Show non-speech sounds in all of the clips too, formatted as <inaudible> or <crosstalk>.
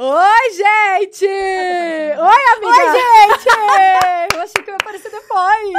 Oi, gente! <laughs> Oi, amiga! Oi, gente! <laughs> Eu achei que eu ia aparecer depois.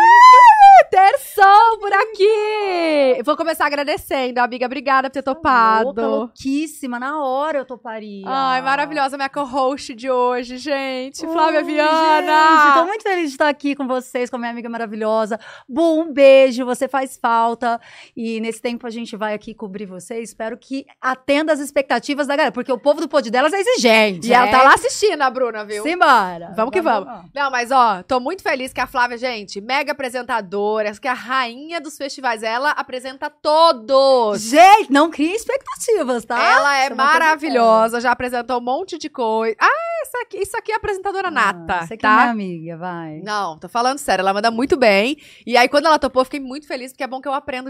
Terção por aqui! Vou começar agradecendo. Amiga, obrigada por ter topado. Louca, louquíssima, na hora eu toparia. Ai, maravilhosa minha co-host de hoje, gente. Flávia Oi, Viana! Gente, tô muito feliz de estar aqui com vocês, com a minha amiga maravilhosa. Bu, um beijo, você faz falta. E nesse tempo a gente vai aqui cobrir você. Espero que atenda as expectativas da galera, porque o povo do pod delas é exigente. E ela é. tá lá assistindo, a Bruna, viu? Simbora. Vamos que vamos. Não, mas ó, tô muito feliz que a Flávia, gente, mega apresentadora, que é a rainha dos festivais. Ela apresenta todos. Gente, não cria expectativas, tá? Ela é Isso coisa maravilhosa, já apresentou um monte de coisa. Ah, essa aqui, isso aqui é apresentadora séria. nata, Ah, Você que é minha tá? amiga, vai. Não, tô falando sério, ela manda muito bem. E aí, quando ela topou, eu fiquei muito feliz, porque é bom que eu aprendo,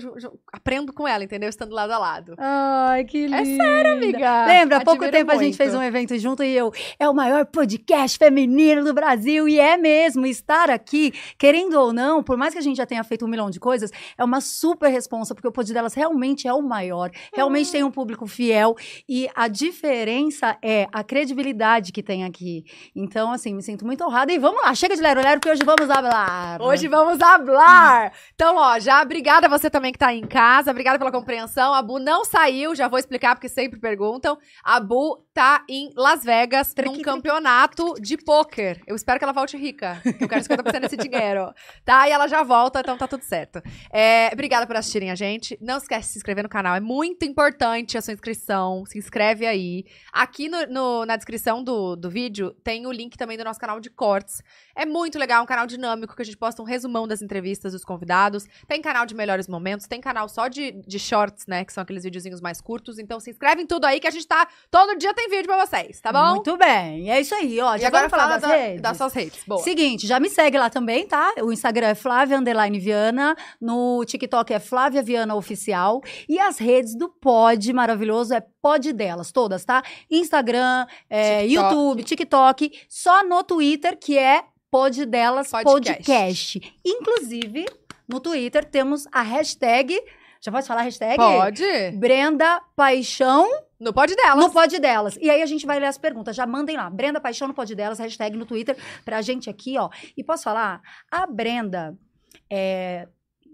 aprendo com ela, entendeu? Estando lado a lado. Ai, que lindo. É sério, amiga. Lembra, há pouco tempo a gente muito. fez um evento junto e eu, é o maior podcast feminino do Brasil, e é mesmo, estar aqui, querendo ou não, por mais que a gente já tenha feito um milhão de coisas, é uma super responsa, porque o pod delas realmente é o maior, realmente tem um público fiel, e a diferença é a credibilidade que tem aqui. Então, assim, me sinto muito honrada, e vamos lá, chega de lero lero, porque hoje vamos falar. Hoje vamos hablar. Então, ó, já obrigada a você também que tá aí em casa, obrigada pela compreensão. A Bu não saiu, já vou explicar porque sempre perguntam. A Bu tá em Las Vegas Triqui, num triqui. campeonato de pôquer. Eu espero que ela volte rica. que Eu quero 50% desse dinheiro. <laughs> Tá? E ela já volta, então tá tudo certo. É, obrigada por assistirem a gente. Não esquece de se inscrever no canal. É muito importante a sua inscrição. Se inscreve aí. Aqui no- no- na descrição do, do vídeo tem o link também do nosso canal de cortes. É muito legal, um canal dinâmico que a gente posta um resumão das entrevistas dos convidados. Tem canal de melhores momentos, tem canal só de, de shorts, né? Que são aqueles videozinhos mais curtos. Então se inscreve em tudo aí que a gente tá. Todo dia tem vídeo pra vocês, tá bom? Muito bem, é isso aí, ó. e Já agora vamos falar fala das da- redes? das suas redes. Boa. Seguinte, já me segue lá também, tá? O Instagram é Flávia Underline Viana, no TikTok é Flávia Viana Oficial e as redes do Pod maravilhoso é Pod delas, todas, tá? Instagram, é, TikTok. YouTube, TikTok, só no Twitter que é Pod delas Podcast. Podcast. Inclusive, no Twitter temos a hashtag, já pode falar a hashtag? Pode. Brenda Paixão No pod delas. no pod delas. E aí a gente vai ler as perguntas. Já mandem lá. Brenda Paixão no pod delas, hashtag no Twitter pra gente aqui, ó. E posso falar? A Brenda, é,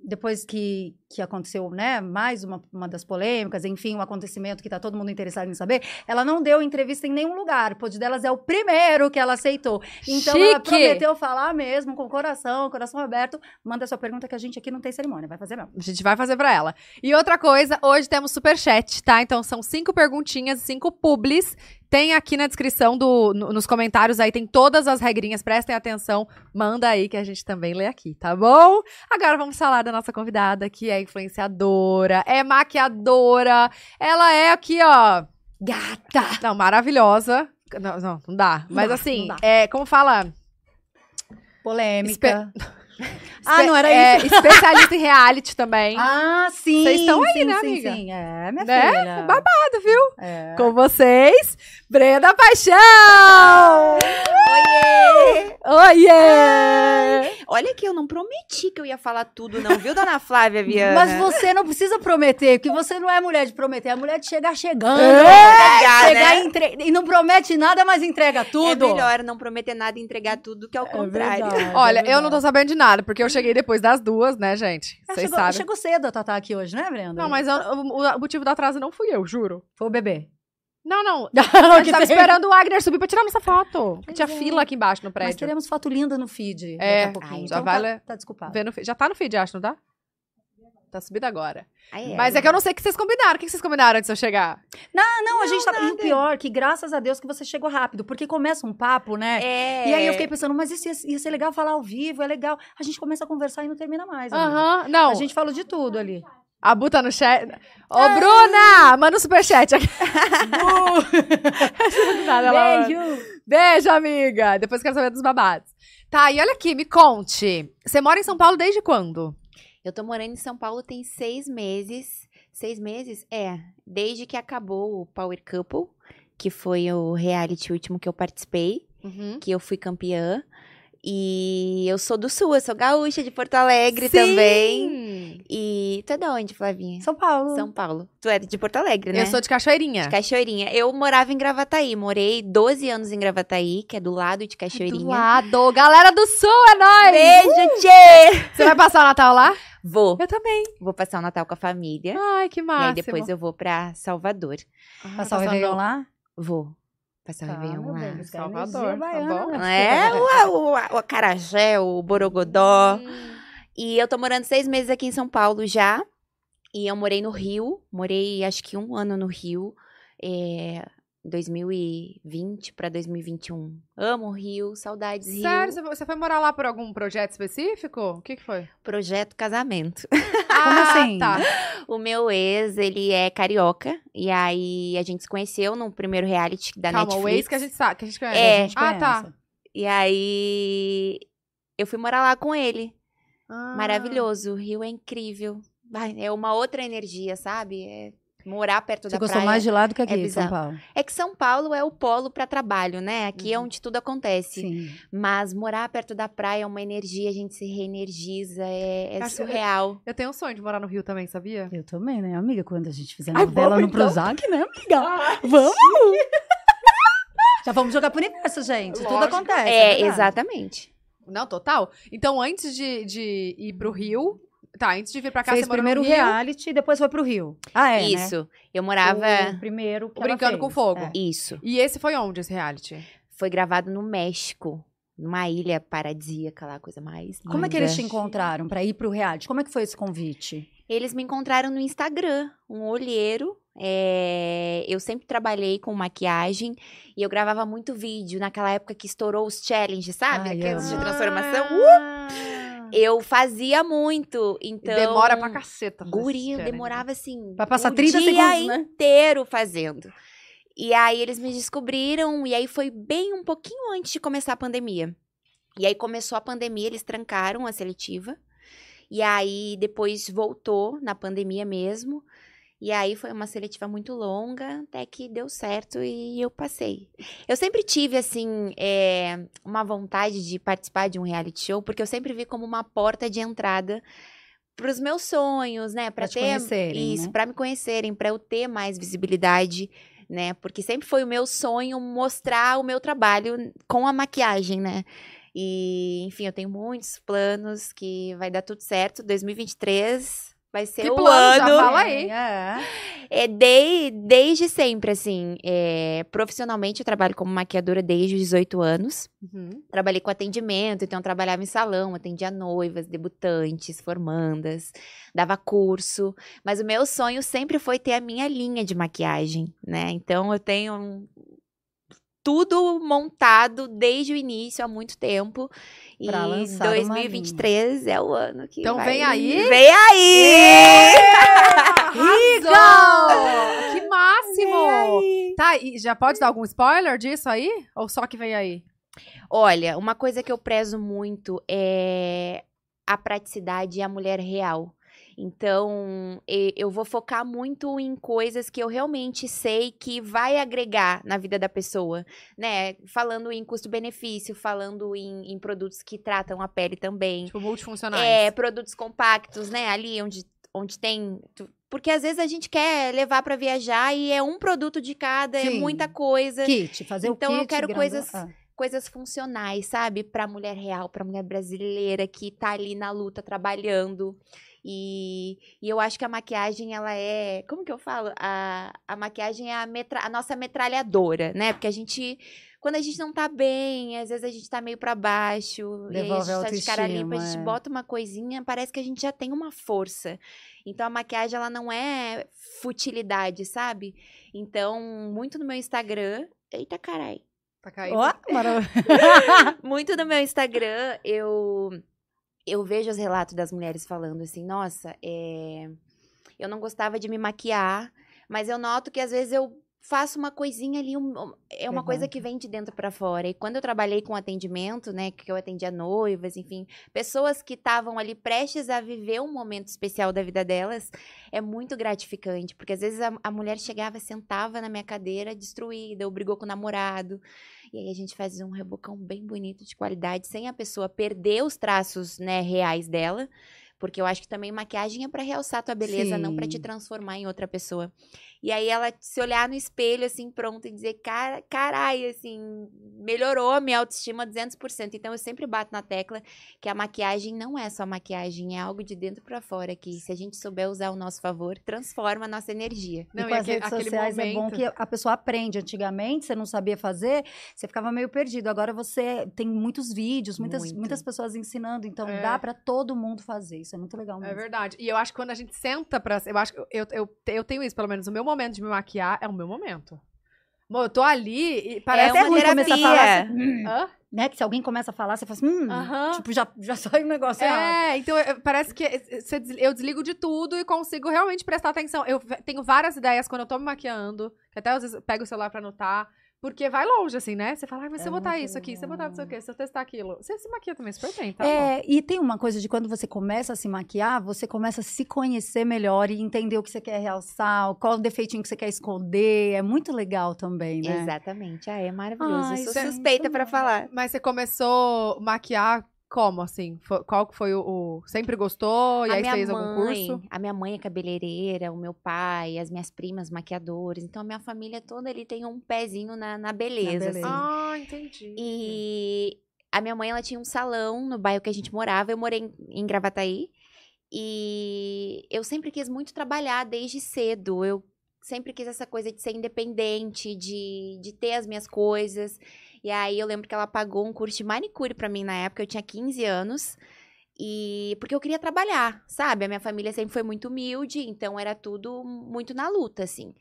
depois que, que aconteceu, né, mais uma, uma das polêmicas, enfim, um acontecimento que tá todo mundo interessado em saber, ela não deu entrevista em nenhum lugar. O pod delas é o primeiro que ela aceitou. Então ela Chique. prometeu falar mesmo, com o coração, coração aberto. Manda sua pergunta que a gente aqui não tem cerimônia. Vai fazer mesmo. A gente vai fazer pra ela. E outra coisa, hoje temos superchat, tá? Então são cinco perguntinhas, cinco publis. Tem aqui na descrição, do, no- nos comentários aí, tem todas as regrinhas, prestem atenção. Manda aí que a gente também lê aqui, tá bom? Agora vamos falar da nossa convidada, que é influenciadora, é maquiadora. Ela é aqui, ó. Gata! Não, maravilhosa. Não, não, não dá. Mas dá, assim, dá. é, como fala? Polêmica. <laughs> <laughs> Ah, não era é, isso. Especialista em reality também. <laughs> Ah, sim. Vocês estão aí, sim, né, sim, amiga? Sim, é, minha Né? filha. Babado, viu? É. Com vocês, Brenda Paixão! Oiê! Oiê! Olha que eu não prometi que eu ia falar tudo, não, viu, dona Flávia Viana? Mas você não precisa prometer, porque você não é mulher de prometer, é mulher de chegar chegando. Entregar, chegar né? e, entre- e não promete nada, mas entrega tudo. É melhor não prometer nada e entregar tudo que ao contrário. verdade. Olha, é eu não tô sabendo de nada, porque eu cheguei depois das duas, né, gente? É, Vocês chegou, sabem. chegou cedo a Tatá aqui hoje, né, Brenda? Não, mas eu- o, o motivo do atraso não fui eu, juro. Foi o bebê. Não, não. <laughs> Que A gente tava tem- esperando o Wagner subir pra tirar nossa foto. Pois Tinha é. fila aqui embaixo no Mas prédio. teremos foto linda no feed É, daqui ai, então já vai tá, ler- tá desculpado. No feed. Já tá no feed, acho, não tá? Tá subido agora. É. Mas é que eu não sei o que vocês combinaram. O que vocês combinaram antes de eu chegar? Ah, não, a gente tá... E o pior, que graças a Deus que você chegou rápido, porque começa um papo, né? É. E aí eu fiquei pensando, mas isso ia, ia ser legal falar ao vivo, é legal. A gente começa a conversar e não termina mais. amiga. Aham. Não. A gente falou de tudo ali. A Bu tá no chat. Ô, Bruna! Manda um superchat aqui. <laughs> Nada, Beijo! Beijo, amiga. Depois quero saber dos babados. Tá, e olha aqui, me conte. Você mora em São Paulo desde quando? Eu tô morando em São Paulo tem seis meses. Seis meses? É. Desde que acabou o Power Couple, que foi o reality último que eu participei, Uhum. que eu fui campeã. E eu sou do Sul, eu sou gaúcha de Porto Alegre Sim! também. E tu é de onde, Flavinha? São Paulo. São Paulo. Tu é de Porto Alegre, né? Eu sou de Cachoeirinha. de Cachoeirinha. Eu morava em Gravataí. Morei 12 anos em Gravataí, que é do lado de Cachoeirinha. Do lado. Galera do Sul, é nóis! Beijo, Tchê! Você vai passar o Natal lá? Vou. Eu também. Vou passar o Natal com a família. Ai, que e massa. aí depois eu vou pra Salvador. Passar o Réveillon lá? Vou. Passar o Tá, Réveillon meu lá. bem, buscar Salvador, tá baiana, bom? né? Não é <laughs> o, o, o acarajé, o borogodó. Hum. E eu tô morando seis meses aqui em São Paulo já. E eu morei no Rio. Morei acho que um ano no Rio. É, 2020 pra 2021. Amo o Rio, saudades Rio. Sério? Você foi- morar lá por algum projeto específico? O que, que foi? Projeto casamento. <laughs> Como assim? tá. O meu ex, ele é carioca. E aí a gente se conheceu no primeiro reality da Calma, Netflix. o ex que a gente sabe, que a gente conhece. É. A gente Ah, tá. conhece. E aí eu fui morar lá com ele. Ah. Maravilhoso. O Rio é incrível. Vai, é uma outra energia, sabe? É morar perto Você da gostou praia. mais de lá do que aqui, é em São. Paulo? É que São Paulo é o polo para trabalho, né? Aqui é Uhum. onde tudo acontece. Sim. Mas morar perto da praia é uma energia, a gente se reenergiza, é, é surreal. Eu tenho um sonho de morar no Rio também, sabia? Eu também, né, amiga? Quando a gente fizer Ai, novela vamos, no então. Prozac, né, amiga? Vamos! Já vamos jogar pro universo, gente. Tudo Lógico. acontece. É, verdade. exatamente. Não, total. Então, antes de, de ir pro Rio... Tá, antes de vir pra cá, Fez você morou primeiro no Rio. reality e depois foi pro Rio. Ah, é, né? Isso. Eu morava. O primeiro que O ela Brincando fez. com Fogo. É. Isso. E esse foi onde, esse reality? Foi gravado no México. Numa ilha paradisíaca lá, coisa mais. Como é que eles te linda. encontraram pra ir pro reality? Como é que foi esse convite? Eles me encontraram no Instagram, um olheiro. É, Eu sempre trabalhei com maquiagem e eu gravava muito vídeo naquela época que estourou os challenges, sabe? Ai, Aqueles de transformação. Uh! Ah. Eu fazia muito, E então... demora pra caceta. eu esse demorava assim. Vai passar o 30 dia segundos, né? inteiro fazendo. E aí eles me descobriram, e aí foi bem um pouquinho antes de começar a pandemia. E aí começou a pandemia, eles trancaram a seletiva. E aí depois voltou na pandemia mesmo. E aí foi uma seletiva muito longa, até que deu certo e eu passei. Eu sempre tive, assim, é, uma vontade de participar de um reality show, porque eu sempre vi como uma porta de entrada para os meus sonhos, né? Para te ter isso, né? para me conhecerem, para eu ter mais visibilidade, né? Porque sempre foi o meu sonho mostrar o meu trabalho com a maquiagem, né? E, enfim, eu tenho muitos planos que vai dar tudo certo. 2023 vai ser Que o plano? Já ano. fala aí. É. É de, desde sempre, assim. é, profissionalmente, eu trabalho como maquiadora desde os 18 anos. Uhum. Trabalhei com atendimento, então eu trabalhava em salão, atendia noivas, debutantes, formandas, dava curso. Mas o meu sonho sempre foi ter a minha linha de maquiagem, né? Então eu tenho um- tudo montado desde o início, há muito tempo. E Pra lançar uma 2023 é o ano que Então vai- vem aí? Vem aí! Arrasou! Que máximo! Tá, e já pode dar algum spoiler disso aí? Ou só que vem aí? Olha, uma coisa que eu prezo muito é a praticidade e a mulher real. Então, eu vou focar muito em coisas que eu realmente sei que vai agregar na vida da pessoa, né? Falando em custo-benefício, falando em, em produtos que tratam a pele também. Tipo, multifuncionais. É, produtos compactos, né? Ali onde, onde tem. tu- Porque às vezes a gente quer levar pra viajar e é um produto de cada, é Sim. muita coisa Kit, fazer Então, o eu kit. quero grandão. coisas- Ah. Coisas funcionais, sabe? Pra mulher real, pra mulher brasileira que tá ali na luta trabalhando. E, e eu acho que a maquiagem, ela é. Como que eu falo? A, a maquiagem é a, metra, a nossa metralhadora, né? Porque a gente. Quando a gente não tá bem, às vezes a gente tá meio pra baixo, e aí a Devolve gente a tá de cara limpa, a gente é. bota uma coisinha, parece que a gente já tem uma força. Então a maquiagem, ela não é futilidade, sabe? Então, muito no meu Instagram. Eita, carai. Tá caindo. Ó, maravilha. <laughs> <laughs> muito no meu Instagram, eu eu vejo os relatos das mulheres falando assim, nossa, é, eu não gostava de me maquiar, mas eu noto que às vezes eu faço uma coisinha ali, um- é uma coisa Levanta. que vem de dentro pra fora. E quando eu trabalhei com atendimento, né, que eu atendia noivas, enfim, pessoas que estavam ali prestes a viver um momento especial da vida delas, é muito gratificante, porque às vezes a, a mulher chegava, sentava na minha cadeira destruída, ou brigou com o namorado, e aí a gente faz um rebocão bem bonito de qualidade, sem a pessoa perder os traços, né, reais dela, Porque eu acho que também maquiagem é pra realçar tua beleza, não pra te Sim. transformar em outra pessoa. E aí ela se olhar no espelho, assim, pronto, e dizer, cara, carai, assim, melhorou a minha autoestima 200%. Então eu sempre bato na tecla que a maquiagem não é só maquiagem, é algo de dentro pra fora, que se a gente souber usar ao nosso favor, transforma a nossa energia. e Não, com e as redes aquele sociais é bom momento- que a pessoa aprende. Antigamente, você não sabia fazer, você ficava meio perdido. Agora você tem muitos vídeos, muitas, Muito. muitas pessoas ensinando. Então, É. dá pra todo mundo fazer. Isso é muito legal É mesmo. verdade. E eu acho que quando a gente senta pra. Eu acho que eu, eu, eu tenho isso, pelo menos. O meu momento de me maquiar é o meu momento. Bom, eu tô ali e parece É até uma ruim começar a terapia. falar, assim, hum, Hã? né? Que se alguém começa a falar, você fala assim, hum, Aham. tipo, já, já <laughs> sai um negócio errado. É, então eu- parece que você des- eu desligo de tudo e consigo realmente prestar atenção. Eu tenho várias ideias quando eu tô me maquiando, que até às vezes eu pego o celular pra anotar, porque vai longe, assim, né? Você fala, ah, mas se É eu botar muito isso aqui, se eu botar não sei o quê, se eu testar aquilo. Você se maquia também super bem, tá? É, e tem uma coisa de quando você começa a se maquiar, você começa a se conhecer melhor e entender o que você quer realçar, qual defeitinho que você quer esconder. É muito legal também, né? Exatamente. Ah, é maravilhoso. Ai, eu sou isso é suspeita bom. falar. Mas você começou a maquiar como, assim? Qual que foi o, o- Sempre gostou? E a aí minha fez mãe, algum curso? A minha mãe é cabeleireira, o meu pai, as minhas primas maquiadores. Então a minha família toda ali tem um pezinho na, na beleza. beleza. assim. Ah, entendi. E a minha mãe, ela tinha um salão no bairro que a gente morava. Eu morei em, em Gravataí. E eu sempre quis muito trabalhar desde cedo. Eu sempre quis essa coisa de ser independente, de, de ter as minhas coisas. E aí eu lembro que ela pagou um curso de manicure pra mim na época, eu tinha 15 anos. E porque eu queria trabalhar, sabe? A minha família sempre foi muito humilde, então era tudo muito na luta, assim.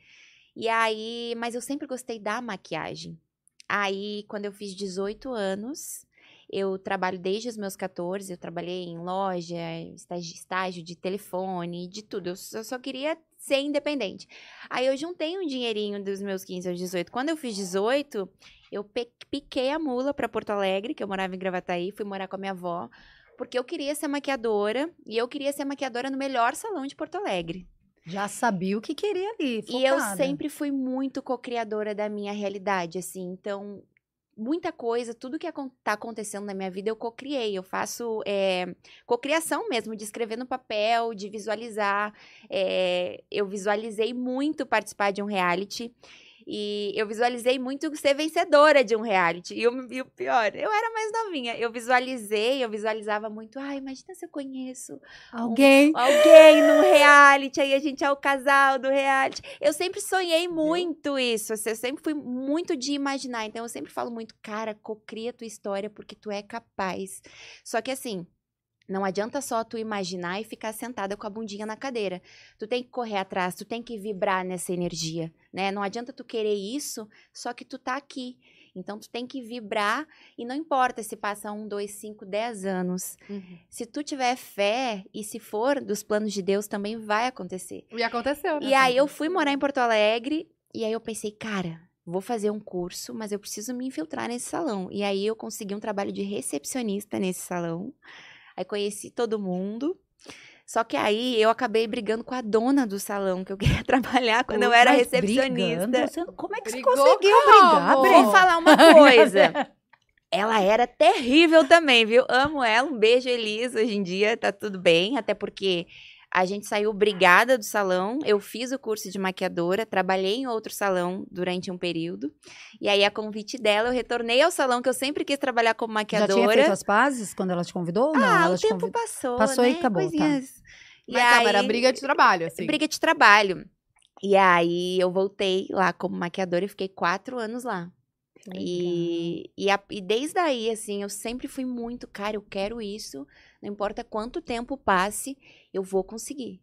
E aí, mas eu sempre gostei da maquiagem. Aí, quando eu fiz 18 anos, eu trabalho desde os meus 14, eu trabalhei em loja, estágio, estágio de telefone, de tudo. Eu só, eu só queria ser independente. Aí eu juntei um dinheirinho dos meus 15 aos 18. Quando eu fiz 18, eu piquei a mula para Porto Alegre, que eu morava em Gravataí, fui morar com a minha avó, porque eu queria ser maquiadora e eu queria ser maquiadora no melhor salão de Porto Alegre. Já sabia o que queria ali. E eu focada. sempre fui muito co-criadora da minha realidade, assim. Então, muita coisa, tudo que tá acontecendo na minha vida, eu co-criei. Eu faço é, cocriação mesmo, de escrever no papel, de visualizar. É, eu visualizei muito participar de um reality. E eu visualizei muito ser vencedora de um reality. E o, e o pior, eu era mais novinha. Eu visualizei, eu visualizava muito. Ai, imagina se eu conheço Alguém. alguém no reality, aí a gente é o casal do reality. Eu sempre sonhei muito isso, assim, eu sempre fui muito de imaginar, então eu sempre falo muito, cara, cocria tua história porque tu é capaz. Só que assim, não adianta só tu imaginar e ficar sentada com a bundinha na cadeira. Tu tem que correr atrás, tu tem que vibrar nessa energia, né? Não adianta tu querer isso, só que tu tá aqui. Então tu tem que vibrar e não importa se passa um, dois, cinco, dez anos. Uhum. Se tu tiver fé e se for dos planos de Deus, também vai acontecer. E aconteceu, né? E aí eu fui morar em Porto Alegre e aí eu pensei, cara, vou fazer um curso, mas eu preciso me infiltrar nesse salão. E aí eu consegui um trabalho de recepcionista nesse salão. Aí conheci todo mundo. Só que aí eu acabei brigando com a dona do salão que eu <laughs> queria trabalhar quando eu era Mas recepcionista. brigando, você- como é que Brigou você conseguiu como? brigar? Vou Brigou. Vou falar uma coisa. Ela era terrível também, viu? Amo ela. Um beijo, Elisa. Hoje em dia tá tudo bem, até porque a gente saiu brigada do salão. Eu fiz o curso de maquiadora, trabalhei em outro salão durante um período. E aí, a convite dela, eu retornei ao salão que eu sempre quis trabalhar como Já tinha maquiadora. feito as pazes quando ela te convidou? ou Não, ah, ela o te tempo convidou. passou. Passou e né? acabou, tá. Coisinhas. E Mas calma, aí- era briga de trabalho, assim. briga de trabalho. E aí eu voltei lá como maquiadora e fiquei quatro anos lá. E, e, a- e desde aí, assim, eu sempre fui muito, cara, eu quero isso, não importa quanto tempo passe, eu vou conseguir.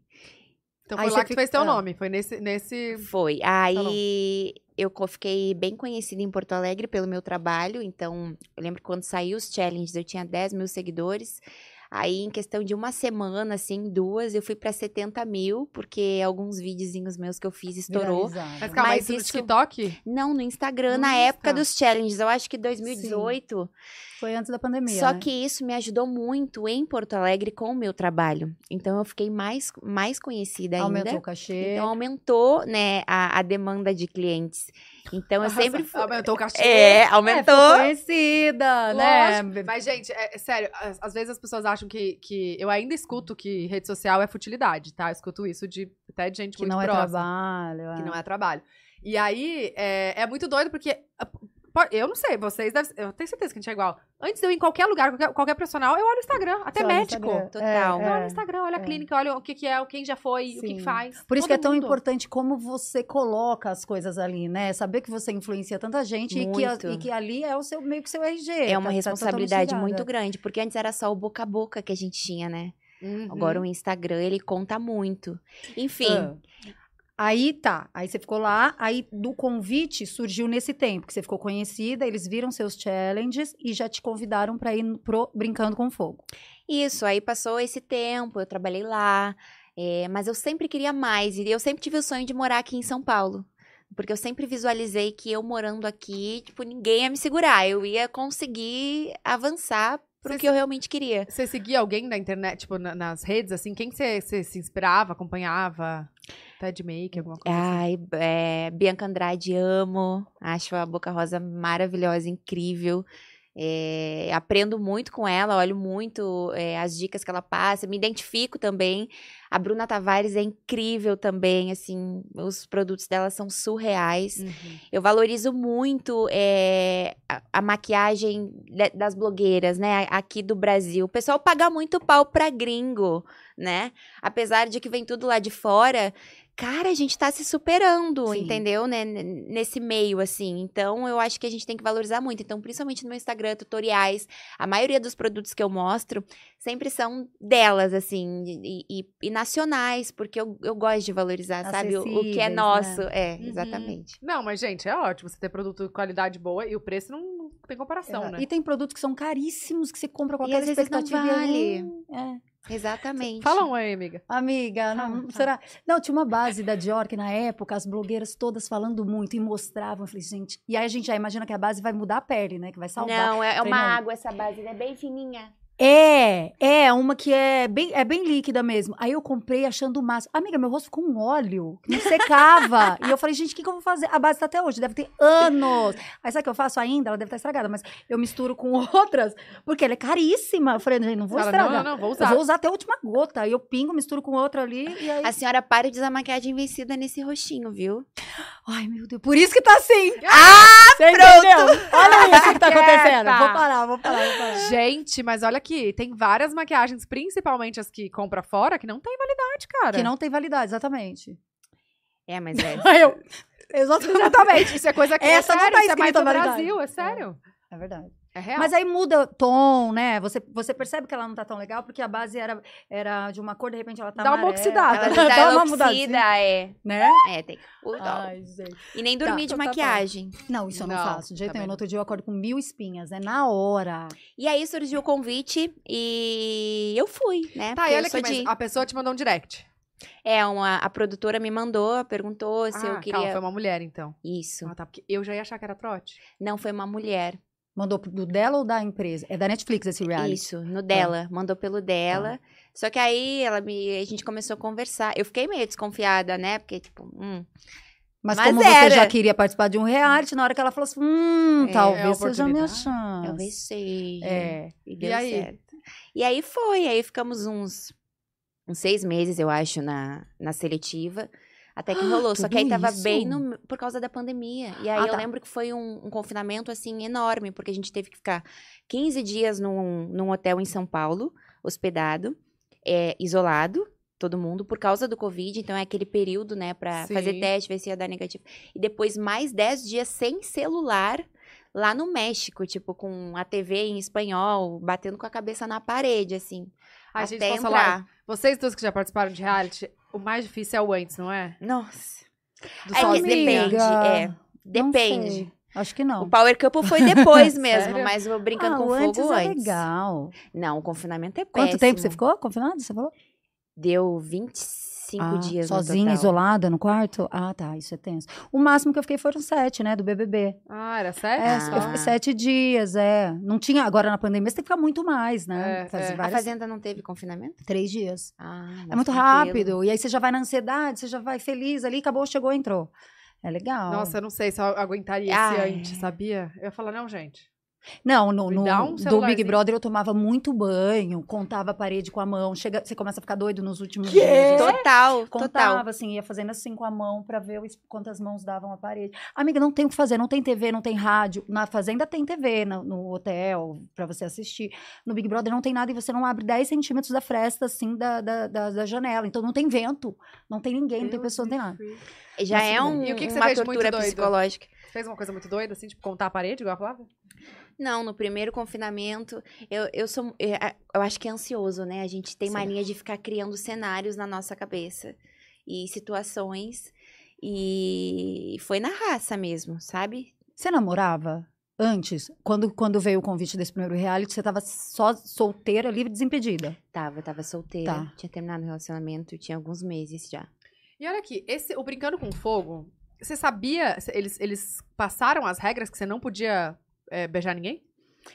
Então Aí foi você lá que fica- fez teu ah. nome. Foi nesse. nesse... Foi. Aí eu fiquei bem conhecida em Porto Alegre pelo meu trabalho, então eu lembro que quando saiu os challenges eu tinha 10 mil seguidores. Aí, em questão de uma semana, assim, duas, eu fui pra 70 mil, porque alguns videozinhos meus que eu fiz estourou. Viralizaram. Mas calma, Mas isso no TikTok? Não, no Instagram, No na Insta. época dos challenges, eu acho que 2018. Foi antes da pandemia. Só né? que isso me ajudou muito em Porto Alegre com o meu trabalho. Então eu fiquei mais, mais conhecida ainda. aumentou o cachê. Então aumentou, né, a, a demanda de clientes. Então eu sempre fui... Aumentou o cachê. É, É, aumentou. ficou conhecida, né? Lógico. Mas, gente, é, é sério, às, vezes as pessoas acham que, que. Eu ainda escuto que rede social é futilidade, tá? Eu escuto isso de até de gente Que muito não é próxima. trabalho. Que não é trabalho. E aí, é, é muito doido porque. Eu não sei, vocês devem. Eu tenho certeza que a gente é igual. Antes de eu ir em qualquer lugar, qualquer, qualquer profissional, eu olho o Instagram, até médico. Instagram. Total. Eu olho o É, é. Instagram, olha a é. clínica, olha o que, que é, quem já foi, o que, que Sim. faz. Por isso Todo que é tão mundo. importante como você coloca as coisas ali, né? Saber que você influencia tanta gente e que, a- e que ali é o seu meio que seu RG. É uma tá- tá responsabilidade totalmente muito grande, porque antes era só o boca a boca que a gente tinha, né? Uhum. Agora o Instagram, ele conta muito. Enfim, Ah. Aí tá, aí você ficou lá, aí do convite surgiu nesse tempo, que você ficou conhecida, eles viram seus challenges e já te convidaram pra ir pro Brincando com Fogo. Isso, aí passou esse tempo, eu trabalhei lá, é, mas eu sempre queria mais, e eu sempre tive o sonho de morar aqui em São Paulo. Porque eu sempre visualizei que eu morando aqui, tipo, ninguém ia me segurar. Eu ia conseguir avançar pro Você que eu realmente queria. Você seguia alguém na internet, tipo, na- nas redes, assim? Quem que você, se inspirava, acompanhava? Ted Make, alguma coisa assim? Ai, é, Bianca Andrade, amo. Acho a Boca Rosa maravilhosa, incrível. É, aprendo muito com ela, olho muito é, as dicas que ela passa, me identifico também. A Bruna Tavares é incrível também, assim, os produtos dela são surreais. Uhum. Eu valorizo muito é, a, a maquiagem de- das blogueiras, né, aqui do Brasil. O pessoal paga muito pau pra gringo, né? Apesar de que vem tudo lá de fora, cara, a gente tá se superando, Sim. entendeu? Né? Nesse meio, assim. Então, eu acho que a gente tem que valorizar muito. Então, principalmente no meu Instagram, tutoriais, a maioria dos produtos que eu mostro sempre são delas, assim, e, e- e nacionais, porque eu, eu gosto de valorizar, sabe? O, o que é né? nosso. É, Uhum. exatamente. Não, mas, gente, é ótimo você ter produto de qualidade boa e o preço não, não tem comparação, Exato. né? E tem produtos que são caríssimos, que você compra com E aquela vezes não expectativa. vale. é. Exatamente. Fala um aí, amiga. Amiga, não, fala. será? Não, tinha uma base da Dior que na época as blogueiras todas falando muito e mostravam. Eu falei, gente. E aí a gente já imagina que a base vai mudar a pele, né? Que vai salvar. Não, é, é Falei, uma não. água essa base, é bem fininha. É, é uma que é bem, é bem líquida mesmo. Aí eu comprei achando o máximo. Amiga, meu rosto ficou um óleo que não secava. <laughs> e eu falei, gente, o que, que eu vou fazer? A base tá até hoje, deve ter anos. Aí sabe o que eu faço ainda? Ela deve estar estragada, mas eu misturo com <laughs> outras, porque ela é caríssima. Eu falei, gente, não vou estragar. não, não, não, vou Eu usar. vou usar até a última gota. Aí eu pingo, misturo com outra ali e aí. A senhora para de usar maquiagem vencida nesse rostinho, viu? Ai, meu Deus. Por isso que tá assim. Ah, pronto! Olha isso que tá <laughs> acontecendo. Vou parar, vou parar, vou parar. Gente, mas olha aqui, tem várias maquiagens, principalmente as que compra fora, que não tem validade, cara. Que não tem validade, exatamente. É, mas é. <laughs> Eu. Exatamente. Isso é coisa que Essa é não sério, tá isso é mais do validade. Brasil, é sério. É verdade. É real. Mas aí muda tom, né? Você, você percebe que ela não tá tão legal, porque a base era, era de uma cor, de repente ela tá Dá uma amarela. oxidada. Ela Dá <laughs> uma mudadinha, é. né? É, tem. o. Ai, gente. E nem dormir Tá, de tá, tá. maquiagem. Não, isso eu não, Não, faço. De jeito nenhum. No outro dia eu acordo com mil espinhas, né? Na hora. E aí surgiu o convite e eu fui, né? Tá, Porque e olha aqui, mas de- a pessoa te mandou um direct. É, uma, a produtora me mandou, perguntou se ah, eu queria. calma, foi uma mulher, então. Isso. Ah, tá, porque eu já ia achar que era trote. Não foi uma mulher. Mandou do dela ou da empresa? É da Netflix esse reality. Isso, no dela. Mandou pelo dela. Só que aí ela me, a gente começou a conversar. Eu fiquei meio desconfiada, né? Porque, tipo, hum. Mas, Mas como era. você já queria participar de um reality, na hora que ela falou assim, hum, É, talvez seja a minha chance. Talvez seja. É. E deu aí? certo. E aí foi. Aí ficamos uns, uns seis meses, eu acho, na, na seletiva. Até que rolou. Só que aí tava isso? bem no- por causa da pandemia. E aí Ah, eu tá. lembro que foi um, um confinamento, assim, enorme. Porque a gente teve que ficar 15 dias num, num hotel em São Paulo, hospedado, é, isolado. Todo mundo, por causa do Covid. Então, é aquele período, né, pra Sim. fazer teste, ver se ia dar negativo. E depois, mais 10 dias sem celular lá no México, tipo, com a TV em espanhol, batendo com a cabeça na parede, assim. Ai, gente, entrar. falar? Vocês duas que já participaram de reality, o mais difícil é o antes, não é? Nossa. Do É que sozinho. depende, Amiga, é. Depende. Acho que não. O Power Couple foi depois <laughs> mesmo, mas o Brincando ah, com o Fogo antes antes. é legal. Não, o confinamento é péssimo. Quanto tempo você ficou confinado? Você falou? Deu cinco Ah, dias Sozinha, isolada no quarto? Ah, tá, isso é tenso. O máximo que eu fiquei foram sete, né, do BBB. Ah, era sério? É, Ah. eu fiquei sete dias, é. Não tinha, agora na pandemia você tem que ficar muito mais, né? É, Fazer é. A várias- Fazenda não teve confinamento? Três dias. Ah, É muito tranquilo. rápido. E aí você já vai na ansiedade, você já vai feliz ali, acabou, chegou, entrou. É legal. Nossa, eu não sei se eu aguentaria Ah, esse antes, sabia? Eu ia falar, não, gente. Não, no, no- um do Big. Brother eu tomava muito banho, contava a parede com a mão. Chega, você começa a ficar doido nos últimos Quê? dias. Total, Contava, total. assim, ia fazendo assim com a mão pra ver quantas mãos davam a parede. Amiga, não tem o que fazer, não tem TV, não tem rádio. Na Fazenda tem TV, no, no hotel, pra você assistir. No Big Brother não tem nada e você não abre 10 centímetros da fresta, assim, da, da, da, da janela. Então não tem vento, não tem ninguém, não tem pessoa, não tem nada. Já Mas é um. E o que que você uma fez de muito tortura doido? psicológica. Você fez uma coisa muito doida, assim, tipo, contar a parede, igual a Flávia? Não, no primeiro confinamento, eu, eu sou. Eu, eu acho que é ansioso, né? A gente tem Sim. mania de ficar criando cenários na nossa cabeça e situações. E foi na raça mesmo, sabe? Você namorava antes? Quando, quando veio o convite desse primeiro reality, você tava só solteira, livre, desimpedida. Tava, tava solteira, Tá. tinha terminado o relacionamento, tinha alguns meses já. E olha aqui, esse, o Brincando com Fogo, você sabia, eles, eles passaram as regras que você não podia é, beijar ninguém?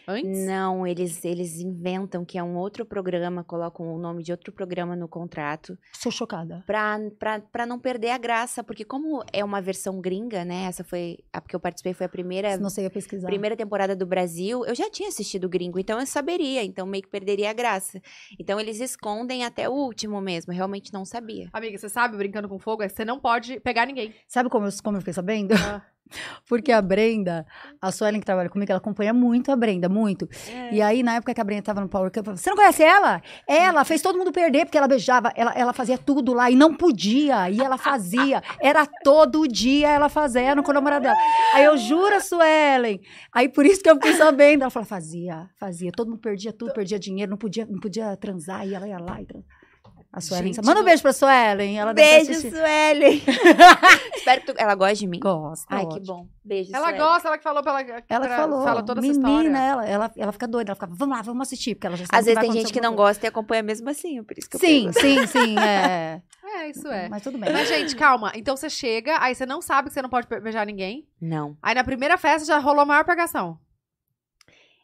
Antes? Não, eles, eles inventam que é um outro programa, colocam o nome de outro programa no contrato. Sou chocada. Pra, pra, pra não perder a graça, porque como é uma versão gringa, né? Essa foi. A que eu participei foi a primeira, você ia pesquisar. primeira temporada do Brasil. Eu já tinha assistido o gringo, então eu saberia, então meio que perderia a graça. Então eles escondem até o último mesmo, eu realmente não sabia. Amiga, você sabe, Brincando com Fogo, é que você não pode pegar ninguém. Sabe como eu, como eu fiquei sabendo? Ah. <laughs> Porque a Brenda, a Suelen que trabalha comigo, ela acompanha muito a Brenda, muito. E aí, na época que a Brenda tava no Power Cup, eu falei, você não conhece ela? Ela fez todo mundo perder, porque ela beijava, ela, ela fazia tudo lá e não podia. E ela fazia. Era todo dia ela fazendo com o namorado dela. Aí eu juro, Suelen. Aí por isso que eu fiquei sabendo. Ela falou, fazia, fazia. Todo mundo perdia tudo, perdia dinheiro, não podia, não podia transar. E ela ia lá e transava. A Suelen. Gente, Manda um beijo pra Suelen. Ela Beijo. Suelen! <laughs> Espero que tu... Ela gosta de mim. Gosta. Ai, que ótimo. bom. Beijo, Ela Suelen. gosta, ela que falou pra ela. Pra- falou, Fala toda essa menina, história. ela, ela, ela fica doida, ela fica, vamos lá, vamos assistir, porque ela já sabe Às vezes vai tem gente que não alguma gosta e acompanha mesmo assim, por isso que eu coisa. Sim, pergunto. sim, sim, é. <laughs> É, isso é. Mas tudo bem. Mas, gente, calma. Então você chega, aí você não sabe que você não pode be- beijar ninguém. Não. Aí na primeira festa já rolou a maior pegação.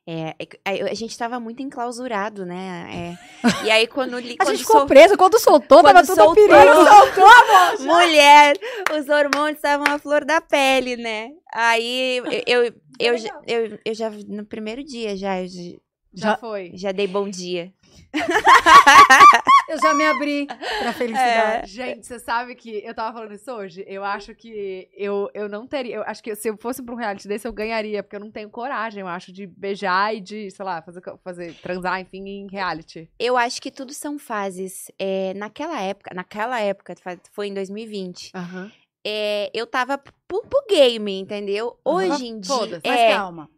É, é a, a gente tava muito enclausurado, né? É, <laughs> e aí quando li, A quando gente ficou sol- presa, quando soltou, Quando tava tudo a soltou. perigo. mulher, os hormônios estavam à flor da pele, né? Aí eu eu, <laughs> eu, já- eu, eu já no primeiro dia já eu já- Já, Já- foi. já dei bom dia. <laughs> Eu já me abri pra felicidade. Gente, você sabe que eu tava falando isso hoje? Eu acho que eu, eu não teria. Eu acho que se eu fosse pra um reality desse, eu ganharia, porque eu não tenho coragem, eu acho, de beijar e de, sei lá, fazer, fazer transar, enfim, em reality. Eu acho que tudo são fases. É, naquela época, naquela época, foi em 2020. Aham. é, eu tava pro, pro game, entendeu? Hoje em dia. Foda-se. Mas É, calma.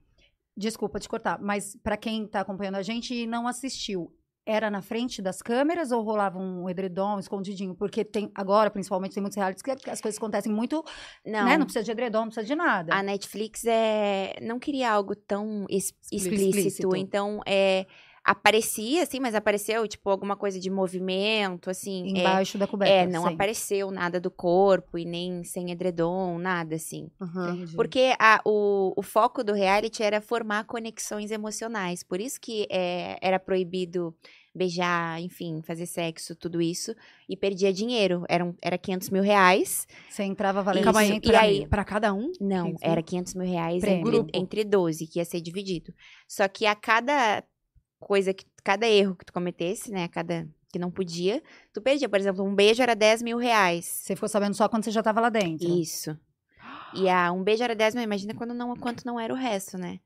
Desculpa te cortar, mas pra quem tá acompanhando a gente e não assistiu, era na frente das câmeras ou rolava um edredom escondidinho? Porque tem agora, principalmente, tem muitos realities que as coisas acontecem muito, não. né? Não precisa de edredom, não precisa de nada. A Netflix é, não queria algo tão explícito, Explícito. então é, aparecia, assim, mas apareceu, tipo, alguma coisa de movimento, assim. é, Embaixo da coberta. É, não sempre. apareceu nada do corpo e nem sem edredom, nada assim. Entendi. Porque a- o, o foco do reality era formar conexões emocionais. Por isso que é, era proibido beijar, enfim, fazer sexo, tudo isso. E perdia dinheiro. Eram, era 500 mil reais. Você entrava valendo Calma aí, 100 e pra aí? Pra cada um? Não, 500 mil? era 500 mil reais entre, entre 12, que ia ser dividido. Só que a cada coisa, que cada erro que tu cometesse, né, cada que não podia, tu perdia. Por exemplo, um beijo era 10 mil reais. Você ficou sabendo só quando você já tava lá dentro. Isso. E a, um beijo era 10 mil, imagina quando não, quanto não era o resto, né?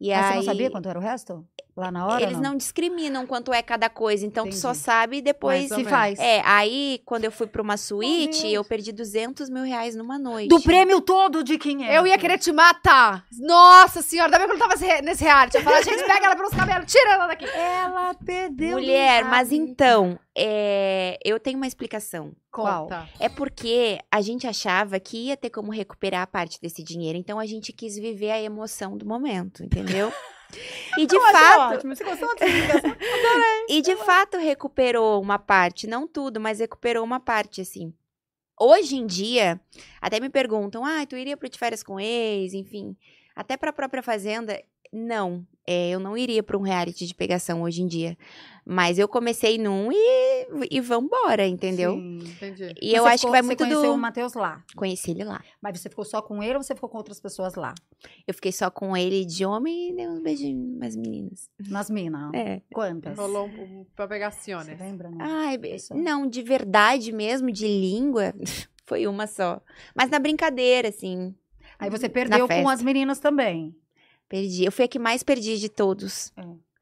E Mas aí, você não sabia quanto era o resto? Lá na hora? Eles não? discriminam quanto é cada coisa, então tu só Entendi. sabe depois. Se faz. É, aí quando eu fui pra uma suíte, eu perdi 200 mil reais numa noite. Do prêmio todo de 500. Eu ia querer te matar. Nossa senhora, ainda bem que eu não tava nesse- reality. Eu falava, gente, pega ela pelos cabelos, tira ela daqui. Ela perdeu. Mulher, mas então, é, eu tenho uma explicação. Qual? Conta. É porque a gente achava que ia ter como recuperar a parte desse dinheiro, então a gente quis viver a emoção do momento, entendeu? <laughs> E de Eu fato, ótimo. Você gostou e de fato recuperou uma parte, não tudo, mas recuperou uma parte, assim. Hoje em dia, até me perguntam, ah, tu iria pro de férias com ex, enfim. Até pra própria Fazenda, não. É, eu não iria pra um reality de pegação hoje em dia. Mas eu comecei num e, e vambora, entendeu? Sim. Entendi. E eu Você acho ficou- que vai você muito conheceu do... o Matheus lá. Conheci ele lá. Mas você ficou só com ele ou você ficou com outras pessoas lá? Eu fiquei só com ele de homem e dei uns beijinhos nas meninas. Nas minas? É. Quantas? Rolou um, um, pra Você pegações. lembra, não? Ai, não, de verdade mesmo, de língua, <laughs> foi uma só. Mas na brincadeira, assim, Aí você perdeu com as meninas também. perdi. Eu fui a que mais perdi de todos.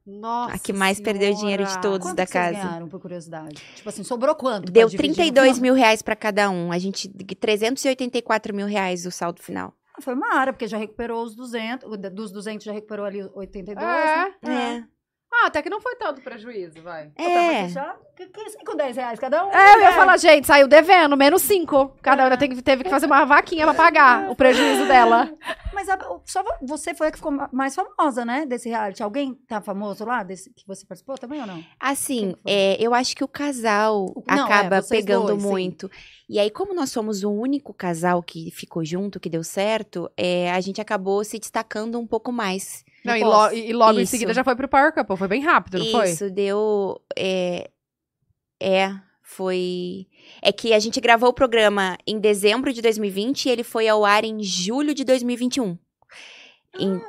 Nossa a que mais perdeu dinheiro de Senhora. todos Quanto da casa. ganharam, por curiosidade? Tipo assim, sobrou quanto? Deu dividir no 32 final? mil reais pra cada um. A gente, 384 mil reais o saldo final. Ah, Foi uma área, porque já recuperou os 200. o da- Dos 200 já recuperou ali 82, É. né? É. Ah, até que não foi tanto prejuízo, vai. É. que- que 5, 10 reais cada um. É, eu ia né? falar, gente, saiu devendo, menos cinco. Cada uma teve, teve que fazer uma vaquinha pra pagar o prejuízo dela. Mas a- só vo- você foi a que ficou ma- mais famosa, né? Desse reality. Alguém tá famoso lá, desse que você participou também ou não? Assim, é, eu acho que o casal O- não, é, acaba vocês pegando dois, sim. muito. E aí, como nós somos o único casal que ficou junto, que deu certo, é, a gente acabou se destacando um pouco mais. Não, e, lo- e logo em Isso. seguida já foi pro Power Couple. Foi bem rápido, não foi? Isso, deu. É, é, foi. É que a gente gravou o programa em dezembro de 2020 e ele foi ao ar em julho de 2021. Em-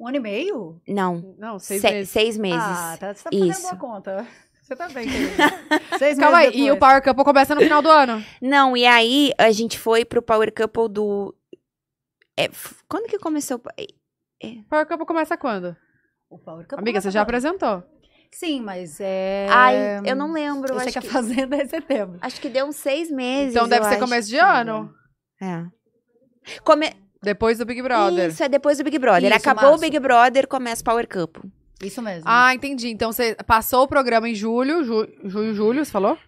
Um ano e meio? não, Não, seis se- meses. seis meses. Ah, tá, você tá fazendo Isso. boa conta. <laughs> Você tá bem. <laughs> Seis Calma aí, meses e o depois. Power Couple começa no final do <laughs> ano. Não, e aí a gente foi pro Power Couple do. é, quando que começou? Power Couple começa quando? O Power Couple Amiga, você já quando? apresentou. Sim, mas é... Ai, eu não lembro. Eu sei acho, que que, a Fazenda é setembro. acho que deu uns seis meses. Então deve eu ser acho. começo de ano. É. Come... Depois do Big Brother. Isso, é depois do Big Brother. Isso, Acabou março. o Big Brother, começa o Power Couple. Isso mesmo. Ah, entendi. Então você passou o programa em julho, ju junho, julho, você falou?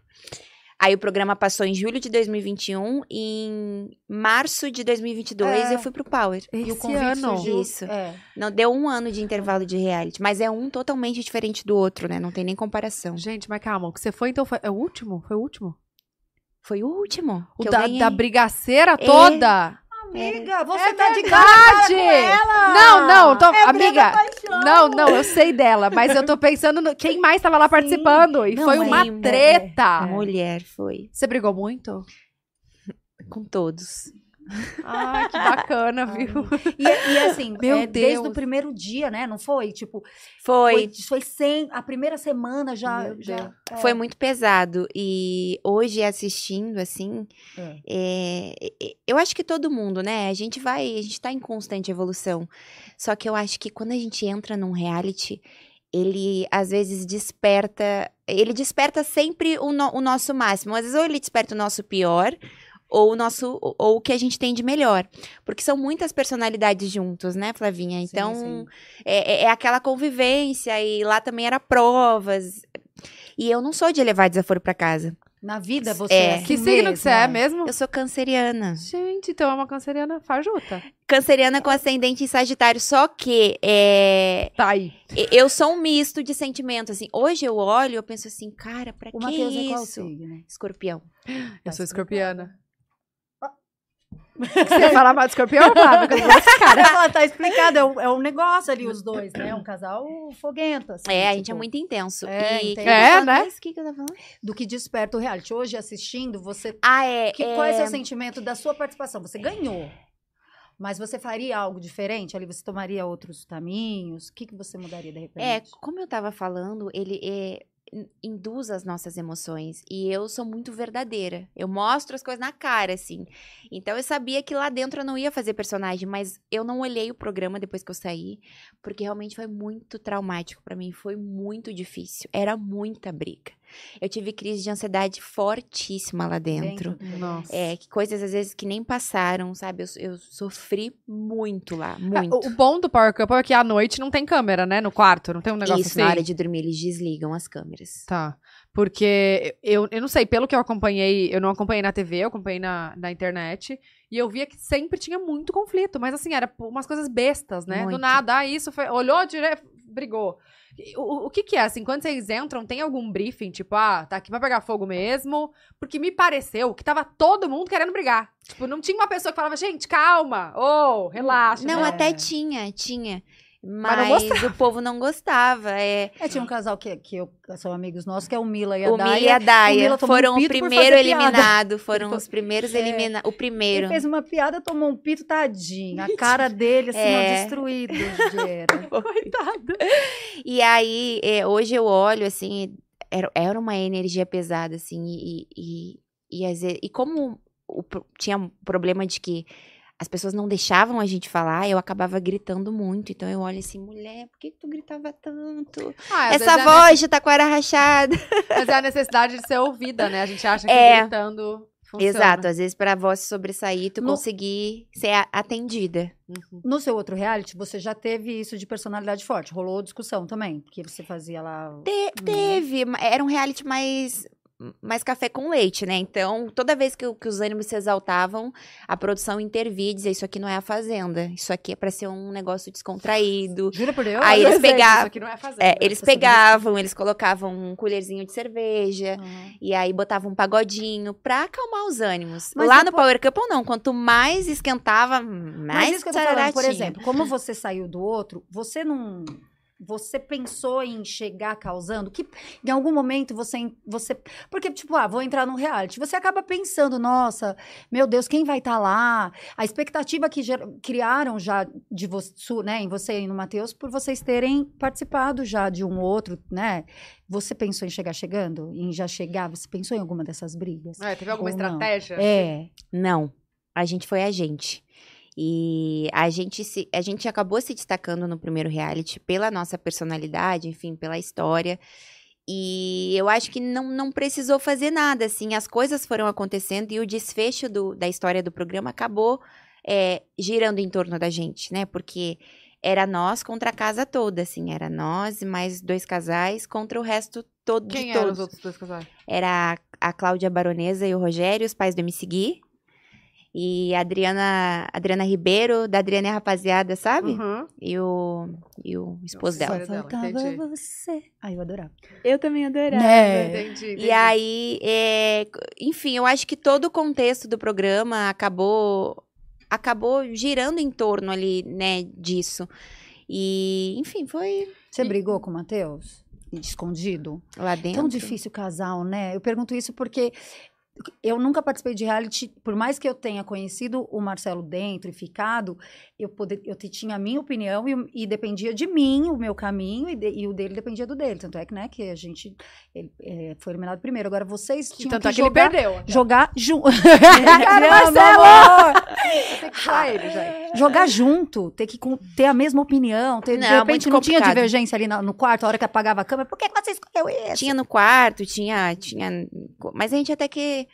Aí o programa passou em julho de 2021 e em março de 2022 É. eu fui pro Power. e o esse convite ano. surgiu... Isso. É. Não deu um ano de intervalo de reality, mas é um totalmente diferente do outro, né? Não tem nem comparação. Gente, mas calma, o que você foi então foi. É o último? Foi o último? Foi o último. O da, da brigaceira toda? Amiga, você É tá de verdade! cara com ela! Não, não, tô. É amiga. Paixão! Não, não, eu sei dela, mas eu tô <laughs> pensando no quem mais tava lá participando. E Não, foi uma é, treta. Mulher, foi. Você brigou muito? Com todos. Ai, que bacana, viu? E, e assim, <laughs> Meu é, desde Deus. o primeiro dia, né? Não foi? Tipo, Foi. foi, foi sem. A primeira semana já. Já é. Foi muito pesado. E hoje, assistindo, assim, É. é, é, eu acho que todo mundo, né? A gente vai, a gente tá em constante evolução. Só que eu acho que quando a gente entra num reality, ele às vezes desperta. Ele desperta sempre o, no- o nosso máximo. Às vezes, ou ele desperta o nosso pior. Ou o nosso, ou- o que a gente tem de melhor. Porque são muitas personalidades juntos, né, Flavinha? Sim, Então, sim. É, é- é aquela convivência, e lá também era provas. E eu não sou de levar desaforo pra casa. Na vida você É. é. assim Que signo que você é mesmo? Eu sou canceriana. Gente, então é uma canceriana fajuta. Canceriana com ascendente em Sagitário, só que é, Tá aí. eu sou um misto de sentimentos, assim. Hoje eu olho e eu penso assim, cara, pra O que Matheus é qual isso? signo? Escorpião. Eu sou escorpiana. Você ia falar mal de escorpião, desse cara. <laughs> Ela tá explicado, é um, é um negócio ali, os dois, né? Um casal foguento, assim. É, a tipo, gente é muito intenso. É, e... entendo. É, né? Mas o que, que eu tava falando? Do que desperta o reality. Hoje, assistindo, você. Ah, é. Que, é... Qual é o seu sentimento da sua participação? Você ganhou. Mas você faria algo diferente? Ali você tomaria outros caminhos? O que, que você mudaria de repente? É, como eu tava falando, ele é, induz as nossas emoções. E eu sou muito verdadeira. Eu mostro as coisas na cara, assim. Então eu sabia que lá dentro eu não ia fazer personagem, mas eu não olhei o programa depois que eu saí, porque realmente foi muito traumático pra mim. Foi muito difícil. Era muita briga. Eu tive crise de ansiedade fortíssima lá dentro. Nossa. É, que coisas às vezes que nem passaram, sabe? Eu, eu sofri muito lá, Ah, muito. O, o bom do Power Couple é que à noite não tem câmera, né? No quarto, não tem um negócio Isso, assim. na hora de dormir, eles desligam as câmeras. Tá. Porque eu, eu não sei, pelo que eu acompanhei, eu não acompanhei na TV, eu acompanhei na, na internet. E eu via que sempre tinha muito conflito. Mas assim, era umas coisas bestas, né? Do Muito. nada, ah, isso foi. Olhou direto, brigou. O, o que que é, assim, quando vocês entram, tem algum briefing, tipo, ah, tá aqui pra pegar fogo mesmo? Porque me pareceu que tava todo mundo querendo brigar. Tipo, não tinha uma pessoa que falava, gente, calma, ô, relaxa. Não, né? até tinha, tinha. Mas não Mas, o povo não gostava. É, É, tinha um casal que, que eu, são amigos nossos, que é o Mila e a o Mila e Daya. a Daya Mila tomou um foram o primeiro eliminado. Foram Ele os primeiros É. eliminados. O Ele primeiro. fez uma piada, tomou um pito, tadinho. A cara <laughs> dele, assim, É. ó, destruído. <laughs> Gera. Coitada. E aí, é, hoje eu olho, assim, era, era uma energia pesada, assim, e, e, e, às vezes- e como o tinha um problema de que as pessoas não deixavam a gente falar, eu acabava gritando muito. Então eu olho assim, mulher, por que, que tu gritava tanto? Ah, Essa é voz de taquara rachada. Mas é a necessidade de ser ouvida, né? A gente acha que É. gritando funciona. Exato, às vezes pra voz sobressair, tu No- conseguir ser a- atendida. Uhum. No seu outro reality, você já teve isso de personalidade forte. Rolou discussão também, porque você fazia lá... Te- teve, ma- era um reality mais mais café com leite, né? Então, toda vez que, que os ânimos se exaltavam, a produção intervia e dizia, isso aqui não é a fazenda, isso aqui é pra ser um negócio descontraído. Jura por Deus? Aí eles pegavam- Isso aqui não é fazenda. É, eles eu sabia. pegavam, eles colocavam um colherzinho de cerveja, Uhum. e aí botavam um pagodinho pra acalmar os ânimos. Mas Lá no depois- Power Couple, não. Quanto mais esquentava, Mas mais isso que eu tô falando, por exemplo, como você saiu do outro, você não. Você pensou em chegar causando? Que em algum momento você. você porque, tipo, ah, vou entrar num reality. Você acaba pensando, nossa, meu Deus, quem vai estar lá? A expectativa que ger- criaram já de você, né, em você e no Matheus, por vocês terem participado já de um outro, né? Você pensou em chegar chegando? Em já chegar? Você pensou em alguma dessas brigas? É, teve alguma Ou não? estratégia? É. Não, a gente foi a gente. E a gente, se, a gente acabou se destacando no primeiro reality pela nossa personalidade, enfim, pela história. E eu acho que não, não precisou fazer nada, assim, as coisas foram acontecendo e o desfecho do- da história do programa acabou é, girando em torno da gente, né? Porque era nós contra a casa toda, assim, era nós e mais dois casais contra o resto todo Quem de eram todos. os outros dois casais? Era a, a Cláudia Baronesa e o Rogério, os pais do MC Gui. E a Adriana, Adriana Ribeiro, da Adriana e a Rapaziada, sabe? Uhum. E, o, e o esposo Nossa, dela. Dela, Faltava entendi. você. Ai, eu adorava. Eu também adorava. Né? Entendi, entendi. E aí, é, enfim, eu acho que todo o contexto do programa acabou acabou girando em torno ali, né, disso. E, enfim, foi Você brigou com o Matheus? Escondido? lá dentro. Tão difícil casal, né? Eu pergunto isso porque eu nunca participei de reality, por mais que eu tenha conhecido o Marcelo dentro e ficado, eu, poder, eu tinha a minha opinião e, e dependia de mim, o meu caminho, e, de- e o dele dependia do dele. Tanto é que, né, que a gente ele, é, foi eliminado primeiro. Agora, vocês tinham tanto que é que ele jogar, perdeu. jogar junto. <laughs> <laughs> Cara, Marcelo! Ele. Jogar junto, ter que ter a mesma opinião, ter, de Não, repente muito não tinha divergência ali na- no quarto, a hora que apagava a câmera. Por que que você escolheu isso? Tinha no quarto, tinha, tinha. Mas a gente até que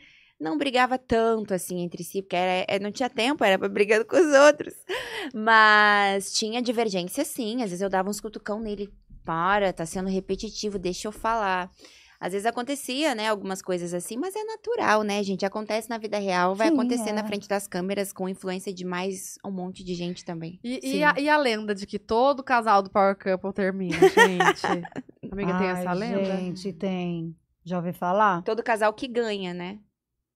não brigava tanto assim entre si, porque era, é, não tinha tempo, era pra brigando com os outros. Mas tinha divergência sim. Às vezes eu dava uns cutucão nele. Para, tá sendo repetitivo, deixa eu falar. Às vezes acontecia, né, algumas coisas assim, mas é natural, né, gente? Acontece na vida real, vai Sim, acontecer é. na frente das câmeras com influência de mais um monte de gente também. E, e a, e a lenda de que todo casal do Power Couple termina, gente? <laughs> Amiga, tem essa Ai, lenda? Gente, tem. Já ouviu falar? Todo casal que ganha, né?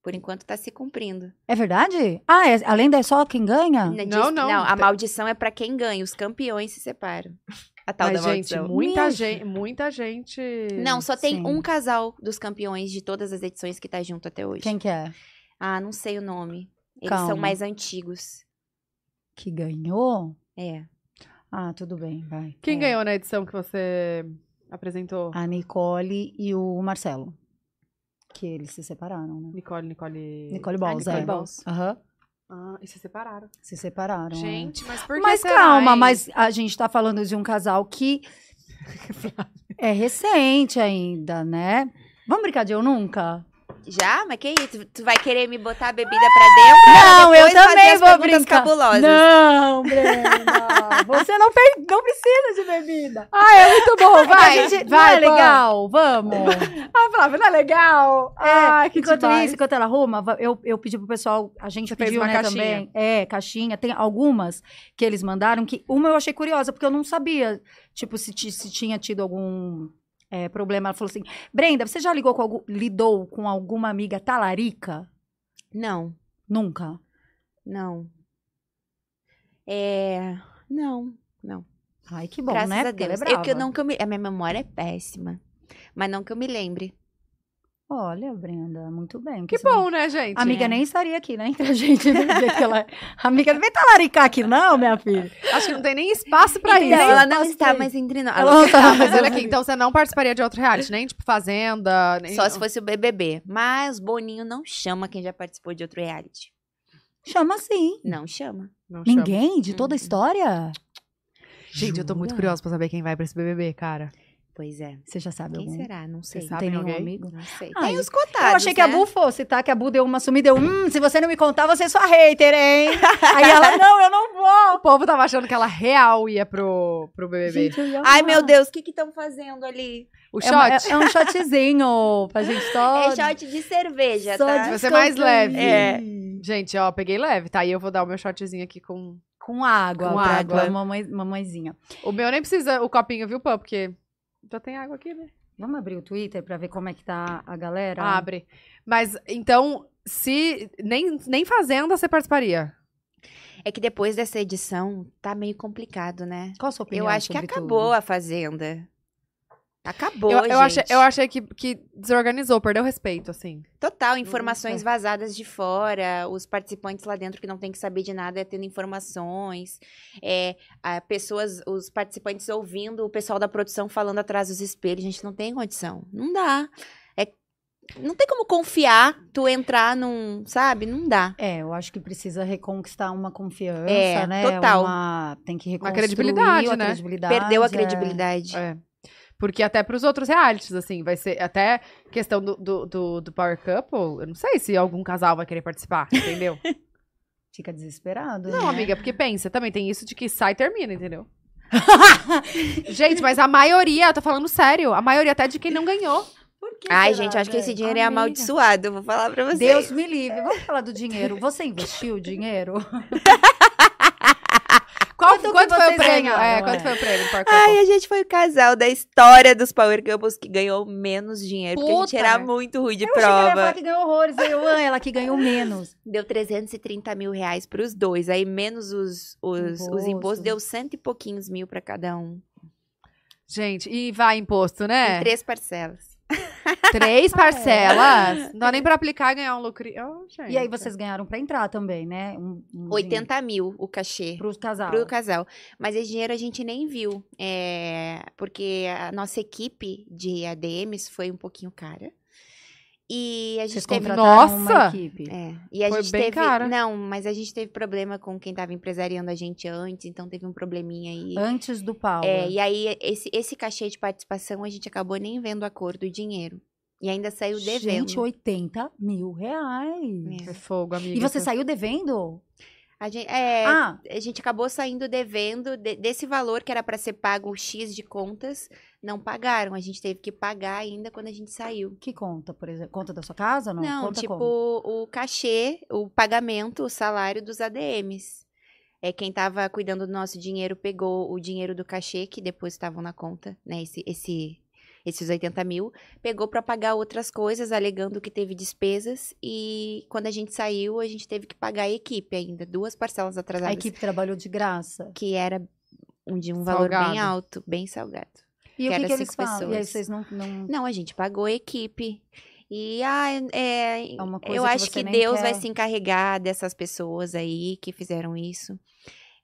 Por enquanto tá se cumprindo. É verdade? Ah, é, a lenda é só quem ganha? Diz- Não, não. Não, a maldição é pra quem ganha. Os campeões se separam. A tal Mas, da gente, maldição. muita Minha gente, muita gente. Não, só tem Sim. um casal dos campeões de todas as edições que tá junto até hoje. Quem que é? Ah, não sei o nome. Eles Calma. são mais antigos. Que ganhou? É. Ah, tudo bem, vai. Quem É. ganhou na edição que você apresentou? A Nicole e o Marcelo. Que eles se separaram, né? Nicole, Nicole. Nicole Balls, Nicole é. Balls. Aham. Ah, e se separaram. Se separaram. é. Gente, mas por que Mas será, calma, hein? mas a gente tá falando de um casal que <laughs> é recente ainda, né? Vamos brincar de eu nunca? Já? Mas que isso? Tu vai querer me botar a bebida pra dentro? Não, eu também as vou brincar. cabulosas. Não, Brenda. <laughs> Você não, per- não precisa de bebida. Ah, é muito bom, vai. Gente, vai, é legal? Vamos. <laughs> Ah, Flávia, não é legal? É, Ai, que enquanto demais. isso, enquanto ela arruma, eu, eu pedi pro pessoal, a gente Você pediu, uma né, caixinha. também. É, caixinha. Tem algumas que eles mandaram, que uma eu achei curiosa, porque eu não sabia, tipo, se, se tinha tido algum é, problema. Ela falou assim, Brenda, você já ligou com algum, lidou com alguma amiga talarica? Não, Nunca. não. É. Não, não. Ai, que bom, Graças né? a Porque ela Deus. é eu, brava. que eu não que eu me... A minha memória é péssima. Mas não que eu me lembre. Olha, Brenda, muito bem. Que bom, né, gente? A amiga nem estaria aqui, né, entre a gente, né, do jeito que ela é. A amiga não vem talaricar aqui, não, minha filha. Acho que não tem nem espaço pra Então, isso. Ela não Posso está mais entre nós. Ela não tá Tá, mais aqui, então você não participaria de outro reality, nem tipo Fazenda, nem... Só se fosse o BBB. Mas Boninho não chama quem já participou de outro reality. Chama sim. Não chama. Não chama. Ninguém de toda a Uhum. história? Gente, eu tô muito Jura? curiosa pra saber quem vai pra esse BBB, cara. Pois é. Você já sabe Quem algum? será? Não sei. Você Não tem nenhum alguém? amigo? Não sei. Ah, Tem eu- os cotados, Eu achei que a né? Bu fosse, tá? Que a Bu deu uma sumida. Eu, hum, se você não me contar, você é sua hater, hein? <laughs> Aí ela, não, eu não vou. O povo tava achando que ela real ia pro, pro BBB. Gente, eu ia Ai, meu Deus, o que que estão fazendo ali? o É, uma- shot é- é um shotzinho pra gente <laughs> só... É shot de cerveja, só tá? Vai ser mais leve. É. Gente, ó, peguei leve, tá? E eu vou dar o meu shotzinho aqui com... Com água, Com água. mamãe, mamãezinha. O meu nem precisa o copinho, viu, Pã? Porque já tem água aqui, né? Vamos abrir o Twitter pra ver como é que tá a galera? Abre. Mas, então, se... Nem, nem Fazenda você participaria. É que depois dessa edição, tá meio complicado, né? Qual a sua opinião Eu acho que acabou tudo? a Fazenda. Acabou, eu, gente. eu, achei, eu achei que, que desorganizou, perdeu o respeito, assim. Total, informações é. vazadas de fora, os participantes lá dentro que não tem que saber de nada tendo informações, é, a pessoas, os participantes ouvindo o pessoal da produção falando atrás dos espelhos, gente, não tem condição, não dá. É, não tem como confiar, tu entrar num, sabe, não dá. É, eu acho que precisa reconquistar uma confiança, É, né? total. Uma- tem que reconstruir credibilidade, a né? credibilidade. Perdeu a é. credibilidade. É. Porque até pros outros realities, assim, vai ser até questão do, do, do, do Power Couple, eu não sei se algum casal vai querer participar, entendeu? <laughs> Fica desesperado. não, né? amiga, porque pensa, também tem isso de que sai e termina, entendeu? <laughs> Gente, mas a maioria, eu tô falando sério, a maioria até de quem não ganhou. Por que Ai, será, gente, eu acho que esse dinheiro é Amiga. amaldiçoado, vou falar pra vocês. Deus me livre. Vamos falar do dinheiro. Você investiu dinheiro? <laughs> Qual, Quanto quanto, foi o prêmio? ganharam, É, quanto foi o prêmio Power Couple? Ai, a gente foi o casal da história dos Power Couples que ganhou menos dinheiro, porque a gente Puta era muito ruim de Eu achei que ela prova. que ganhou horrores. Eu, ah, ela que ganhou menos. <laughs> Deu 330 mil reais pros dois. Aí, menos os, os, os Imposto. impostos, deu cento e pouquinhos mil pra cada um. Gente, e vai imposto, Em né? três parcelas. <laughs> Três parcelas. Não <laughs> dá nem pra aplicar e ganhar um lucro. Oh. E aí vocês ganharam pra entrar também, né? Um, um 80 mil o cachê. Para os casal. Pro casal. Mas esse dinheiro a gente nem viu. é, porque a nossa equipe de ADMs foi um pouquinho cara. E a gente Vocês teve. Nossa! equipe. É, e a Foi gente bem teve. cara. Não, mas a gente teve problema com quem tava empresariando a gente antes, então teve um probleminha aí. Antes do Paulo. É, e aí, esse, esse cachê de participação, a gente acabou nem vendo a cor do dinheiro. E ainda saiu devendo. Gente, 80 mil reais. É. É fogo, amiga. E você saiu devendo? A gente, é, Ah, a gente acabou saindo devendo de- desse valor que era para ser pago X de contas, não pagaram. A gente teve que pagar ainda quando a gente saiu. que conta, por exemplo? Conta da sua casa? Não, Não, conta tipo, como? o cachê, o pagamento, o salário dos ADMs. É, quem tava cuidando do nosso dinheiro pegou o dinheiro do cachê, que depois estavam na conta, né? Esse, esse, esses 80 mil, pegou para pagar outras coisas, alegando que teve despesas. E quando a gente saiu, a gente teve que pagar a equipe ainda, duas parcelas A atrasadas. equipe trabalhou de graça. Que era um, de um valor bem Salgado. alto, bem salgado. E o Que que, que eles falam? E aí vocês não... não... Não, a gente pagou a equipe. E ah, é, É uma coisa eu que acho que nem Deus quer. vai se encarregar dessas pessoas aí que fizeram isso.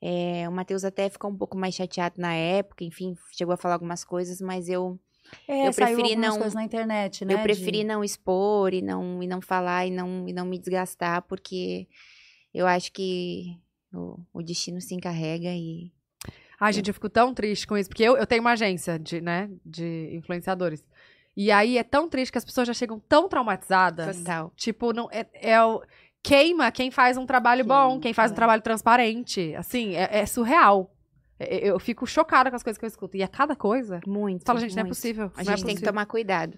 É, o Matheus até ficou um pouco mais chateado na época, enfim, chegou a falar algumas coisas, mas eu, É, eu preferi não- coisas na internet, né? eu preferi de- não expor e não, e não falar e não, e não me desgastar, porque eu acho que o, o destino se encarrega e. Ai, gente, eu fico tão triste com isso, porque eu, eu tenho uma agência de, né, de influenciadores. E aí é tão triste que as pessoas já chegam tão traumatizadas. Total. Tipo, não, é, é o. Queima quem faz um trabalho bom, Queima, quem faz um é. trabalho transparente. Assim, é, é surreal. É- Eu fico chocada com as coisas que eu escuto. E a cada coisa. Muito. Fala, gente, não é muito. possível. A é gente tem que possível. tomar cuidado.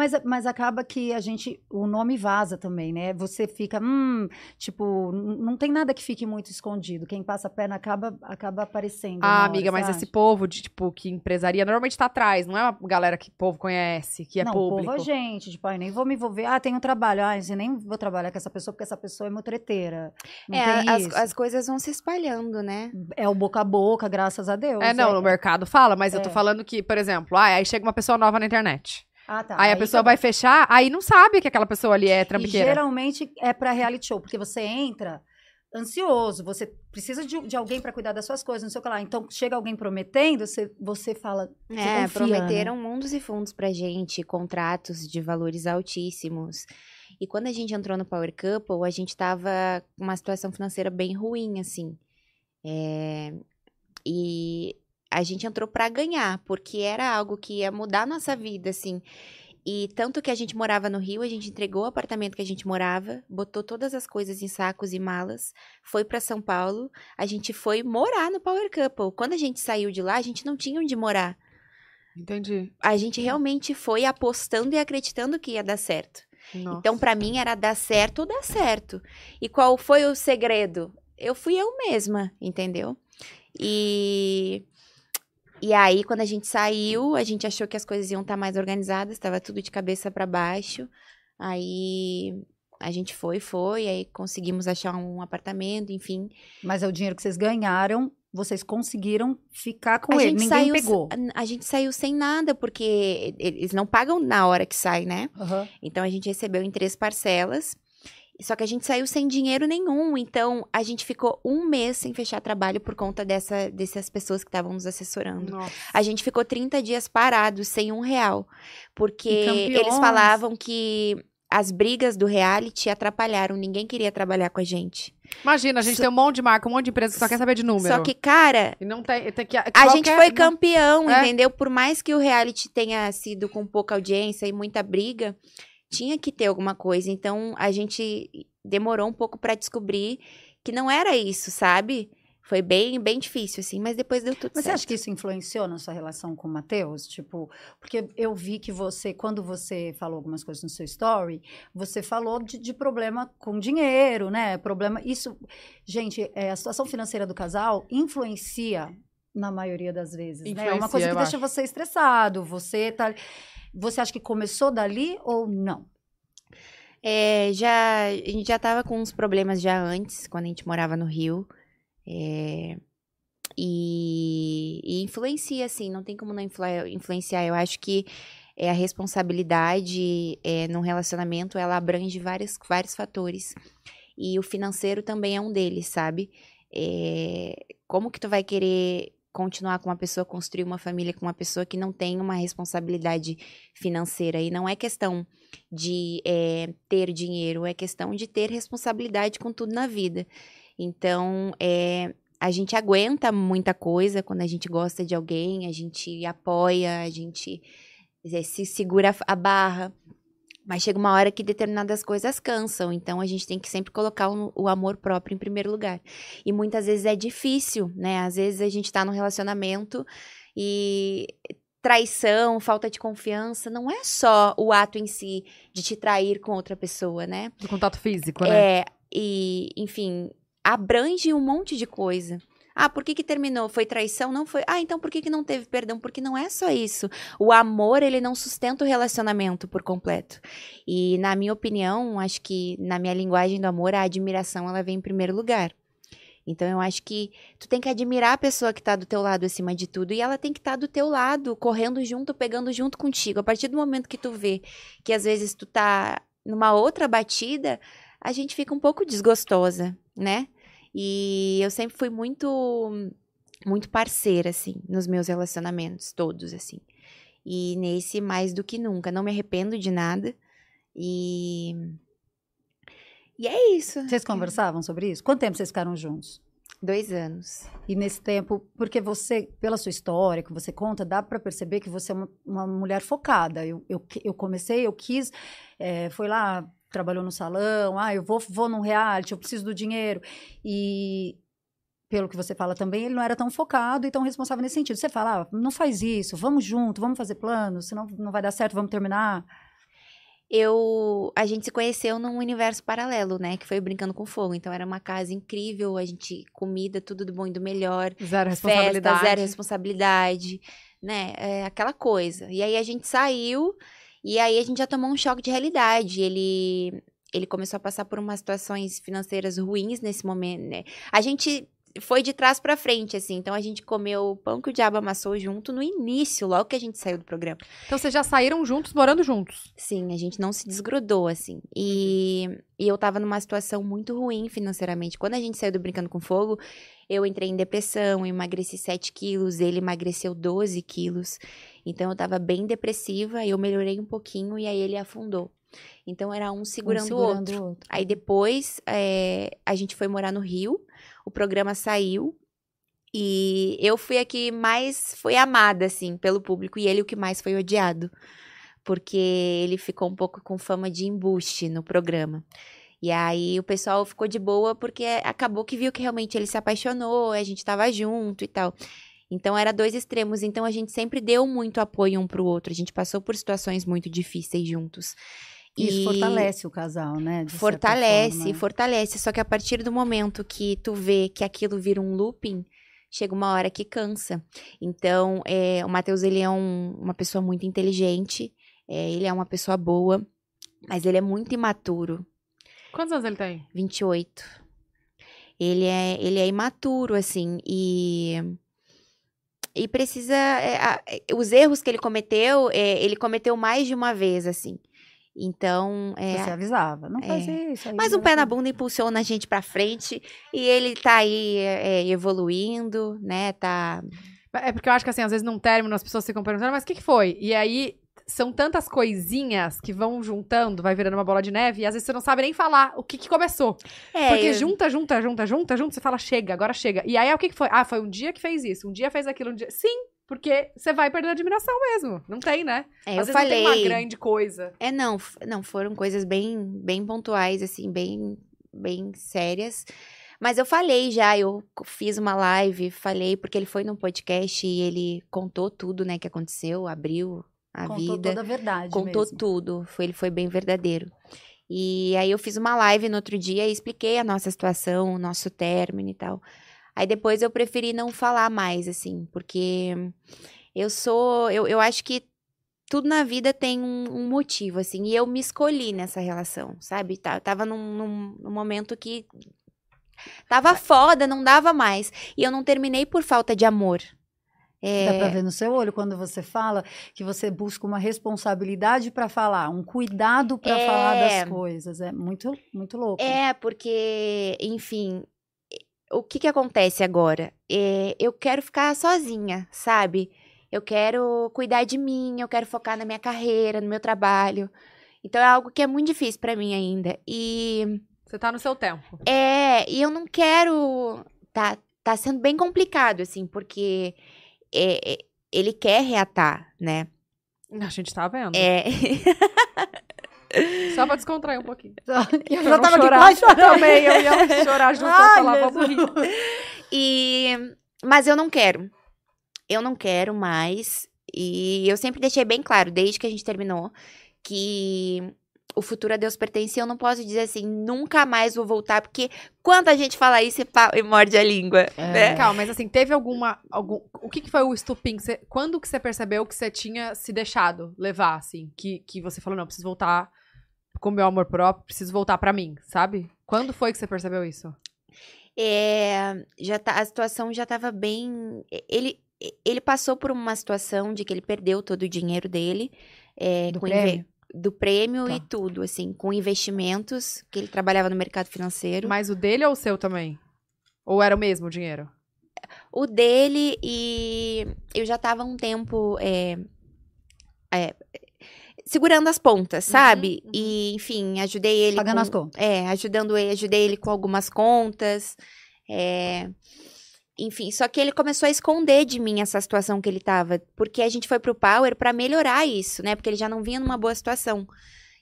Mas, mas acaba que a gente. O nome vaza também, né? Você fica. Hum, tipo, não tem nada que fique muito escondido. Quem passa a perna acaba, acaba aparecendo. Ah, hora, amiga, mas esse povo de, tipo, que empresaria normalmente tá atrás, não é uma galera que o povo conhece, que é não, público. o povo é gente, tipo, ai, nem vou me envolver. Ah, tem um trabalho. Ah, eu nem vou trabalhar com essa pessoa porque essa pessoa é mutreteira. Não é, as, as coisas vão se espalhando, né? É o boca a boca, graças a Deus. É, não, no mercado fala, mas eu tô É. falando que, por exemplo, ah, aí chega uma pessoa nova na internet. Ah, tá. aí a pessoa tá vai fechar, aí não sabe que aquela pessoa ali é E trambiqueira. geralmente é pra reality show, porque você entra ansioso, você precisa de, de alguém pra cuidar das suas coisas, não sei o que lá. Então, chega alguém prometendo, você, você fala. Você É, confia, prometeram mundos e fundos pra gente, contratos de valores altíssimos. E quando a gente entrou no Power Couple, a gente tava com uma situação financeira bem ruim, assim. É, E a gente entrou pra ganhar, porque era algo que ia mudar a nossa vida, assim. E tanto que a gente morava no Rio, a gente entregou o apartamento que a gente morava, botou todas as coisas em sacos e malas, foi pra São Paulo, a gente foi morar no Power Couple. Quando a gente saiu de lá, a gente não tinha onde morar Entendi. a gente realmente foi apostando e acreditando que ia dar certo. Nossa. Então, pra mim, era dar certo ou dar certo. E qual foi o segredo? Eu fui eu mesma, entendeu? E. E aí, quando a gente saiu, a gente achou que as coisas iam estar mais organizadas, estava tudo de cabeça para baixo. Aí a gente foi, foi, aí conseguimos achar um apartamento, enfim. Mas é o dinheiro que vocês ganharam, vocês conseguiram ficar com a ele. Ninguém saiu, pegou. A, a gente saiu sem nada, porque eles não pagam na hora que sai, né? Aham. Então a gente recebeu em três parcelas. Só que a gente saiu sem dinheiro nenhum. Então a gente ficou um mês sem fechar trabalho por conta dessa, dessas pessoas que estavam nos assessorando. Nossa. A gente ficou 30 dias parados, sem um real. Porque eles falavam que as brigas do reality atrapalharam. Ninguém queria trabalhar com a gente. Imagina, a gente tem um monte de marca, um monte de empresa que só quer saber de número. Só que, cara, E não tem. tem que, a gente foi campeão, É. entendeu? Por mais que o reality tenha sido com pouca audiência e muita briga, tinha que ter alguma coisa. Então a gente demorou um pouco pra descobrir que não era isso, sabe? Foi bem, bem difícil, assim, mas depois deu tudo Mas você certo. acha que isso influenciou na sua relação com o Matheus? Tipo, porque eu vi que você, quando você falou algumas coisas no seu story, você falou de, de problema com dinheiro, né? Problema. Isso, gente, é, a situação financeira do casal influencia na maioria das vezes, né? É uma coisa que deixa acho. você estressado. Você tá. Você acha que começou dali ou não? É, já, a gente já tava com uns problemas já antes, quando a gente morava no Rio. É, e, e influencia, assim, não tem como não influ- influenciar. Eu acho que é, a responsabilidade é, num relacionamento, ela abrange vários, vários fatores. E o financeiro também é um deles, sabe? É, como que tu vai querer continuar com uma pessoa, construir uma família com uma pessoa que não tem uma responsabilidade financeira? E não é questão de é, ter dinheiro, é questão de ter responsabilidade com tudo na vida. Então, é, a gente aguenta muita coisa quando a gente gosta de alguém, a gente apoia, a gente é, se segura a barra. Mas chega uma hora que determinadas coisas cansam, então a gente tem que sempre colocar o, o amor próprio em primeiro lugar. E muitas vezes é difícil, né? Às vezes a gente tá num relacionamento e traição, falta de confiança, não é só o ato em si de te trair com outra pessoa, né? Do contato físico, né? É, e, enfim, abrange um monte de coisa. Ah, por que que terminou? Foi traição? Não foi? Ah, então por que que não teve perdão? Porque não é só isso. O amor, ele não sustenta o relacionamento por completo. E, na minha opinião, acho que na minha linguagem do amor, a admiração, ela vem em primeiro lugar. Então, eu acho que tu tem que admirar a pessoa que tá do teu lado acima de tudo. E ela tem que estar do teu lado, correndo junto, pegando junto contigo. A partir do momento que tu vê que às vezes tu tá numa outra batida, a gente fica um pouco desgostosa, né? E eu sempre fui muito muito parceira assim nos meus relacionamentos todos assim. E nesse mais do que nunca, não me arrependo de nada. E E é isso. Vocês conversavam sobre isso? Quanto tempo vocês ficaram juntos? Dois anos. E nesse tempo, porque você, pela sua história que você conta, dá para perceber que você é uma, uma mulher focada. Eu, eu, eu, comecei, eu quis, é, foi lá, trabalhou no salão, ah, eu vou, vou num reality, eu preciso do dinheiro. E pelo que você fala também, ele não era tão focado e tão responsável nesse sentido. Você fala, ah, não faz isso, vamos junto, vamos fazer planos, senão não vai dar certo, vamos terminar eu a gente se conheceu num universo paralelo, né, que foi brincando com fogo. Então era uma casa incrível, a gente comida tudo do bom e do melhor, zero responsabilidade, festa, zero responsabilidade, né, é aquela coisa. E aí a gente saiu e aí a gente já tomou um choque de realidade. Ele ele começou a passar por umas situações financeiras ruins nesse momento, né? A gente foi de trás para frente, assim. Então a gente comeu o pão que o diabo amassou junto no início, logo que a gente saiu do programa. Então vocês já saíram juntos, morando juntos? Sim, a gente não se desgrudou, assim. E, e eu tava numa situação muito ruim financeiramente. Quando a gente saiu do Brincando com Fogo, eu entrei em depressão, emagreci 7 quilos, ele emagreceu 12 quilos. Então eu tava bem depressiva, eu melhorei um pouquinho e aí ele afundou. Então era um segurando, um segurando o outro. outro. Aí depois é, a gente foi morar no Rio o programa saiu. E eu fui a que mais foi amada, assim, pelo público. E ele o que mais foi odiado. Porque ele ficou um pouco com fama de embuste no programa. E aí o pessoal ficou de boa porque acabou que viu que realmente ele se apaixonou, a gente tava junto e tal. Então era dois extremos, então a gente sempre deu muito apoio um pro outro. A gente passou por situações muito difíceis juntos. Isso e fortalece o casal, né? fortalece, fortalece. Só que a partir do momento que tu vê que aquilo vira um looping, chega uma hora que cansa. Então, é, o Matheus, ele é um, uma pessoa muito inteligente, é, ele é uma pessoa boa, mas ele é muito imaturo. Quantos anos ele tem? 28. Ele é, ele é imaturo, assim, e e precisa. É, os erros que ele cometeu, é, ele cometeu mais de uma vez, assim. Então, é, Você avisava, não é, isso. Mas um pé na bunda impulsiona a gente para frente e ele tá aí é, evoluindo, né? Tá. É porque eu acho que assim, às vezes num término as pessoas ficam perguntando, mas o que, que foi? E aí são tantas coisinhas que vão juntando, vai virando uma bola de neve, e às vezes você não sabe nem falar o que, que começou. É, Porque eu... junta, junta, junta, junta, junta, você fala, chega, agora chega. E aí o que, que foi? Ah, foi um dia que fez isso, um dia fez aquilo, um dia. Sim, porque você vai perder a admiração mesmo. Não tem, né? É, Às eu falei. Não tem uma grande coisa. É, não, não, foram coisas bem, bem pontuais, assim, bem, bem sérias. Mas eu falei já, eu fiz uma live, falei, porque ele foi num podcast e ele contou tudo, né, que aconteceu, abriu a contou vida. Contou toda a verdade Contou mesmo. tudo, foi, ele foi bem verdadeiro. E aí eu fiz uma live no outro dia e expliquei a nossa situação, o nosso término e tal. Aí depois eu preferi não falar mais, assim, porque eu sou. Eu, eu acho que tudo na vida tem um, um motivo, assim, e eu me escolhi nessa relação, sabe? Tá, tava num, num, num momento que tava foda, não dava mais. E eu não terminei por falta de amor. É... Dá pra ver no seu olho quando você fala que você busca uma responsabilidade para falar, um cuidado para é... falar das coisas. É muito, muito louco. É, porque, enfim, o que que acontece agora? É, eu quero ficar sozinha, sabe? Eu quero cuidar de mim, eu quero focar na minha carreira, no meu trabalho. Então é algo que é muito difícil para mim ainda. E você tá no seu tempo. É, e eu não quero tá tá sendo bem complicado assim, porque é, é, ele quer reatar, né? A gente tá vendo. É. <laughs> Só pra descontrair um pouquinho. Eu já tava chorar. aqui quase também. Eu ia chorar junto Ai, falar, vamos rir. E... Mas eu não quero. Eu não quero mais. E eu sempre deixei bem claro, desde que a gente terminou, que o futuro a Deus pertence, eu não posso dizer assim, nunca mais vou voltar, porque quando a gente fala isso e morde a língua, é. né? Calma, mas assim, teve alguma, algum, o que, que foi o estupim? Você, quando que você percebeu que você tinha se deixado levar, assim, que, que você falou, não, preciso voltar com meu amor próprio, preciso voltar para mim, sabe? Quando foi que você percebeu isso? É, já tá, a situação já tava bem, ele, ele passou por uma situação de que ele perdeu todo o dinheiro dele, é, do prêmio? Do prêmio tá. e tudo, assim, com investimentos, que ele trabalhava no mercado financeiro. Mas o dele ou o seu também? Ou era o mesmo o dinheiro? O dele e eu já tava um tempo é, é, segurando as pontas, uhum, sabe? Uhum, uhum. E, enfim, ajudei ele. Pagando com, as contas. É, ajudando ele, ajudei ele com algumas contas. É, Enfim, só que ele começou a esconder de mim essa situação que ele tava. Porque a gente foi pro Power pra melhorar isso, né? Porque ele já não vinha numa boa situação.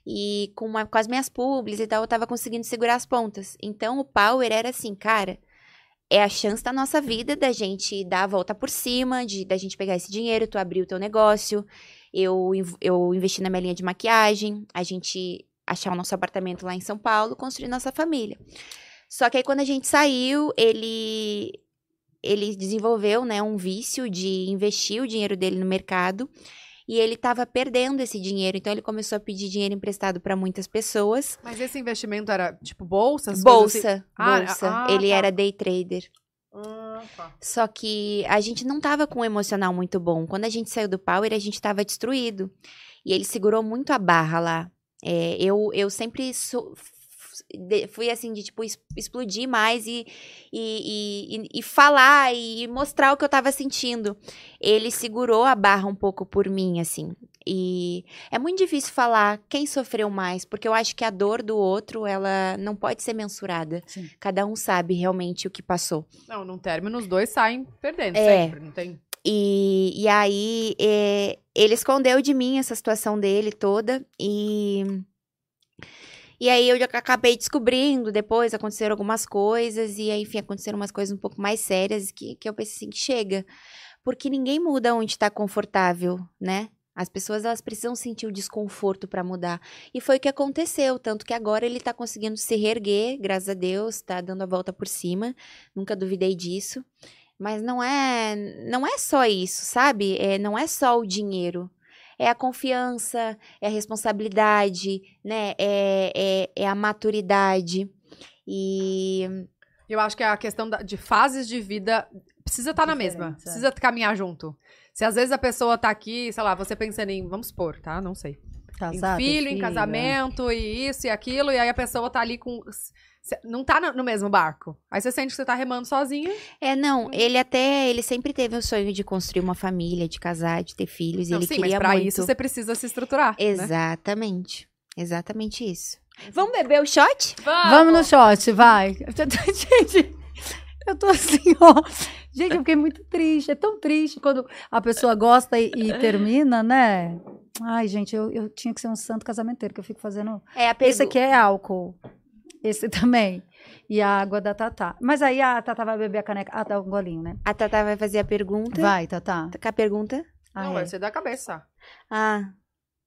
E com, uma- com as minhas publis e tal, eu tava conseguindo segurar as pontas. Então o Power era assim, cara. É a chance da nossa vida da gente dar a volta por cima, de da gente pegar esse dinheiro, tu abrir o teu negócio. Eu, eu investi na minha linha de maquiagem, a gente achar o nosso apartamento lá em São Paulo, construir nossa família. Só que aí quando a gente saiu, ele ele desenvolveu, né, um vício de investir o dinheiro dele no mercado e ele estava perdendo esse dinheiro, então ele começou a pedir dinheiro emprestado para muitas pessoas. Mas esse investimento era tipo bolsa? assim? Bolsa, Ah, bolsa. ah, ele tá. era day trader. Ah, tá. Só que a gente não tava com um emocional muito bom. Quando a gente saiu do Power, a gente tava destruído. E ele segurou muito a barra lá. É, eu, eu sempre de- fui assim, de tipo, explodir mais e, e, e, e- e falar e mostrar o que eu tava sentindo. Ele segurou a barra um pouco por mim, assim. E é muito difícil falar quem sofreu mais, porque eu acho que a dor do outro, ela não pode ser mensurada. Sim. Cada um sabe realmente o que passou. Não, num término, os dois saem perdendo É. sempre. Não tem. E, e aí, é, ele escondeu de mim essa situação dele toda. E, e aí, eu já acabei descobrindo. Depois aconteceram algumas coisas. E aí, enfim, aconteceram umas coisas um pouco mais sérias que, que eu pensei assim: que chega. Porque ninguém muda onde tá confortável, né? As pessoas elas precisam sentir o desconforto para mudar. E foi o que aconteceu, tanto que agora ele tá conseguindo se reerguer, graças a Deus, tá dando a volta por cima. Nunca duvidei disso. Mas não é, não é só isso, sabe? É, não é só o dinheiro. É a confiança, é a responsabilidade, né? É, é, é a maturidade. E Eu acho que a questão da- de fases de vida precisa estar na mesma. É. Precisa caminhar junto. Se às vezes a pessoa tá aqui, sei lá, você pensando em, vamos supor, tá? Não sei. Em Casar, ter filho, em é. casamento, e isso e aquilo, e aí a pessoa tá ali com. Não tá no- mesmo barco. Aí você sente que você tá remando sozinha. é não, ele até ele sempre teve o sonho de construir uma família, de casar, de ter filhos, e Não, ele sim, mas queria pra muito. isso você precisa se estruturar. né? Exatamente. Exatamente isso. Vamos beber o shot? Vamos no shot, vai. <laughs> Gente, eu tô assim, ó. Gente, eu fiquei muito triste. É tão triste quando a pessoa gosta e, e termina, né? Ai, gente, eu, eu tinha que ser um santo casamenteiro, que eu fico fazendo. É a Esse aqui é álcool. Esse <laughs> também. E a água da Tatá. Mas aí a Tatá vai beber a caneca. Ah, dá um golinho, né? A Tata vai fazer a pergunta. Vai, Tatá. Com a pergunta? Ah, Não, é. vai ser da cabeça. Ah,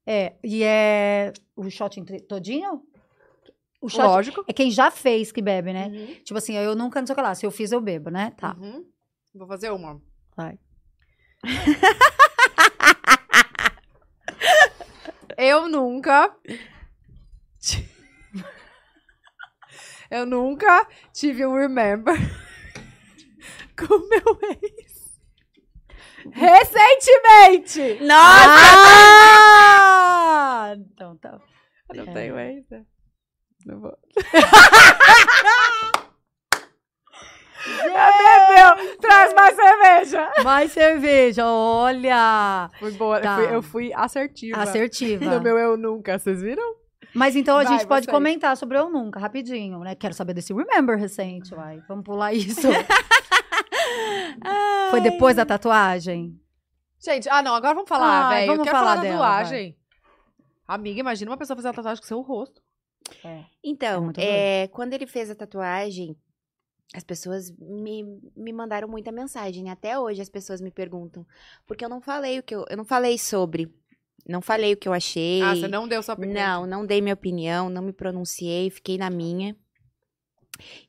É, e é o shot todinho? O shot Lógico. é quem já fez que bebe, né? Uhum. Tipo assim, eu nunca, não sei o que lá. Se eu fiz, eu bebo, né? Tá, Uhum. Vou fazer uma. vai. <laughs> Eu nunca. Eu nunca tive um remember com meu ex. Recentemente! Ah! Então tá. Eu não É. tenho ex, né? Não vou. <laughs> Bebeu! Traz mais cerveja! Mais cerveja, olha! Fui boa, eu Tá. fui- eu fui assertiva. Assertiva. No meu eu nunca, vocês viram? Mas então a Vai, gente pode comentar sobre eu nunca, rapidinho, né? Quero saber desse Remember recente, vai. Vamos pular isso. <laughs> Foi depois da tatuagem? Gente, ah não, agora vamos falar, velho. Eu quero falar falar da dela, tatuagem. Amiga, imagina uma pessoa fazer uma tatuagem com seu rosto. É Então, muito é, quando ele fez a tatuagem, as pessoas me, me mandaram muita mensagem. Até hoje as pessoas me perguntam. Porque eu não falei o que eu. Eu não falei sobre. Não falei o que eu achei. Ah, você não deu sua opinião. Não, não dei minha opinião, não me pronunciei, fiquei na minha.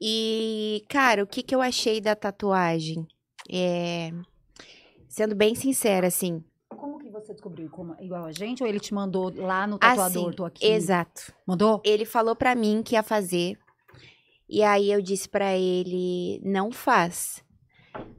E, cara, o que, que eu achei da tatuagem? É, Sendo bem sincera, assim. Como que você descobriu? Como, igual a gente? Ou ele te mandou lá no tatuador, Assim, tô aqui? Exato. Mandou? Ele falou pra mim que ia fazer. E aí eu disse pra ele, não faz.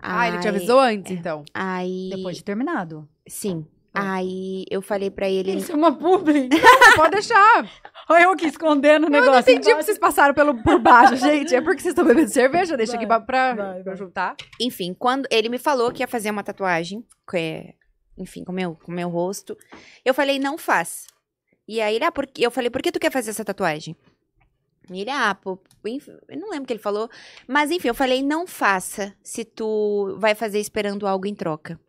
Ah, ele te Aí- avisou antes, então. Aí, Depois de terminado. sim. Ah. Aí eu falei pra ele, Isso é uma publi. <laughs> Pode deixar. Olha eu aqui escondendo o Eu negócio. não entendi porque vocês passaram pelo, por baixo, gente. É porque vocês estão bebendo cerveja. Deixa aqui Vai, pra, pra, vai, pra juntar. enfim, quando ele me falou que ia fazer uma tatuagem, é, enfim, com meu, com meu rosto, eu falei, não faz. E aí ele, ah, por, quê? eu falei, por que tu quer fazer essa tatuagem? Ele, ah, pô, eu não lembro o que ele falou. Mas enfim, eu falei, não faça se tu vai fazer esperando algo em troca.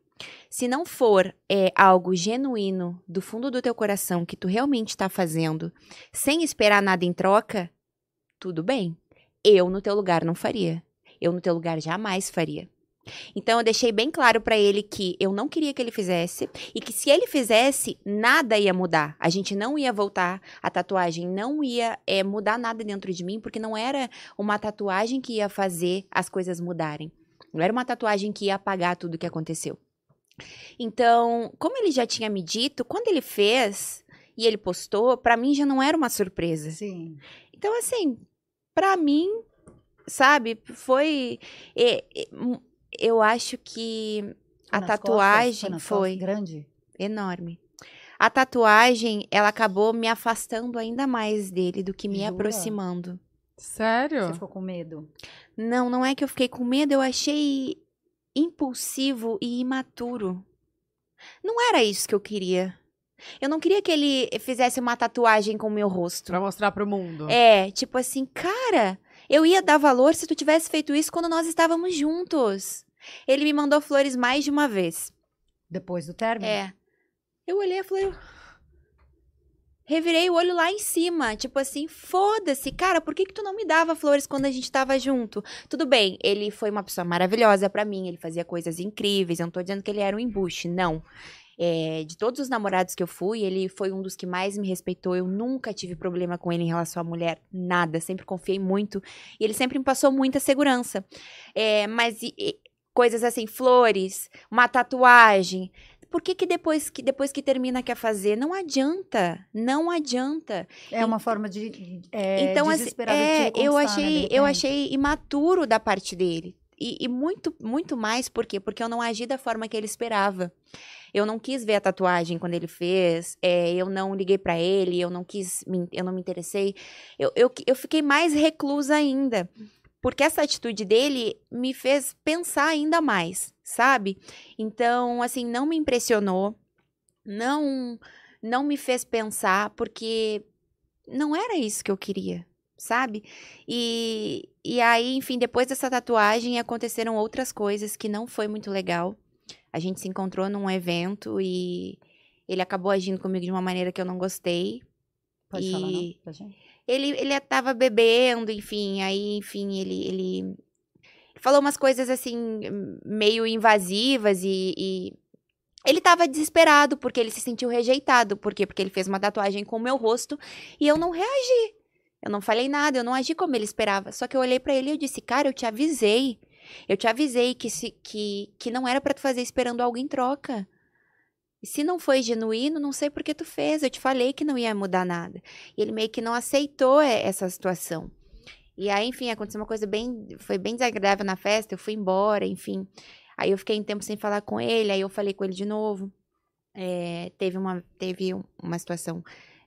Se não for é, algo genuíno do fundo do teu coração que tu realmente tá fazendo, sem esperar nada em troca, tudo bem. Eu no teu lugar não faria. Eu no teu lugar jamais faria. Então eu deixei bem claro pra ele que eu não queria que ele fizesse e que se ele fizesse, nada ia mudar. A gente não ia voltar, a tatuagem não ia é, mudar nada dentro de mim, porque não era uma tatuagem que ia fazer as coisas mudarem. Não era uma tatuagem que ia apagar tudo que aconteceu. Então, como ele já tinha me dito, quando ele fez e ele postou, pra mim já não era uma surpresa. Sim. Então, assim, pra mim, sabe, foi. é, é, eu acho que a Foi nas tatuagem costas? foi costas? grande. enorme. A tatuagem, ela acabou me afastando ainda mais dele do que me Jura? aproximando. Sério? Você ficou com medo? Não, não é que eu fiquei com medo, eu achei impulsivo e imaturo. Não era isso que eu queria. Eu não queria que ele fizesse uma tatuagem com o meu rosto. Pra mostrar pro mundo. É, tipo assim, cara, eu ia dar valor se tu tivesse feito isso quando nós estávamos juntos. Ele me mandou flores mais de uma vez. Depois do término? É. Eu olhei e falei. Revirei o olho lá em cima, tipo assim, foda-se, cara, por que que tu não me dava flores quando a gente tava junto? Tudo bem, ele foi uma pessoa maravilhosa pra mim, ele fazia coisas incríveis, eu não tô dizendo que ele era um embuste, não. É, de todos os namorados que eu fui, ele foi um dos que mais me respeitou, eu nunca tive problema com ele em relação à mulher, nada, sempre confiei muito, e ele sempre me passou muita segurança. É, mas e- e coisas assim, flores, uma tatuagem, por que, que depois que depois que termina quer fazer? Não adianta, não adianta. É uma forma de é, então assim, é, de te eu né, achei de eu achei imaturo da parte dele e, e muito muito mais por quê? Porque eu não agi da forma que ele esperava. Eu não quis ver a tatuagem quando ele fez, é, eu não liguei pra ele, eu não quis, me- eu não me interessei. Eu, eu, eu fiquei mais reclusa ainda. Porque essa atitude dele me fez pensar ainda mais, sabe? Então, assim, não me impressionou, não não me fez pensar, porque não era isso que eu queria, sabe? E, e aí, enfim, depois dessa tatuagem aconteceram outras coisas que não foi muito legal. A gente se encontrou num evento e ele acabou agindo comigo de uma maneira que eu não gostei. Pode falar, não? e- Pra gente? Ele, ele tava bebendo, enfim, aí, enfim, ele, ele falou umas coisas assim, meio invasivas e, e ele tava desesperado porque ele se sentiu rejeitado. Por quê? Porque ele fez uma tatuagem com o meu rosto e eu não reagi. Eu não falei nada, eu não agi como ele esperava. Só que eu olhei pra ele e eu disse, cara, eu te avisei. Eu te avisei que, se, que, que não era pra tu fazer esperando algo em troca. E se não foi genuíno, não sei por que tu fez. Eu te falei que não ia mudar nada. E ele meio que não aceitou é, essa situação. E aí, enfim, aconteceu uma coisa bem. Foi bem desagradável na festa, eu fui embora, enfim. Aí eu fiquei um tempo sem falar com ele, aí eu falei com ele de novo. É, teve uma, teve uma situação.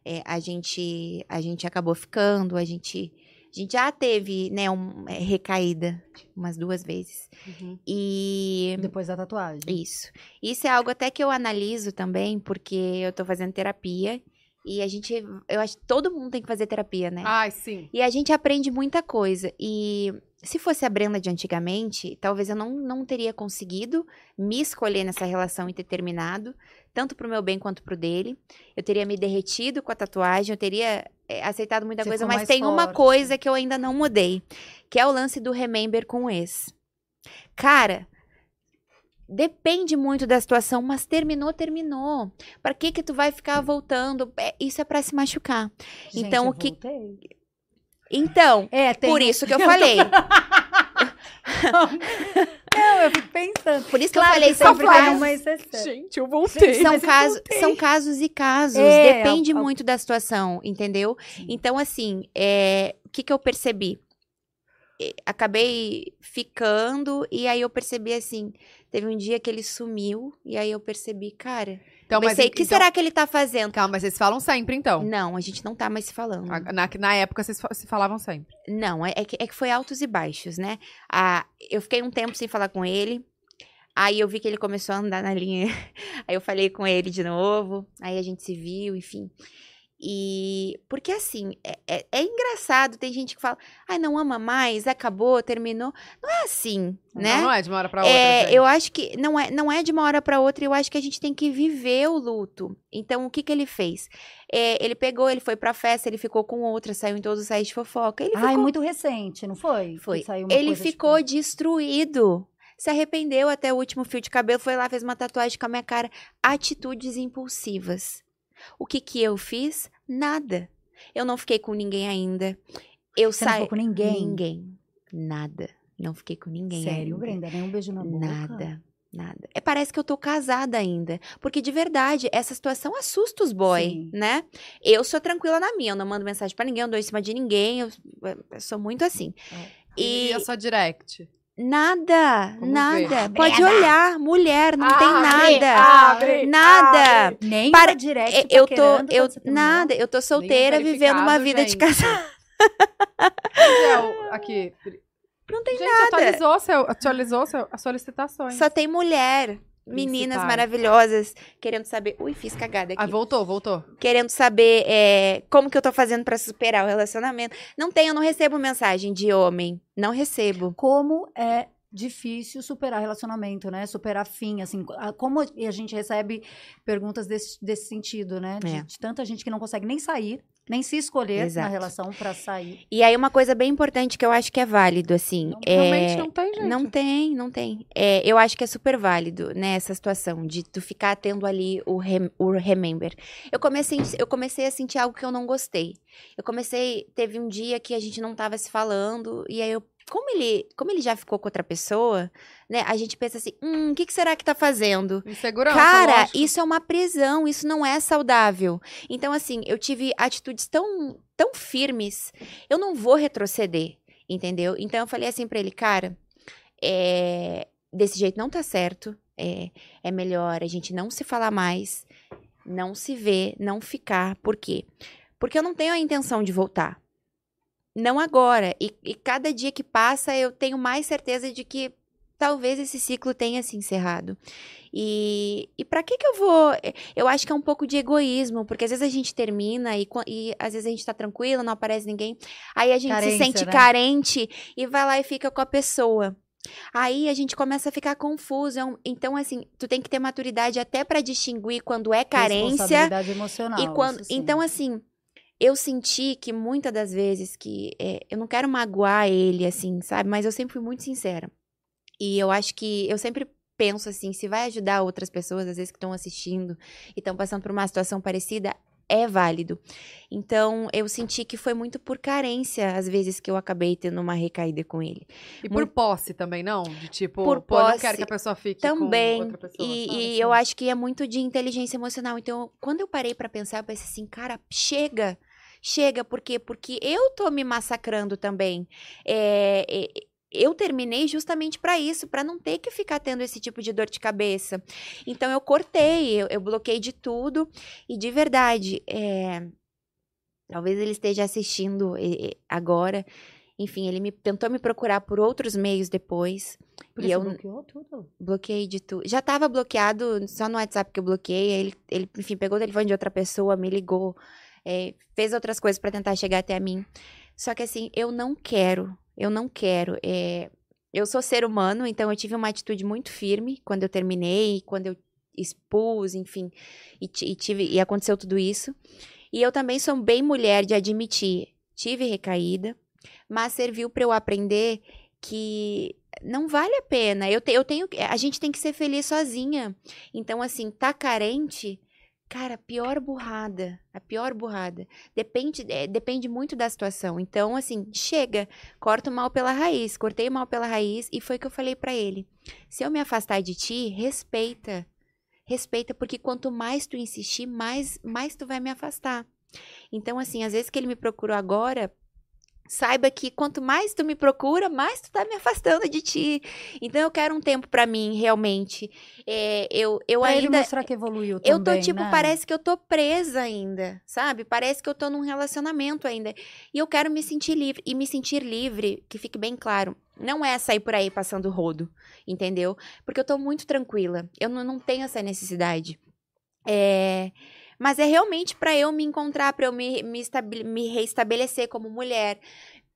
é, a, gente, a gente acabou ficando, a gente. A gente já teve, né, um, é, recaída umas duas vezes. Uhum. E. Depois da tatuagem. Isso. Isso é algo até que eu analiso também, porque eu tô fazendo terapia. E a gente. Eu acho que todo mundo tem que fazer terapia, né? Ai, sim. E a gente aprende muita coisa. E se fosse a Brenda de antigamente, talvez eu não, não teria conseguido me escolher nessa relação e ter terminado, tanto pro meu bem quanto pro dele. Eu teria me derretido com a tatuagem, eu teria é, aceitado muita Você coisa, mas tem uma forte. coisa que eu ainda não mudei, que é o lance do remember com o ex. Cara, depende muito da situação, mas terminou, terminou. Pra que que tu vai ficar voltando? É, isso é pra se machucar. Gente, então, o que- voltei. Então, É, tem por isso que eu <laughs> falei. <laughs> <laughs> Não, eu fico pensando. Por isso que Claro eu falei, que são sempre casos, uma exceção. Gente, eu voltei. Gente, são, voltei. são casos e casos. É, Depende muito da situação, entendeu? Sim. Então, assim, é, o que, que eu percebi? Acabei ficando e aí eu percebi assim. Teve um dia que ele sumiu e aí eu percebi, cara. Então, mas pensei, o que então- será que ele tá fazendo? Calma, mas vocês falam sempre, então. Não, a gente não tá mais se falando. Na, na época, vocês se falavam sempre. Não, é, é que, é que foi altos e baixos, né? Ah, eu fiquei um tempo sem falar com ele. Aí eu vi que ele começou a andar na linha. <laughs> Aí eu falei com ele de novo. Aí a gente se viu, enfim. E porque assim, é, é- é engraçado, tem gente que fala, ai, não ama mais, acabou, terminou. Não é assim, né? Não, não é de uma hora pra outra. É, gente. eu acho que não é, não é de uma hora para outra, eu acho que a gente tem que viver o luto. Então, o que que ele fez? É, ele pegou, ele foi pra festa, ele ficou com outra, saiu em todos os sites de fofoca. Ele Ai, ficou, muito recente, não foi? Foi. Que saiu uma ele coisa, tipo, ficou destruído. Se arrependeu até o último fio de cabelo, foi lá, fez uma tatuagem com a minha cara. Atitudes impulsivas. O que que eu fiz? Nada. Eu não fiquei com ninguém ainda. Eu Você não saí. ficou com ninguém? Ninguém. Nada. Não fiquei com ninguém Sério, ainda. Brenda? Nem um beijo na boca? Nada. Nada. É, parece que eu tô casada ainda. Porque, de verdade, essa situação assusta os boy, Sim. né? Eu sou tranquila na minha. Eu não mando mensagem pra ninguém, eu não dou em cima de ninguém. Eu, eu sou muito assim. E E a sua direct? Nada, Vamos nada. ver. Pode Brenda. olhar. Mulher, não tem Abre, nada. abre, Nada. abre. Nem Para- uma direct É, Eu tô. Eu, nada. Eu tô solteira, vivendo uma vida de gente. é o- Aqui. Não tem Gente, nada. atualizou, seu, atualizou seu, as solicitações. Só tem mulher. Meninas maravilhosas querendo saber. Ui, fiz cagada aqui. Ah, voltou, voltou. querendo saber é, como que eu tô fazendo pra superar o relacionamento. Não tem, eu não recebo mensagem de homem. Não recebo. Como é difícil superar relacionamento, né? Superar fim, assim, a- como a gente recebe perguntas desse, desse sentido, né? De, É. de tanta gente que não consegue nem sair, nem se escolher Exato. na relação pra sair. E aí, uma coisa bem importante que eu acho que é válido, assim. Não, é... Realmente não tem, gente. Não tem, não tem. É, eu acho que é super válido, né, essa situação de tu ficar tendo ali o, rem- o remember. Eu comecei, eu comecei a sentir algo que eu não gostei. Eu comecei, teve um dia que a gente não tava se falando, e aí eu, como ele, como ele já ficou com outra pessoa, né, a gente pensa assim, hum, o que, que será que tá fazendo? Insegurança, Cara, lógico. isso é uma prisão, isso não é saudável. Então, assim, eu tive atitudes tão, tão firmes, eu não vou retroceder, entendeu? Então, eu falei assim pra ele, cara, é, desse jeito não tá certo, é, é melhor a gente não se falar mais, não se ver, não ficar. Por quê? Porque eu não tenho a intenção de voltar. Não agora. E, e cada dia que passa, eu tenho mais certeza de que talvez esse ciclo tenha se encerrado. E, e para que que eu vou? Eu acho que é um pouco de egoísmo, porque às vezes a gente termina e, e às vezes a gente tá tranquila, não aparece ninguém. Aí a gente se Carência, sente né? carente e vai lá e fica com a pessoa. Aí a gente começa a ficar confuso. é Então, assim, tu tem que ter maturidade até para distinguir quando é carência Responsabilidade emocional. e quando, então, assim, eu senti que muitas das vezes que é, eu não quero magoar ele, assim, sabe? Mas eu sempre fui muito sincera. E eu acho que eu sempre penso assim, se vai ajudar outras pessoas, às vezes que estão assistindo e estão passando por uma situação parecida, é válido. Então, eu senti que foi muito por carência, às vezes, que eu acabei tendo uma recaída com ele. E por muito- posse também, não? De tipo, Por pô, eu não posse quero que a pessoa fique Também. com outra pessoa. E, sabe? e eu acho que é muito de inteligência emocional. Então, quando eu parei pra pensar, eu pensei assim, cara, chega. Chega, por quê? Porque eu tô me massacrando também. É, é, eu terminei justamente pra isso, pra não ter que ficar tendo esse tipo de dor de cabeça. Então, eu cortei, eu, eu bloqueei de tudo. E de verdade, é, talvez ele esteja assistindo agora. Enfim, ele me, tentou me procurar por outros meios depois. Por e eu- bloqueou tudo. Bloqueei de tudo. Já tava bloqueado, só no WhatsApp que eu bloqueei. Ele, ele enfim, pegou o telefone de outra pessoa, me ligou, é, fez outras coisas pra tentar chegar até mim. Só que assim, eu não quero, eu não quero. é, eu sou ser humano, então eu tive uma atitude muito firme quando eu terminei, quando eu expus, enfim, e, e tive, e aconteceu tudo isso. E eu também sou bem mulher de admitir, tive recaída, mas serviu pra eu aprender que não vale a pena. Eu, te- eu tenho, a gente tem que ser feliz sozinha. Então, assim, tá carente, cara, a pior burrada, a pior burrada. Depende, é, depende muito da situação. Então, assim, chega, corta o mal pela raiz, cortei o mal pela raiz e foi o que eu falei pra ele. Se eu me afastar de ti, respeita. Respeita, porque quanto mais tu insistir, mais, mais tu vai me afastar. Então, assim, às vezes que ele me procurou agora, saiba que quanto mais tu me procura, mais tu tá me afastando de ti. Então eu quero um tempo pra mim, realmente. É, eu eu Pra ele ainda mostrar que evoluiu eu tô também, tipo, né? parece que eu tô presa ainda, sabe? Parece que eu tô num relacionamento ainda. E eu quero me sentir livre. E me sentir livre, que fique bem claro, não é sair por aí passando rodo, entendeu? Porque eu tô muito tranquila. Eu não, não tenho essa necessidade. É, Mas é realmente pra eu me encontrar, pra eu me, me, me reestabelecer como mulher.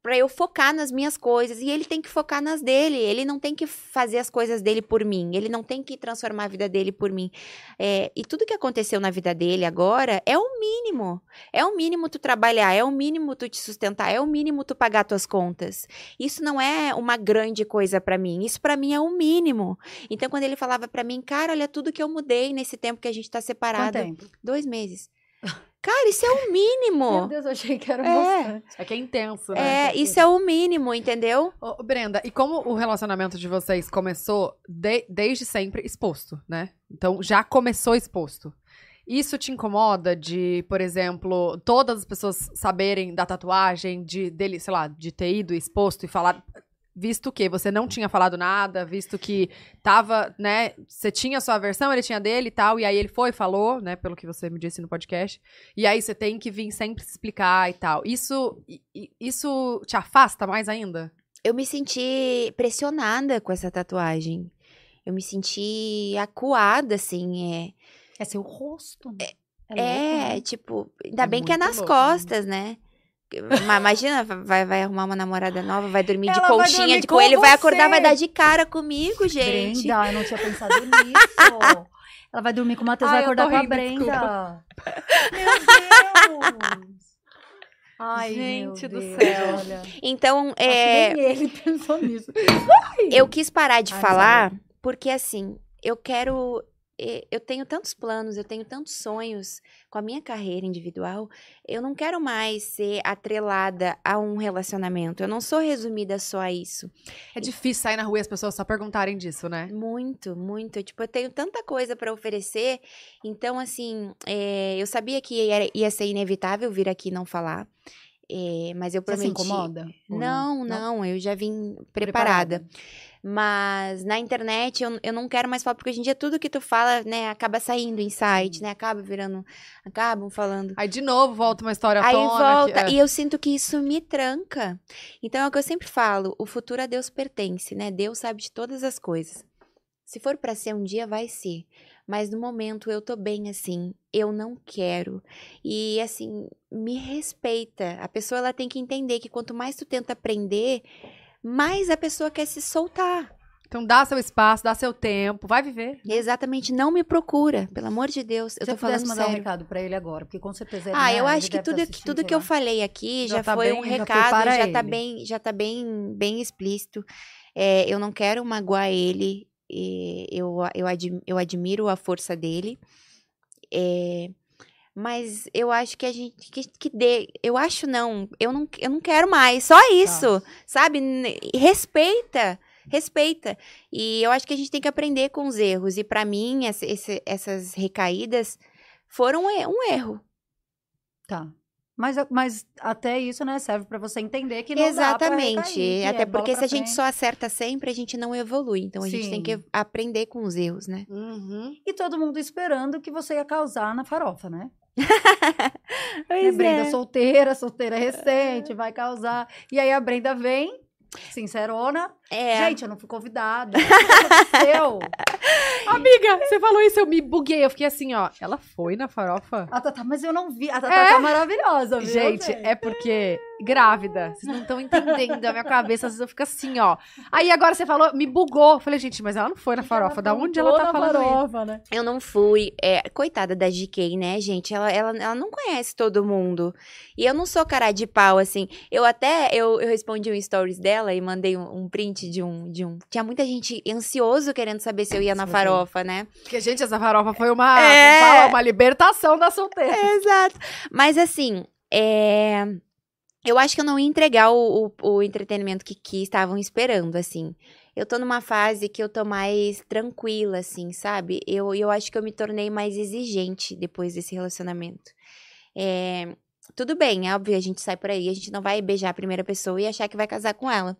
Pra eu focar nas minhas coisas. E ele tem que focar nas dele. Ele não tem que fazer as coisas dele por mim. Ele não tem que transformar a vida dele por mim. É, e tudo que aconteceu na vida dele agora é o mínimo. É o mínimo tu trabalhar, é o mínimo tu te sustentar, é o mínimo tu pagar tuas contas. Isso não é uma grande coisa pra mim. Isso pra mim é o mínimo. Então, quando ele falava pra mim, cara, olha tudo que eu mudei nesse tempo que a gente tá Quanto separado. tempo? Dois meses. <laughs> Cara, isso é o mínimo. Meu Deus, eu achei que era É. bastante. É que é intenso, né? É, isso é o mínimo, entendeu? Ô, Brenda, e como o relacionamento de vocês começou de- desde sempre exposto, né? Então já começou exposto. Isso te incomoda de, por exemplo, todas as pessoas saberem da tatuagem, de dele, sei lá, de ter ido exposto e falar. Visto que você não tinha falado nada, visto que tava, né? Você tinha a sua versão, ele tinha dele e tal, e aí ele foi e falou, né? Pelo que você me disse no podcast. E aí você tem que vir sempre se explicar e tal. Isso, isso te afasta mais ainda? Eu me senti pressionada com essa tatuagem. Eu me senti acuada, assim. É, É seu rosto. né? é, louco, né? tipo, ainda É bem que é nas louco, né? costas, né? Ma- Imagina, vai, vai arrumar uma namorada nova, vai dormir de Ela vai conchinha dormir de com coelho, vai acordar, vai dar de cara comigo, gente. Brenda, eu não tinha pensado nisso. <laughs> Ela vai dormir com o Matheus, Ai, vai acordar com a rindo, Brenda. Meu Deus! Ai, Gente do Deus, céu. Olha. Então, é, nem ele pensou nisso. eu quis parar de Ai, falar, porque assim, eu quero. Eh, Eu tenho tantos planos, eu tenho tantos sonhos com a minha carreira individual. Eu não quero mais ser atrelada a um relacionamento. Eu não sou resumida só a isso. É difícil sair na rua e as pessoas só perguntarem disso, né? Muito, muito. Tipo, eu tenho tanta coisa pra oferecer. Então, assim, é, eu sabia que ia, ia ser inevitável vir aqui e não falar. É, mas eu Você se prometi. incomoda? Ou Não, não, eu já vim preparada. Mas na internet eu, eu não quero mais falar, porque hoje em dia tudo que tu fala, né, acaba saindo em site, né? Acaba virando. Acabam falando. Aí de novo volta uma história Aí tona. volta, que- é. e eu sinto que isso me tranca. Então é o que eu sempre falo: o futuro a Deus pertence, né? Deus sabe de todas as coisas. Se for pra ser um dia, vai ser. Mas no momento eu tô bem assim, eu não quero. E assim, me respeita. A pessoa ela tem que entender que quanto mais tu tenta aprender, mais a pessoa quer se soltar. Então dá seu espaço, dá seu tempo, vai viver. Exatamente, não me procura, pelo amor de Deus. Eu Se tô eu falando mandar um sério. recado pra ele agora, porque com certeza ele, Ah, né, eu acho que deve tá tudo, assistindo, tudo que eu falei aqui Já já, tá foi bem- um já recado, para já tá ele. bem, já tá bem, bem explícito. É, eu não quero magoar ele. E eu, eu, admi- eu admiro a força dele. É, mas eu acho que a gente que, que dê. Eu acho não. Eu não, eu não quero mais. Só isso. Sabe? Respeita. Respeita. E eu acho que a gente tem que aprender com os erros. E pra mim, essa- esse- essas recaídas foram um erro. Tá. Mas, mas até isso, né, serve pra você entender que não Exatamente. dá que Até é porque se a gente frente. só acerta sempre, a gente não evolui. Então a gente tem que Sim. aprender com os erros, né? Uhum. E todo mundo esperando o que você ia causar na farofa, né? <laughs> né? Pois Brenda é. solteira, solteira recente, vai causar. E aí a Brenda vem, sincerona. É. Gente, eu não fui convidada. O que aconteceu? <laughs> Amiga, você falou isso, eu me buguei. Eu fiquei assim, ó. Ela foi na farofa? A Tatá, mas eu não vi. A Tatá É. tá maravilhosa, viu? Gente, é porque grávida. Vocês não estão entendendo a minha cabeça. Às vezes eu fico assim, ó. Aí agora você falou, me bugou. Eu Falei, gente, mas ela não foi na farofa. Da onde ela tá falando farofa? isso? né? Eu não fui. É, coitada da GK, né, gente? Ela, ela, ela não conhece todo mundo. E eu não sou cara de pau, assim. Eu até, eu, eu respondi um stories dela e mandei um, um print de um, de um... Tinha muita gente ansioso querendo saber se eu ia na farofa, né? Porque, gente, essa farofa foi uma, É. uma libertação da solteira. Exato. Mas assim, é... eu acho que eu não ia entregar o, o, o entretenimento que, que estavam esperando, assim. Eu tô numa fase que eu tô mais tranquila, assim, sabe? Eu, eu acho que eu me tornei mais exigente depois desse relacionamento. É, Tudo bem, é óbvio, a gente sai por aí, a gente não vai beijar a primeira pessoa e achar que vai casar com ela.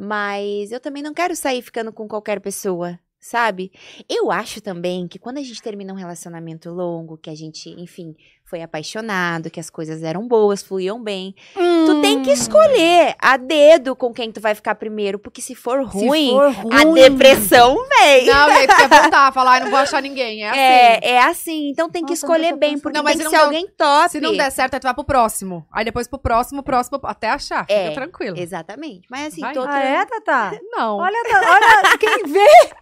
Mas eu também não quero sair ficando com qualquer pessoa, sabe? Eu acho também que quando a gente termina um relacionamento longo, que a gente, enfim, foi apaixonado, que as coisas eram boas, fluíam bem. Tu Hum. tem que escolher a dedo com quem tu vai ficar primeiro, porque se for Se ruim, for a ruim, depressão vem. Não, e aí tu quer voltar, <laughs> falar, "Ai, não vou achar ninguém. É assim. É, é assim. Então tem que Nossa, escolher bem, porque Não, mas tem que se ser não der- alguém top. Se não der certo, aí tu vai pro próximo. Aí depois pro próximo, próximo, até achar. Fica É, tranquilo. Exatamente. Mas assim, Vai. tô Ah, é, Tatá? Não. Olha, olha quem vê <laughs>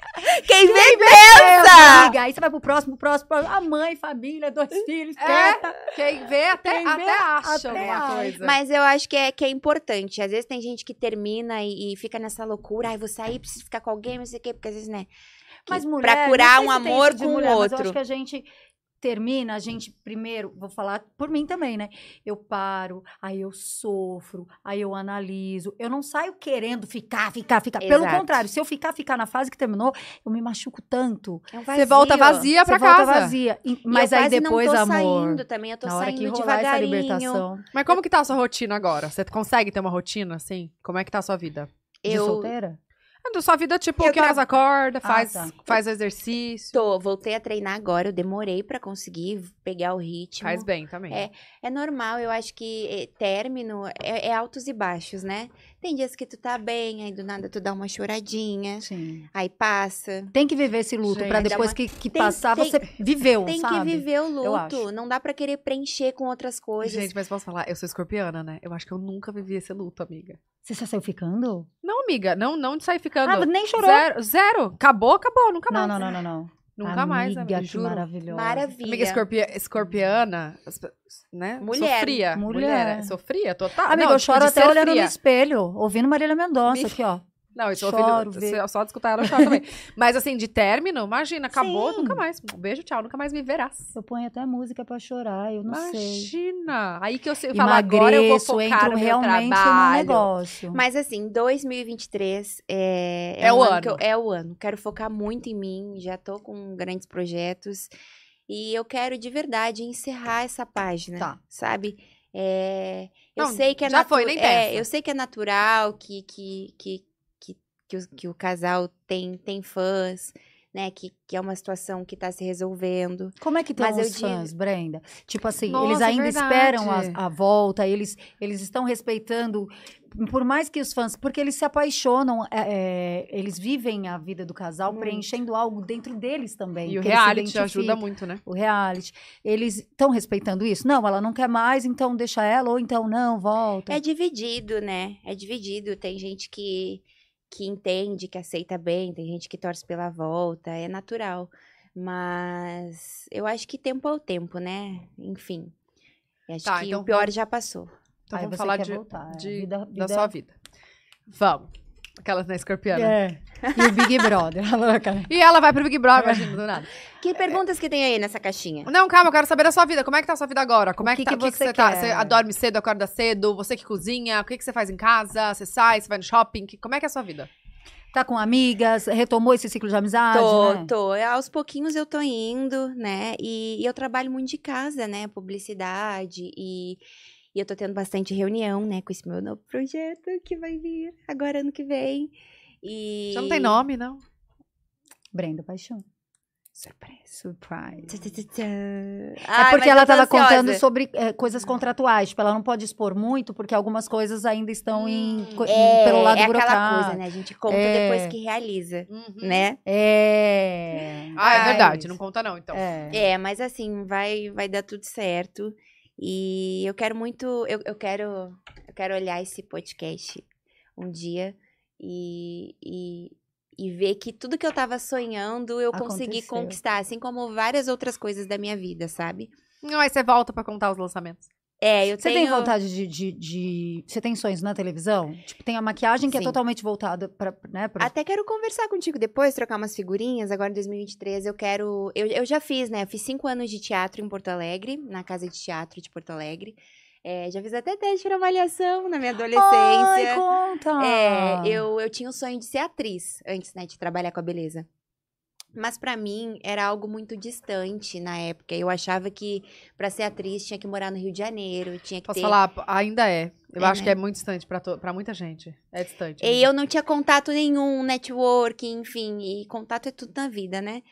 Quem vem é, pensa! amiga. Aí você vai pro próximo, próximo, próximo. A mãe, família, dois filhos, É, quem vê até, Quem vê, até acha até alguma acha. coisa. Mas eu acho que é, que é importante. Às vezes tem gente que termina e, e fica nessa loucura. Ai, vou sair, preciso ficar com alguém, não sei o quê. Porque às vezes, né? que Mas mulher, pra curar um amor com o mulher, Mas eu outro. acho que a gente termina, a gente primeiro, vou falar por mim também, né? Eu paro, aí eu sofro, aí eu analiso. Eu não saio querendo ficar, ficar, ficar. Pelo Exato. contrário, se eu ficar, ficar na fase que terminou, eu me machuco tanto. É um Você volta vazia pra Você volta casa. vazia. E- E Mas aí depois, não tô amor. saindo também. Eu tô na hora que saindo rolar essa libertação. Mas como que tá a sua rotina agora? Você consegue ter uma rotina, assim? Como é que tá a sua vida? De Eu solteira? Da sua vida, tipo, Eu que horas acorda, Ah, faz, tá. faz exercício. tô, voltei a treinar agora. Eu demorei pra conseguir pegar o ritmo. Faz bem também. É. É normal, eu acho que eh, término é, é altos e baixos, né? Tem dias que tu tá bem, aí do nada tu dá uma choradinha, Sim. aí passa. Tem que viver esse luto pra dá depois uma- que, que Tem- passar, tem- você viveu, Tem sabe? que viver o luto. Não dá pra querer preencher com outras coisas. Gente, mas posso falar? Eu sou escorpiana, né? Eu acho que eu nunca vivi esse luto, amiga. Você já saiu ficando? Não, amiga, não, não de sair ficando. Ah, nem chorou. Zero, zero. Acabou, acabou, nunca Não, mais. não, não, não, não. Nunca mais, amiga, amiga, que juro. maravilhosa. Maravilha. Amiga escorpia, escorpiana, né? Mulher. Sofria. Mulher. Mulher. Sofria, total. Amiga, não, eu tipo, choro até olhando fria. no espelho, ouvindo Marília Mendonça Me- aqui, ó. Não, isso eu Choro, ouvi, vê. se- só de escutar ela eu choro também. <laughs> Mas assim, de término, imagina, acabou, Sim. nunca mais. Um beijo, tchau, nunca mais me verás. Eu ponho até música pra chorar, eu não sei. Imagina! Aí que eu sei, eu falo, agora eu vou focar entro no meu realmente no trabalho. negócio. Mas assim, 2023 é, É um o ano. ano. que eu- é o ano. Quero focar muito em mim, já tô com grandes projetos. E eu quero de verdade encerrar essa página, Tá. sabe? É, eu Não, sei que é já foi, nem é, eu sei que é natural que que, que, que, o, que o casal tem, tem fãs, né? Que, que é uma situação que tá se resolvendo. Como é que Mas eu os digo- fãs, Brenda? Tipo assim, Nossa, eles é ainda verdade. esperam a, a volta, eles, eles estão respeitando, por mais que os fãs, porque eles se apaixonam, é, é, eles vivem a vida do casal Muito. preenchendo algo dentro deles também. E o que eles se reality ajuda muito, né? O reality. Eles estão respeitando isso? Não, ela não quer mais, então deixa ela, ou então não, volta. É dividido, né? É dividido. Tem gente que, que entende, que aceita bem, tem gente que torce pela volta, é natural. Mas eu acho que tempo é o tempo, né? Enfim. Acho Tá, que então o pior vamos- já passou. Então Aí vamos falar de, voltar, é. de- Vida- da sua vida. Vamos. Aquelas na escorpiana. É. E o Big Brother. <laughs> né? E ela vai pro Big Brother, imagina, do nada. Que perguntas que tem aí nessa caixinha? Não, calma, eu quero saber da sua vida. Como é que tá a sua vida agora? Como é que, que tá, que que você você tá? quer? Você dorme cedo, acorda cedo? Você que cozinha? O que, que você faz em casa? Você sai, você vai no shopping? Como é que é a sua vida? Tá com amigas, retomou esse ciclo de amizade, tô, né? tô. Aos pouquinhos eu tô indo, né? E, e eu trabalho muito de casa, né? Publicidade e, e eu tô tendo bastante reunião, né? Com esse meu novo projeto que vai vir agora ano que vem. E... Você não tem nome, não? Brenda Paixão. Surpresa. Surprise. Tchá, tchá, tchá, tchá. É Ai, porque ela estava ansiosa. contando sobre é, coisas contratuais. Tipo, ela não pode expor muito, porque algumas coisas ainda estão em, co- em- É, pelo lado é aquela burocrático. coisa, né? A gente conta É. depois que realiza, Uhum. né? É. Ah, é verdade. Não conta, não, então. É. É, mas assim, vai, vai dar tudo certo. E eu quero muito, eu, eu quero, eu quero olhar esse podcast um dia e, e, e ver que tudo que eu tava sonhando eu consegui Aconteceu. conquistar, assim como várias outras coisas da minha vida, sabe? Não, aí você volta pra contar os lançamentos. É, eu Você tenho... tem vontade de, de, de- Você tem sonhos na televisão? Tipo, tem a maquiagem que é Sim. totalmente voltada pra. Né, pra... Até quero conversar contigo depois, trocar umas figurinhas. Agora em 2023 eu quero. Eu, eu já fiz, né? Eu fiz cinco anos de teatro em Porto Alegre, na Casa de Teatro de Porto Alegre. É, já fiz até teste para avaliação na minha adolescência. Ai, conta! É, eu, eu tinha o sonho de ser atriz antes, né, de trabalhar com a beleza. Mas pra mim era algo muito distante na época. Eu achava que pra ser atriz tinha que morar no Rio de Janeiro, tinha que Posso ter. falar? Ainda é. Eu É, acho né? que é muito distante pra, to- pra muita gente. É distante. E eu não tinha contato nenhum, networking, enfim, e contato é tudo na vida, né?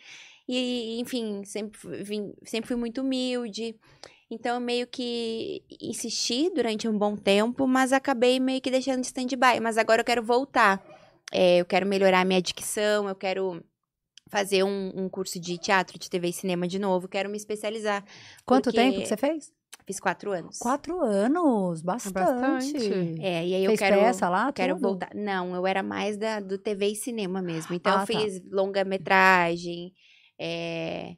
E, enfim, sempre fui, vim- sempre fui muito humilde. Então eu meio que insisti durante um bom tempo, mas acabei meio que deixando de stand-by. Mas agora eu quero voltar. É, eu quero melhorar a minha dicção, eu quero fazer um, um curso de teatro, de TV e cinema de novo, quero me especializar. Quanto porque tempo que você fez? Fiz quatro anos. Quatro anos, bastante. bastante. É, e aí eu Fez quero. peça lá, Quero tudo? voltar. Não, eu era mais da, do TV e cinema mesmo. Então, Ah, eu tá. fiz longa-metragem, é,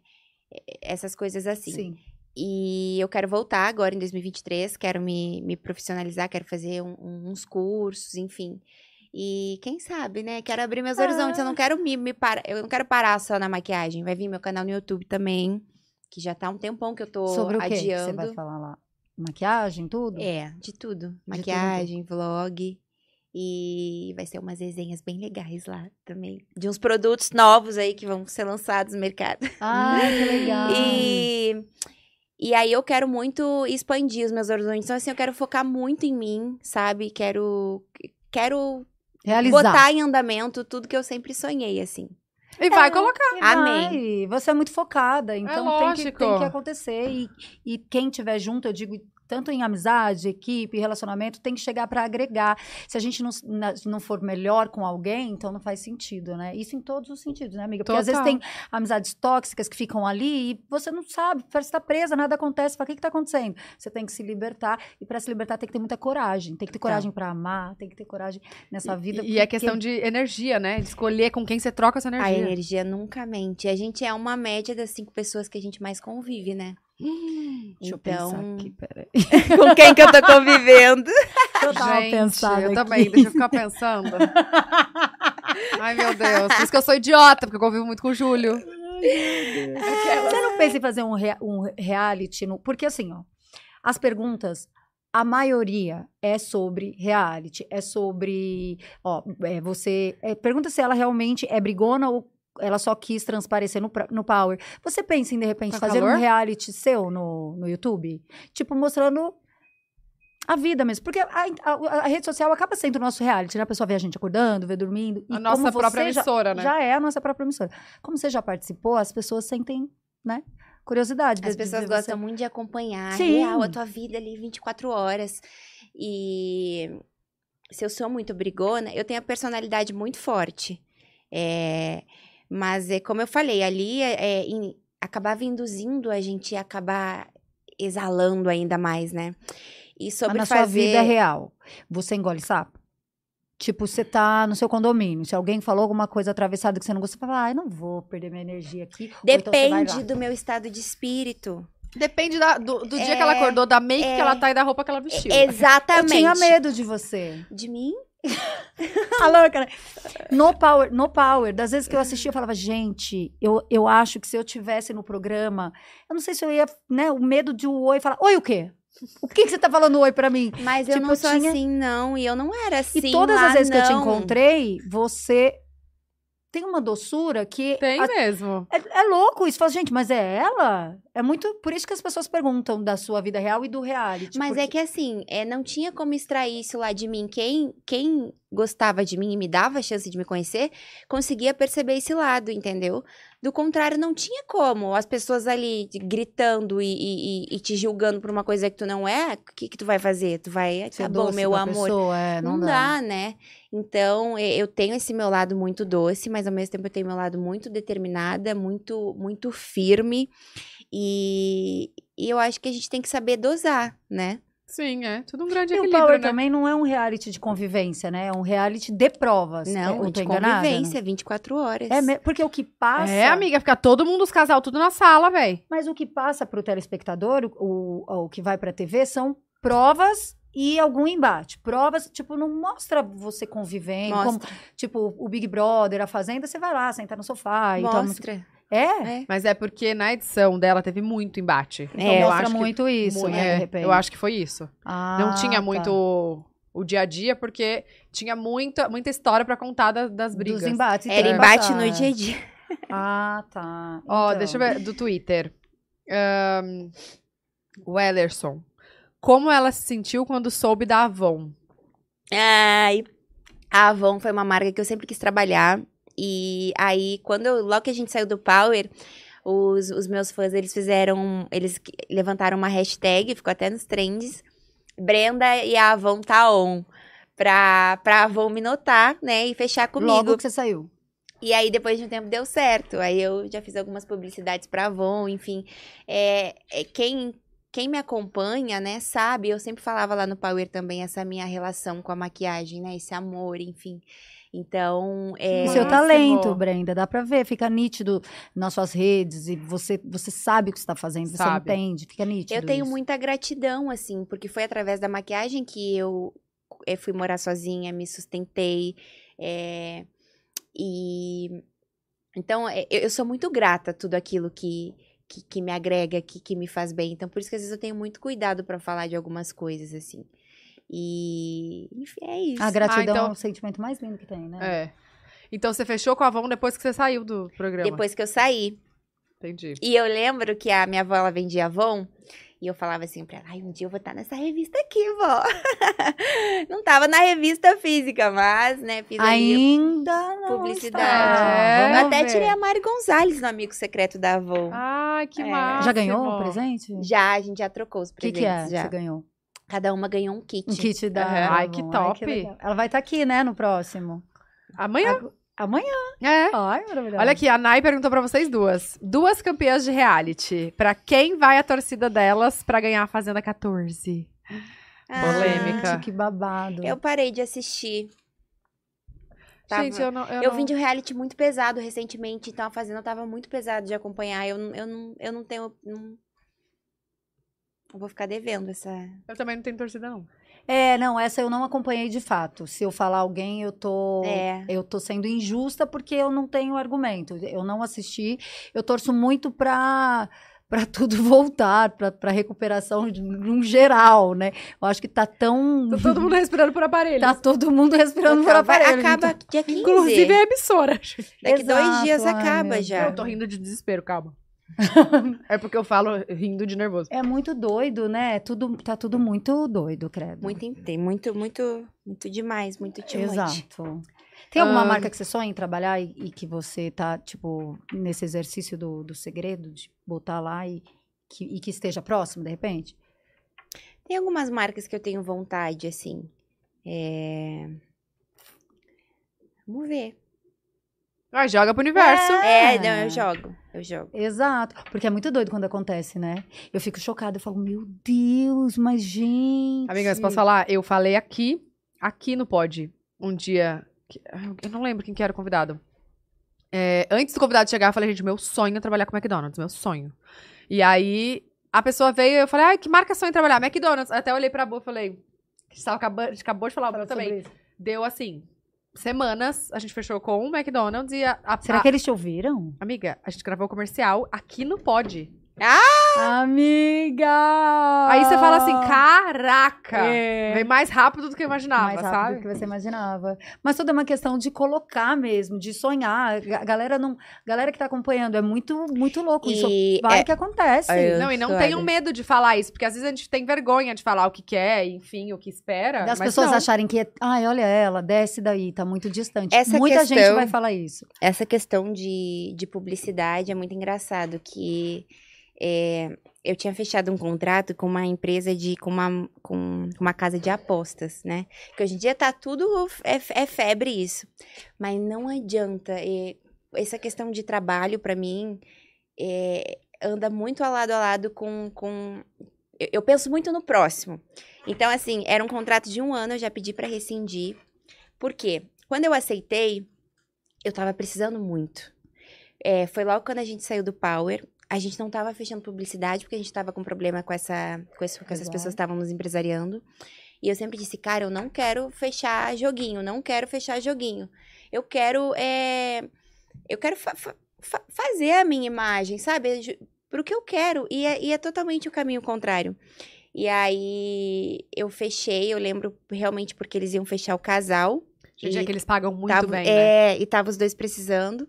essas coisas assim. Sim. E eu quero voltar agora em 2023, quero me, me profissionalizar, quero fazer um- uns cursos, enfim. E quem sabe, né? Quero abrir meus horizontes. Eu Ah. não quero me, me parar. Eu não quero parar só na maquiagem. Vai vir meu canal no YouTube também. Que já tá um tempão que eu tô Sobre o que que você adiando. vai falar lá? Maquiagem, tudo? É, de tudo. Maquiagem, vlog. E vai ser umas resenhas bem legais lá também. De uns produtos novos aí que vão ser lançados no mercado. Ai, que legal. <laughs> E, e aí eu quero muito expandir os meus horizontes. Então, assim, eu quero focar muito em mim, sabe? Quero. Quero Realizar. botar em andamento tudo que eu sempre sonhei, assim. E vai colocar. E Amém. vai. Você é muito focada, então tem, que, tem que acontecer. E, e quem tiver junto, eu digo, tanto em amizade, equipe, relacionamento, tem que chegar para agregar. Se a gente não, não for melhor com alguém, então não faz sentido, né? Isso em todos os sentidos, né, amiga? Porque às vezes Total. tem amizades tóxicas que ficam ali e você não sabe, parece que tá presa, nada acontece. Fala, o que que tá acontecendo? Você tem que se libertar. E para se libertar tem que ter muita coragem. Tem que ter coragem para amar, tem que ter coragem nessa vida. E, e é porque- questão de energia, né? De escolher com quem você troca essa A energia. energia nunca mente. A gente é uma média das cinco pessoas que a gente mais convive, né? Deixa eu então, pensar aqui, peraí. <laughs> com quem que eu tô convivendo? Eu tava Gente, pensando eu aqui. também, deixa eu ficar pensando. Ai, meu Deus. Por isso que eu sou idiota, porque eu convivo muito com o Júlio. Você não pensa em fazer um, rea- um reality? No... Porque assim, ó, as perguntas, a maioria é sobre reality, é sobre, ó, é, você é, pergunta se ela realmente é brigona ou ela só quis transparecer no, no Power. Você pensa em, de repente, Tá fazer calor? um reality seu no, no YouTube? Tipo, mostrando a vida mesmo. Porque a, a- a rede social acaba sendo o nosso reality, né? A pessoa vê a gente acordando, vê dormindo. A E nossa como você própria já- emissora, né? já é a nossa própria emissora. Como você já participou, as pessoas sentem, né? Curiosidade. As pessoas gostam você. muito de acompanhar Sim. real a tua vida ali 24 horas. E se eu sou muito brigona, eu tenho a personalidade muito forte. É, mas é como eu falei, ali é, é, in- acabava induzindo a gente a acabar exalando ainda mais, né? E Mas sobre na fazer sua vida real, você engole sapo? Tipo, você tá no seu condomínio, se alguém falou alguma coisa atravessada que você não gostou, você fala, ah, eu não vou perder minha energia aqui. Então depende lá. do meu estado de espírito. Depende da- do, do dia É, que ela acordou, da make é. que ela tá e da roupa que ela vestiu. Eu Exatamente. tinha medo de você. De mim? A <laughs> louca, né? No Power, no Power, das vezes que eu assistia, eu falava, gente, eu, eu acho que se eu tivesse no programa, eu não sei se eu ia, né, o medo de o oi falar, oi o quê? O que, que você tá falando oi pra mim? Mas eu Tipo, não eu sou tinha- assim, não. E eu não era assim. e todas as vezes que eu te não. encontrei, você tem uma doçura que Tem a- mesmo. É, é louco isso. Fala, gente, mas é ela? É muito. Por isso que as pessoas perguntam da sua vida real e do reality. Mas porque- é que assim, é, não tinha como extrair isso lá de mim. Quem, quem gostava de mim e me dava a chance de me conhecer, conseguia perceber esse lado, entendeu? Do contrário, não tinha como. As pessoas ali gritando e, e- e- te julgando por uma coisa que tu não é, o que, que tu vai fazer? Tu vai. Ser Tá bom, meu amor. pessoa, é, Não, dá. né? Então, eu tenho esse meu lado muito doce, mas ao mesmo tempo eu tenho meu lado muito determinada, muito, muito firme. E, e eu acho que a gente tem que saber dosar, né? Sim, é. Tudo um grande E o equilíbrio, Power né? também não é um reality de convivência, né? É um reality de provas. Não, é, de enganada, convivência, 24 horas. não? É, porque o que passa. É, amiga, fica todo mundo, os casal, tudo na sala, velho. Mas o que passa pro telespectador, o, o, o que vai pra TV, são provas e algum embate. Provas, tipo, não mostra você convivendo. Como, Mostra, tipo, o Big Brother, a Fazenda, você vai lá, senta no sofá e mostra. É? É. Mas é porque na edição dela teve muito embate. Então É, eu mostra acho que- muito isso, mu- né? é, de repente. eu acho que foi isso. Ah, Não tinha tá. muito o dia a dia, porque tinha muita, muita história pra contar da- das brigas. Dos embates. Era então, embate tá. no dia a dia. Ah, tá. Ó, Então. deixa eu ver, do Twitter. O Ellerson. Como ela se sentiu quando soube da Avon? Ai, a Avon foi uma marca que eu sempre quis trabalhar. E aí, quando eu- logo que a gente saiu do Power, os, os meus fãs, eles fizeram, eles levantaram uma hashtag, ficou até nos trends, Brenda e a Avon tá on, pra, pra Avon me notar, né, e fechar comigo. Logo que você saiu. E aí, depois de um tempo, deu certo. Aí eu já fiz algumas publicidades pra Avon, enfim. É, é, quem, quem me acompanha, né, sabe, eu sempre falava lá no Power também essa minha relação com a maquiagem, né, esse amor, enfim. Então, é... O seu talento, Brenda, dá pra ver, fica nítido nas suas redes e você, você sabe o que está fazendo, você Sabe. entende, fica nítido. Eu tenho isso. muita gratidão, assim, porque foi através da maquiagem que eu eh, fui morar sozinha, me sustentei. é, e então eu eu sou muito grata a tudo aquilo que, que, que me agrega, que, que me faz bem. Então, por isso que às vezes eu tenho muito cuidado pra falar de algumas coisas, assim. E, enfim, é isso. A gratidão então- é o sentimento mais lindo que tem, né? É. Então você fechou com a Avon depois que você saiu do programa. Depois que eu saí. Entendi. E eu lembro que a minha avó, ela vendia Avon. E eu falava assim pra ela, ai, um dia eu vou estar nessa revista aqui, vó. <laughs> não tava na revista física, mas, né, fiz Ainda não publicidade. está. É, eu Vamos até ver. tirei a Mari Gonzalez no Amigo Secreto da Avon. Ai, que É. massa. Já ganhou o presente? Já, a gente já trocou os O que, presentes, que é que já. você ganhou? Cada uma ganhou um kit. Um kit da... Aham. Ai, que top. legal. Ela vai estar aqui, né, no próximo. Amanhã? Ag- Amanhã. É. Ai, maravilhoso. Olha aqui, a Nai perguntou pra vocês duas. Duas campeãs de reality. Pra quem vai a torcida delas pra ganhar a Fazenda 14? Ah, Polêmica. Gente, que babado. Eu parei de assistir. Tava- Gente, eu não. Eu, Eu não... vim de um reality muito pesado recentemente, então a Fazenda tava muito pesado de acompanhar. Eu, não- eu, não, eu não tenho. Não... Eu vou ficar devendo essa. eu também não tenho torcida, não. É, não, essa eu não acompanhei de fato. Se eu falar alguém, eu tô, É. eu tô sendo injusta porque eu não tenho argumento. Eu não assisti. Eu torço muito pra para <laughs> tudo voltar, pra pra recuperação de, num geral, né? Eu acho que tá tão Tá todo mundo respirando por aparelho. tá todo mundo respirando por aparelho. acaba então. dia 15. Inclusive é a emissora. Daqui dois Exato, dias ai, acaba já. Eu tô rindo de desespero, calma. <laughs> é porque eu falo rindo de nervoso. É muito doido, né? Tudo tá tudo muito doido, credo. Muito, tem muito, muito, muito demais, muito much. Exato. Tem alguma Ah. marca que você sonha em trabalhar e, e que você tá, tipo, nesse exercício do, do segredo, de botar lá e que, e que esteja próximo, de repente? Tem algumas marcas que eu tenho vontade, assim. É... Vamos ver. Ah, joga pro universo. É, não, eu jogo. Eu jogo. Exato. Porque é muito doido quando acontece, né? Eu fico chocada, eu falo, meu Deus, mas gente. Amiga, mas posso falar? Eu falei aqui, aqui no Pod, um dia. que- Eu não lembro quem que era o convidado. É, antes do convidado chegar, eu falei, gente, meu sonho é trabalhar com McDonald's, meu sonho. E aí, a pessoa veio e eu falei, ai, que marca sonho em trabalhar? McDonald's. Até olhei pra boa e falei, a gente acabou de falar o meu também. Deu assim, semanas, a gente fechou com o McDonald's e a. a- Será a- que eles te ouviram? Amiga, a gente gravou o comercial aqui no Pod. Amiga! Aí você fala assim, caraca! É. Vem mais rápido do que eu imaginava, mais rápido sabe? do que você imaginava. Mas tudo é uma questão de colocar mesmo, de sonhar. A galera não, galera que tá acompanhando é muito muito louco isso. E Vai é- que acontece. É, Não, e não tenham medo de falar isso, porque às vezes a gente tem vergonha de falar o que quer, enfim, o que espera. Das mas pessoas não. acharem que, é, ai, olha ela, desce daí, tá muito distante. Essa Muita questão- gente vai falar isso. Essa questão de, de publicidade é muito engraçado, que é, eu tinha fechado um contrato com uma empresa de, com uma, com uma casa de apostas, né? Que hoje em dia tá tudo, é, é febre isso. Mas não adianta, é, essa questão de trabalho, pra mim, é, anda muito ao lado a lado com... com eu, eu penso muito no próximo. Então, assim, era um contrato de um ano, eu já pedi pra rescindir. Por quê? Quando eu aceitei, eu tava precisando muito. É, foi logo quando a gente saiu do Power. A gente não tava fechando publicidade, porque a gente tava com problema com, essa, com, esse- com essas pessoas que estavam nos empresariando. E eu sempre disse, cara, eu não quero fechar joguinho, não quero fechar joguinho. Eu quero, é, eu quero fa- fa- fa- fazer a minha imagem, sabe? Pro que eu quero. E é, e é totalmente o caminho contrário. E aí, eu fechei, eu lembro realmente porque eles iam fechar o casal. Gente, E é que eles pagam muito Tava- bem, né? É, e tava os dois precisando.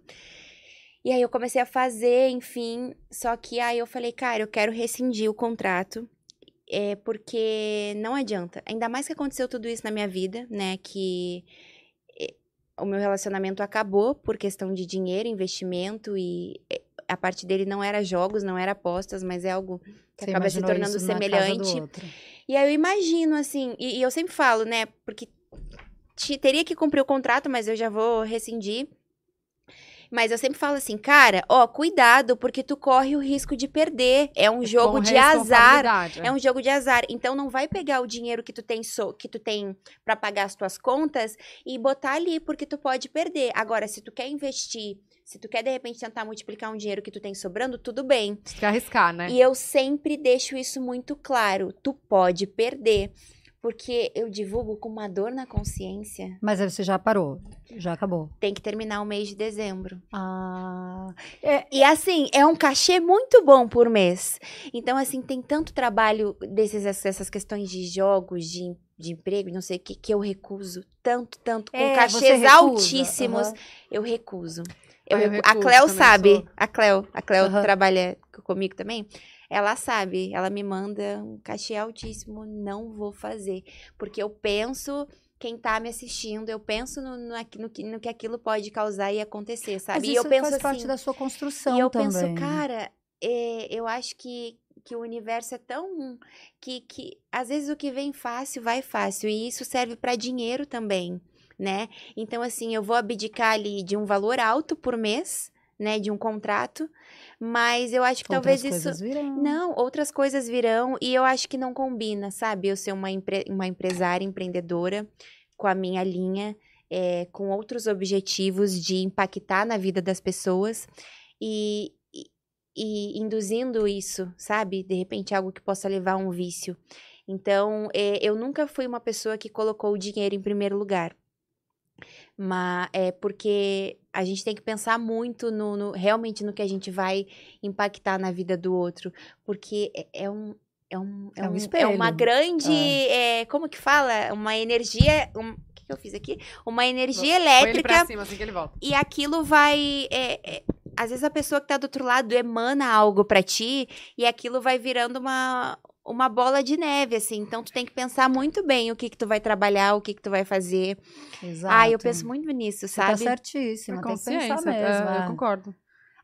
E aí eu comecei a fazer, enfim. Só que aí eu falei, cara, eu quero rescindir o contrato. É porque não adianta. Ainda mais que aconteceu tudo isso na minha vida, né? Que é, o meu relacionamento acabou por questão de dinheiro, investimento e é, a parte dele não era jogos, não era apostas, mas é algo que Você acaba se tornando semelhante. E aí eu imagino, assim, e, e eu sempre falo, né? Porque te- teria que cumprir o contrato, mas eu já vou rescindir. Mas eu sempre falo assim, cara, ó, cuidado, porque tu corre o risco de perder. É um jogo Com de azar. responsabilidade, É um jogo de azar. Então não vai pegar o dinheiro que tu tem so, que tu tem para pagar as tuas contas e botar ali, porque tu pode perder. Agora, se tu quer investir, se tu quer de repente tentar multiplicar um dinheiro que tu tem sobrando, tudo bem. Quer arriscar, né? E eu sempre deixo isso muito claro. Tu pode perder. Porque eu divulgo com uma dor na consciência. Mas aí você já parou, já acabou. Tem que terminar o mês de dezembro. Ah, E assim, é um cachê muito bom por mês. Então, assim, tem tanto trabalho desses, essas questões de jogos, de, de emprego, não sei o que, que eu recuso. Tanto, tanto, com É, cachês altíssimos. aham. Eu recuso. Eu Ah, eu recu- a recuso Cleo sabe. sou. A Cleo, a Cleo Aham. trabalha comigo também. Ela sabe. Ela me manda um cachê altíssimo. Não vou fazer. Porque eu penso quem tá me assistindo, eu penso no, no, no que, no que aquilo pode causar e acontecer, sabe? Mas e isso eu penso faz assim. parte da sua construção E eu também. penso, cara, é, eu acho que, que o universo é tão. Que, que às vezes o que vem fácil, vai fácil. E isso serve para dinheiro também, né? Então, assim, eu vou abdicar ali de um valor alto por mês, né? De um contrato. Mas eu acho que Outras talvez isso. virão. Não, outras coisas virão e eu acho que não combina, sabe? Eu ser uma, empre- uma empresária empreendedora com a minha linha, é, com outros objetivos de impactar na vida das pessoas e, e, e induzindo isso, sabe? De repente, algo que possa levar a um vício. Então, é, eu nunca fui uma pessoa que colocou o dinheiro em primeiro lugar. Mas é porque a gente tem que pensar muito no, no- realmente no que a gente vai impactar na vida do outro. Porque é, é um. É, um, É um é espelho. uma grande. é, como que fala? Uma energia. um- o que, que eu fiz aqui? Uma energia pra elétrica. cima, assim que ele volta. E aquilo vai. é, é, às vezes a pessoa que tá do outro lado emana algo pra ti e aquilo vai virando uma, uma bola de neve, assim. Então tu tem que pensar muito bem o que que tu vai trabalhar, o que que tu vai fazer. Exato. Ah, eu penso muito nisso, Você tá sabe? certíssima, É tem que pensar consciência, mesmo. é, eu concordo.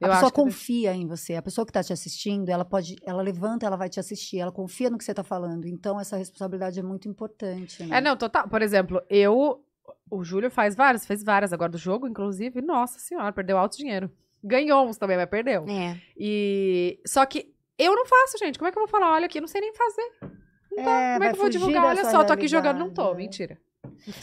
A Eu pessoa acho que- confia em você. A pessoa que está te assistindo, ela pode, ela levanta, ela vai te assistir. Ela confia no que você está falando. Então essa responsabilidade é muito importante. Né? É, não, total. Por exemplo, eu. O Júlio faz várias, fez várias agora do jogo, inclusive. Nossa senhora, perdeu alto dinheiro. Ganhou uns também, mas perdeu. É. E. Só que eu não faço, gente. Como é que eu vou falar? Olha aqui, eu não sei nem fazer. Não. É, Como é que eu vou divulgar? Olha só, tô aqui jogando. Não tô, mentira.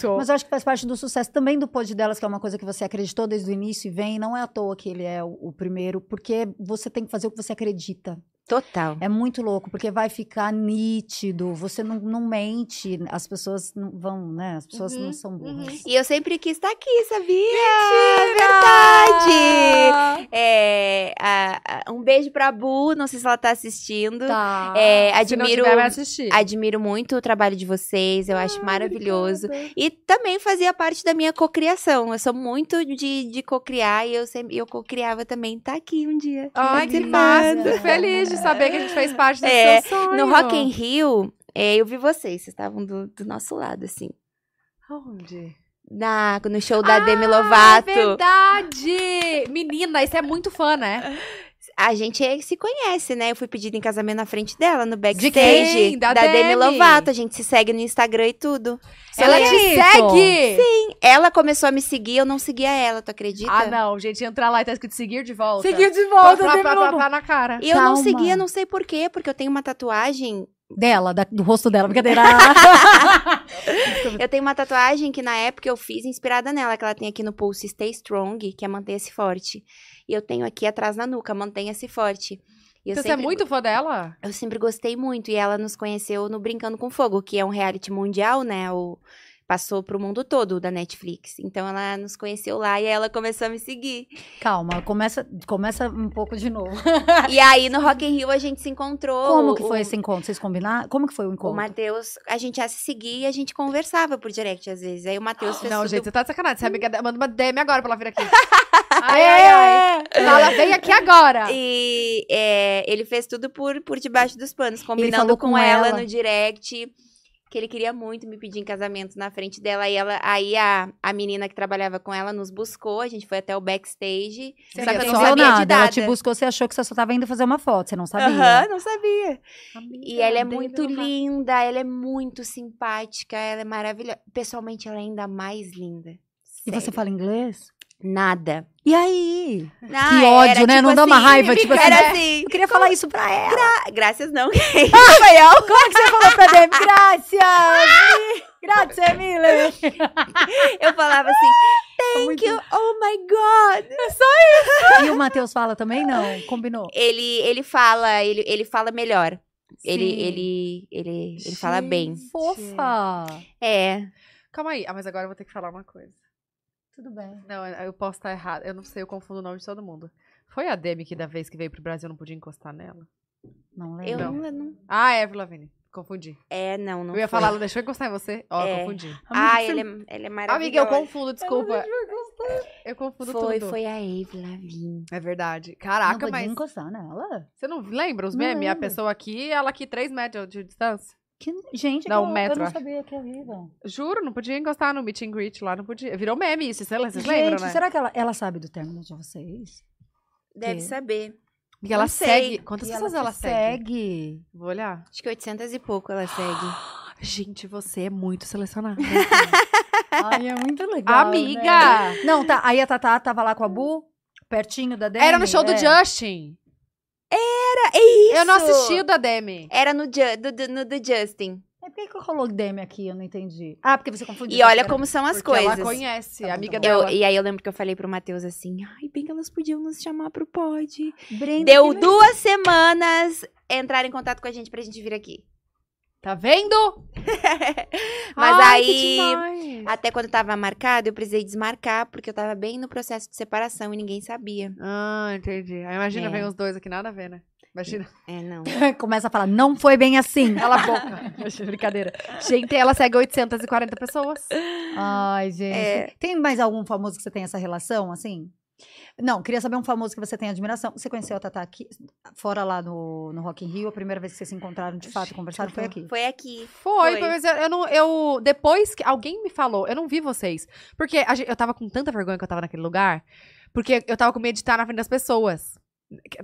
Tô. Mas eu acho que faz parte do sucesso também do pod delas, que é uma coisa que você acreditou desde o início e vem. Não é à toa que ele é o, o primeiro, porque você tem que fazer o que você acredita. Total. É muito louco, porque vai ficar nítido. Você não, não mente, as pessoas não vão, né? As pessoas Uhum, não são burras. E eu sempre quis estar aqui, sabia? Verdade! É, a- a- um beijo pra Bu, não sei se ela tá assistindo. Tá. É, Se não admiro, tiver, vai assistir. admiro muito o trabalho de vocês, eu acho maravilhoso. E também fazia parte da minha cocriação. Eu sou muito de, de cocriar e eu sempre eu cocriava também. Tá aqui um dia. Ai, que massa. Feliz de saber que a gente fez parte desse É, seu sonho. No Rock in Rio, é, eu vi vocês, vocês estavam do, do nosso lado, assim. Onde? Na, no show da Demi Ah, Lovato. verdade! Menina, isso é muito fã, né? A gente é- se conhece, né? Eu fui pedida em casamento na frente dela, no backstage. quem? Da Demi Demi. Lovato. A gente se segue no Instagram e tudo. Ela Olha te isso. segue! Ela começou a me seguir, eu não seguia ela, tu acredita? Ah, não, gente, entrar lá e tá escrito seguir de volta. Seguiu de Pra, volta, pra, Demi pra, Lovato. pra, na cara. E eu não seguia, não sei por quê, porque eu tenho uma tatuagem. Dela, da- do rosto dela, brincadeira. Eu tenho uma tatuagem que na época eu fiz inspirada nela, que ela tem aqui no pulso Stay Strong, que é mantenha-se forte. E eu tenho aqui atrás na nuca, mantenha-se forte. E eu Então, você é sempre- muito fã dela? Eu sempre gostei muito e ela nos conheceu no Brincando com Fogo, que é um reality mundial, né? O, passou pro mundo todo da Netflix. Então ela nos conheceu lá e aí ela começou a me seguir. Calma, começa, começa um pouco de novo. <laughs> e aí no Rock in Rio a gente se encontrou. Como que o- foi esse encontro? Vocês combinaram? Como que foi o O encontro? Matheus, a gente ia se seguir e a gente conversava por direct às vezes. Aí o Matheus fez Não, tudo. gente, você tá de sacanagem. Você é amiga. Manda uma DM agora pra ela vir aqui. <laughs> ai, ai, ai. Fala, vem aqui agora. E é, ele fez tudo por, por debaixo dos panos, combinando com, com ela, ela. no direct. Que ele queria muito me pedir em casamento na frente dela. Aí, ela, aí a, a menina que trabalhava com ela nos buscou, a gente foi até o backstage. Você só que eu não sabia nada. de Ela nada. te buscou, você achou que você só tava indo fazer uma foto, você não sabia. Aham, não sabia. Amiga, E ela é muito linda, ela é muito simpática, ela é maravilhosa. Pessoalmente, ela é ainda mais linda. E você Sério. fala inglês? Nada. E aí? Ah, Que ódio, era, né? tipo Não dá uma assim, raiva, tipo assim, Era né? assim. Eu queria falar isso pra ela. "Ah, Graças não. <laughs> Rafael. Como é que você falou pra Demi? Graças! Grazie mille! <laughs> Eu falava assim, thank Muito- you, oh my God. E o Matheus fala também? Não, combinou. Ele, ele fala, ele, ele fala melhor. Ele, ele, ele, ele fala bem. Fofa! É. Calma aí. Ah, mas agora eu vou ter que falar uma coisa. Tudo bem. Não, eu eu posso estar errado. Eu não sei, eu confundo o nome de todo mundo. Foi a Demi que da vez que veio pro Brasil eu não podia encostar nela? Não Eu lembro. Não. não, não- Ah, é, Lavigne. Confundi. É, não, não eu ia foi. falar, ela deixou eu encostar em você? Ó, É. confundi. Ah, ele é, ele é maravilhoso. Amiga, eu confundo, desculpa. Eu confundo Foi, tudo. foi a Avril Lavigne. É verdade. não Caraca, podia mas encostar nela? você não lembra os Não memes? A pessoa aqui, ela aqui, 3 metros de distância. Que... Gente, Não, que eu, metro, eu não sabia que é horrível. Juro, não podia encostar no meet and greet lá, não podia. Virou meme isso, vocês vocês lembram, Gente, né? será que ela, ela sabe do término de vocês? Deve Que? saber. E ela Não sei. segue. Quantas E pessoas te ela, segue? segue? Vou olhar. Acho que 800 e pouco ela segue. <gasps> Gente, você é muito selecionada. <laughs> Ai, é muito legal. Amiga! né? Não, tá. Aí a Tatá tava lá com a Bu, pertinho da Demi. Era no show do é. Justin. Era, é isso! Eu não assisti o da Demi. Era no, Ju- do, do- no do Justin. É por que que rolou Demi aqui? Eu não entendi. Ah, porque você confundiu. E olha como são as Porque coisas. ela conhece, Tá amiga bom. Eu- dela. e aí eu lembro que eu falei pro Matheus assim, ai, bem que elas podiam nos chamar pro pod. Brenda, Deu duas semanas entrar em contato com a gente pra gente vir aqui. Tá vendo? <laughs> Mas Ai, aí, até quando tava marcado, eu precisei desmarcar, porque eu tava bem no processo de separação e ninguém sabia. Ah, entendi. Aí imagina, É. vem os dois aqui, nada a ver, né? Imagina. É, não. <laughs> Começa a falar, não foi bem assim. Cala a boca. <laughs> Brincadeira. Gente, ela segue 840 pessoas. Ai, gente. É. Tem mais algum famoso que você tem essa relação, assim? Não, queria saber um famoso que você tem admiração. Você conheceu a Tatá aqui, fora lá no, no Rock in Rio? A primeira vez que vocês se encontraram, de fato, e conversaram, foi aqui. Foi aqui. Foi, Foi. mas eu, eu não. Eu, depois que alguém me falou, eu não vi vocês. Porque a gente- eu tava com tanta vergonha que eu tava naquele lugar. Porque eu tava com medo de estar na frente das pessoas.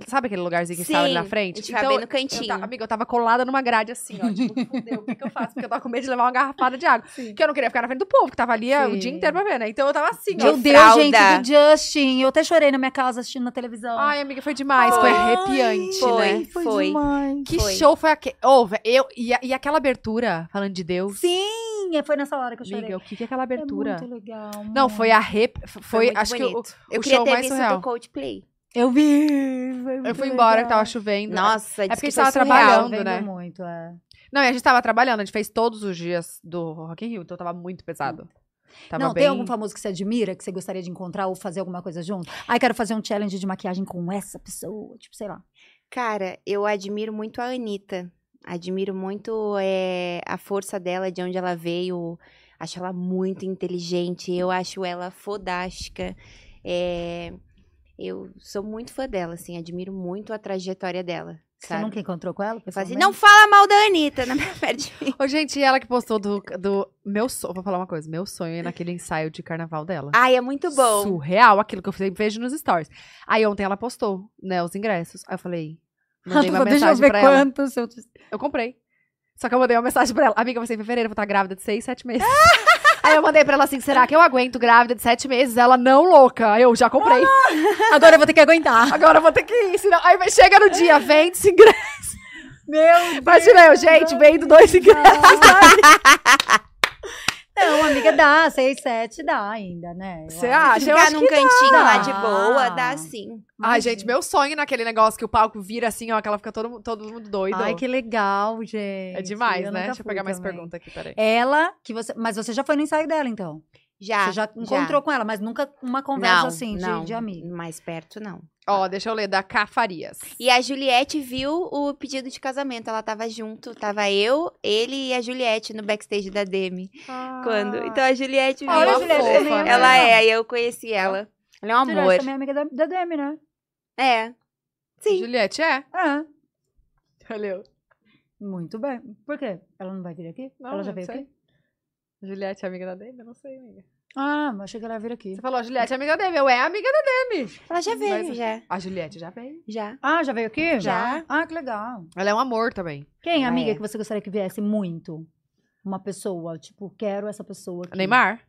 Sabe aquele lugarzinho que Sim, estava ali na frente? a gente bem no eu cantinho. ta- amiga, eu tava colada numa grade assim, ó. Tipo, <laughs> fudeu, o que, que eu faço? Porque eu tava com medo de levar uma garrafada de água. Porque eu não queria ficar na frente do povo, que tava ali ah, o Sim. dia inteiro pra ver, né? Então eu tava assim, ó. Meu De Deus, fralda. gente, do Justin. Eu até chorei na minha casa assistindo na televisão. Ai, amiga, foi demais. Foi Foi. arrepiante, Foi. né? foi, demais. Que Foi. show foi aquele. Vé, eu, e, e aquela abertura, falando de Deus. Sim, foi nessa hora que eu chorei. Amiga, o que, que é aquela abertura? É muito legal. Não, foi a rep... Foi, Foi acho que o, bonito. o Eu queria show ter mais visto surreal. do Coldplay. Eu vi. foi Eu fui embora, que tava chovendo. Nossa, É porque que a gente tava trabalhando, né? muito, é. Não, e a gente tava trabalhando, a gente fez todos os dias do Rock in Rio, então tava muito pesado. Tava não, bem... tem algum famoso que você admira, que você gostaria de encontrar ou fazer alguma coisa junto? Ai, quero fazer um challenge de maquiagem com essa pessoa, tipo, sei lá. Cara, eu admiro muito a Anitta. Admiro muito é, a força dela, de onde ela veio. Acho ela muito inteligente. Eu acho ela fodástica. É, eu sou muito fã dela, assim. Admiro muito a trajetória dela. Você Sabe? nunca encontrou com ela? Eu falo assim, não fala mal da Anitta na minha mim. Ô, gente, e ela que postou do, do meu sonho, vou falar uma coisa, meu sonho é naquele ensaio de carnaval dela. Ai, é muito bom. Surreal, aquilo que eu sempre vejo nos stories. Aí ontem ela postou, né, os ingressos. Aí eu falei, mandei uma Deixa eu mensagem ver pra ela. quantos. Eu... Eu comprei. Só que eu mandei uma mensagem pra ela. Amiga, você em fevereiro, eu vou estar grávida de seis, sete meses. <laughs> Aí eu mandei pra ela assim, será que eu aguento grávida de sete meses? Ela, não, louca. Eu já comprei. Agora eu vou ter que aguentar. Agora eu vou ter que ir. Senão... Aí chega no dia, vende esse ingresso. Meu Deus. Imagina eu, gente, vendo dois ingressos. <laughs> Não, amiga, dá. Seis, sete dá ainda, né? Eu Você acho. acha? Eu Ficar acho num que cantinho dá. lá de boa, dá sim. Ai, gente, meu sonho naquele negócio que o palco vira assim, ó, que ela fica todo, todo mundo doido. Ai, que legal, gente. É demais, Eu né? Deixa eu pegar mais também. pergunta aqui, peraí. Ela, que você. Mas você já foi no ensaio dela, então? Já. você já encontrou com ela, mas nunca uma conversa assim, de, não, de amigo. Mais perto, não. Ó, deixa eu ler, da K Farias. E a Juliette viu o pedido de casamento. Ela tava junto. Tava eu, ele e a Juliette no backstage da Demi. Quando? Então a Juliette viu. Olha, a Ela Juliette fofa, também é? Ela legal. é, aí eu conheci ela. Ela é um Juliette amor. também é amiga da, da Demi, né? É. Sim. Juliette, é? É. Valeu. Muito bem. Por quê? Ela não vai vir aqui? Não, ela já veio sei. aqui? Juliette é amiga da Demi? Eu não sei, amiga. Ah, mas achei que ela ia vir aqui. Você falou, Juliette é amiga da Demi. Eu é amiga da Demi. Ela já veio, Mas- já. A Juliette já veio. Já. Ah, já veio aqui? Já. Ah, que legal. Ela é um amor também. Quem, Ah, amiga, é. que você gostaria que viesse muito? Uma pessoa, tipo, quero essa pessoa aqui. Neymar?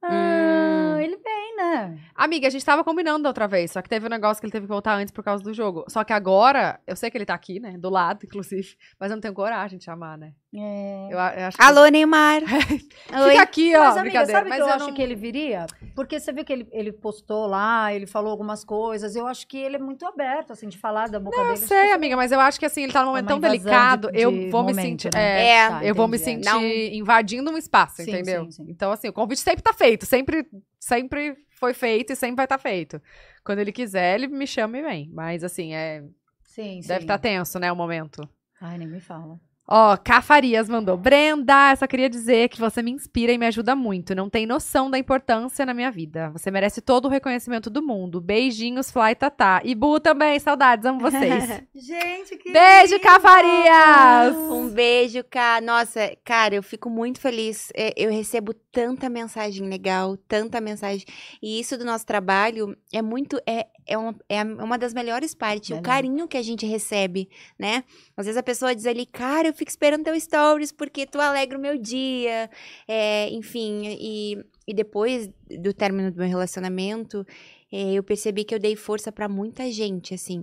Ah, Hum. ele vem, né? Amiga, a gente tava combinando da outra vez, só que teve um negócio que ele teve que voltar antes por causa do jogo. Só que agora, eu sei que ele tá aqui, né? Do lado, <laughs> inclusive. Mas eu não tenho coragem de chamar, né? É... Eu, a- eu acho que... Alô, Neymar. <laughs> Oi. Fica aqui, ó. Mas, amiga, sabe mas que eu, eu acho não... que ele viria? Porque você viu que ele, ele postou lá, ele falou algumas coisas. Eu acho que ele é muito aberto, assim, de falar da boca Eu dele. Acho sei, que amiga, mas eu acho que assim, ele tá num momento tão delicado, de- eu de vou me momento, sentir. né? É, É. Tá, eu vou me entendi, sentir Não. invadindo um espaço, Sim, entendeu? sim, sim. Então, assim, o convite sempre tá feito, sempre, sempre foi feito e sempre vai estar feito. Quando ele quiser, ele me chama e vem. Mas, assim, é, Sim, deve estar tenso, né, o momento. Ai, nem me fala. Ó, Cafarias mandou. Brenda, só queria dizer que você me inspira e me ajuda muito. Não tem noção da importância na minha vida. Você merece todo o reconhecimento do mundo. Beijinhos, Fly Tatá. E Bu também, saudades, amo vocês. <laughs> Gente, que Beijo, Cafarias! Um beijo, cara. Nossa, cara, eu fico muito feliz. É, Eu recebo tanta mensagem legal, tanta mensagem. E isso do nosso trabalho é muito. É, é, uma, é uma das melhores partes, o carinho que a gente recebe, né? Às vezes a pessoa diz ali, cara, eu fico esperando teu stories porque tu alegra o meu dia. É, enfim, e, e depois do término do meu relacionamento, é, eu percebi que eu dei força pra muita gente, assim.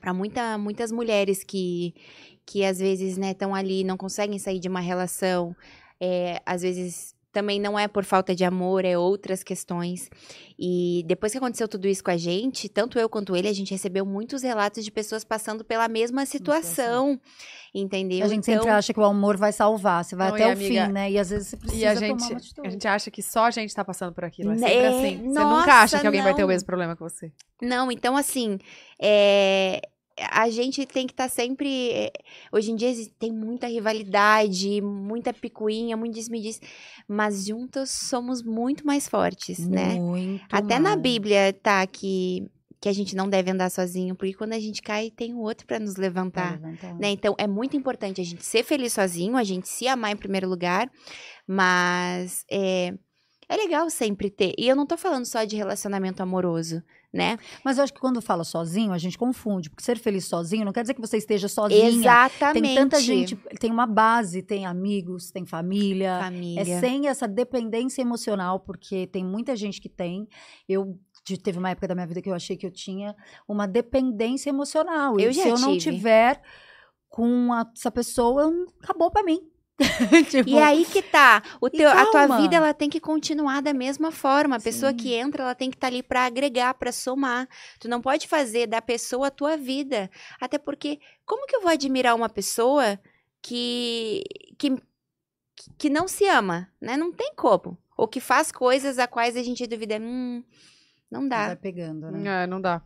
Pra muita, muitas mulheres que, que às vezes, né, estão ali, não conseguem sair de uma relação, é, às vezes também não é por falta de amor, é outras questões. E depois que aconteceu tudo isso com a gente, tanto eu quanto ele, a gente recebeu muitos relatos de pessoas passando pela mesma situação, entendeu? A gente então, sempre acha que o amor vai salvar, você vai Não, até o amiga, fim, né? E às vezes você precisa E a tomar gente, uma atitude. a gente acha que só a gente tá passando por aquilo. É sempre assim. Você nossa, nunca acha que alguém vai ter o não. mesmo problema que você. Não, então assim, é, a gente tem que estar sempre. é, hoje em dia tem muita rivalidade, muita picuinha, muito disse mas juntos somos muito mais fortes, né? Muito Até na. Bíblia tá que, que a gente não deve andar sozinho, porque quando a gente cai, tem o outro para nos levantar. levantar. Né? Então é muito importante a gente ser feliz sozinho, a gente se amar em primeiro lugar, mas é, é legal sempre ter. E eu não tô falando só de relacionamento amoroso, né? Mas eu acho que quando fala sozinho, a gente confunde. Porque ser feliz sozinho não quer dizer que você esteja sozinha. Exatamente. Tem tanta gente, tem uma base, tem amigos, tem família. Família. É sem essa dependência emocional, porque tem muita gente que tem. Eu de- teve uma época da minha vida que eu achei que eu tinha uma dependência emocional. Eu e já se eu não tive. tiver com a- essa pessoa, acabou pra mim. <laughs> Tipo, E aí que tá, o teu, a tua vida ela tem que continuar da mesma forma. A pessoa Sim. que entra, ela tem que estar ali pra agregar, pra somar. Tu não pode fazer da pessoa a tua vida. Até porque como que eu vou admirar uma pessoa que que que não se ama, né? Não tem como. Ou que faz coisas a quais a gente duvida, hum, não dá. vai pegando, né? É, não dá.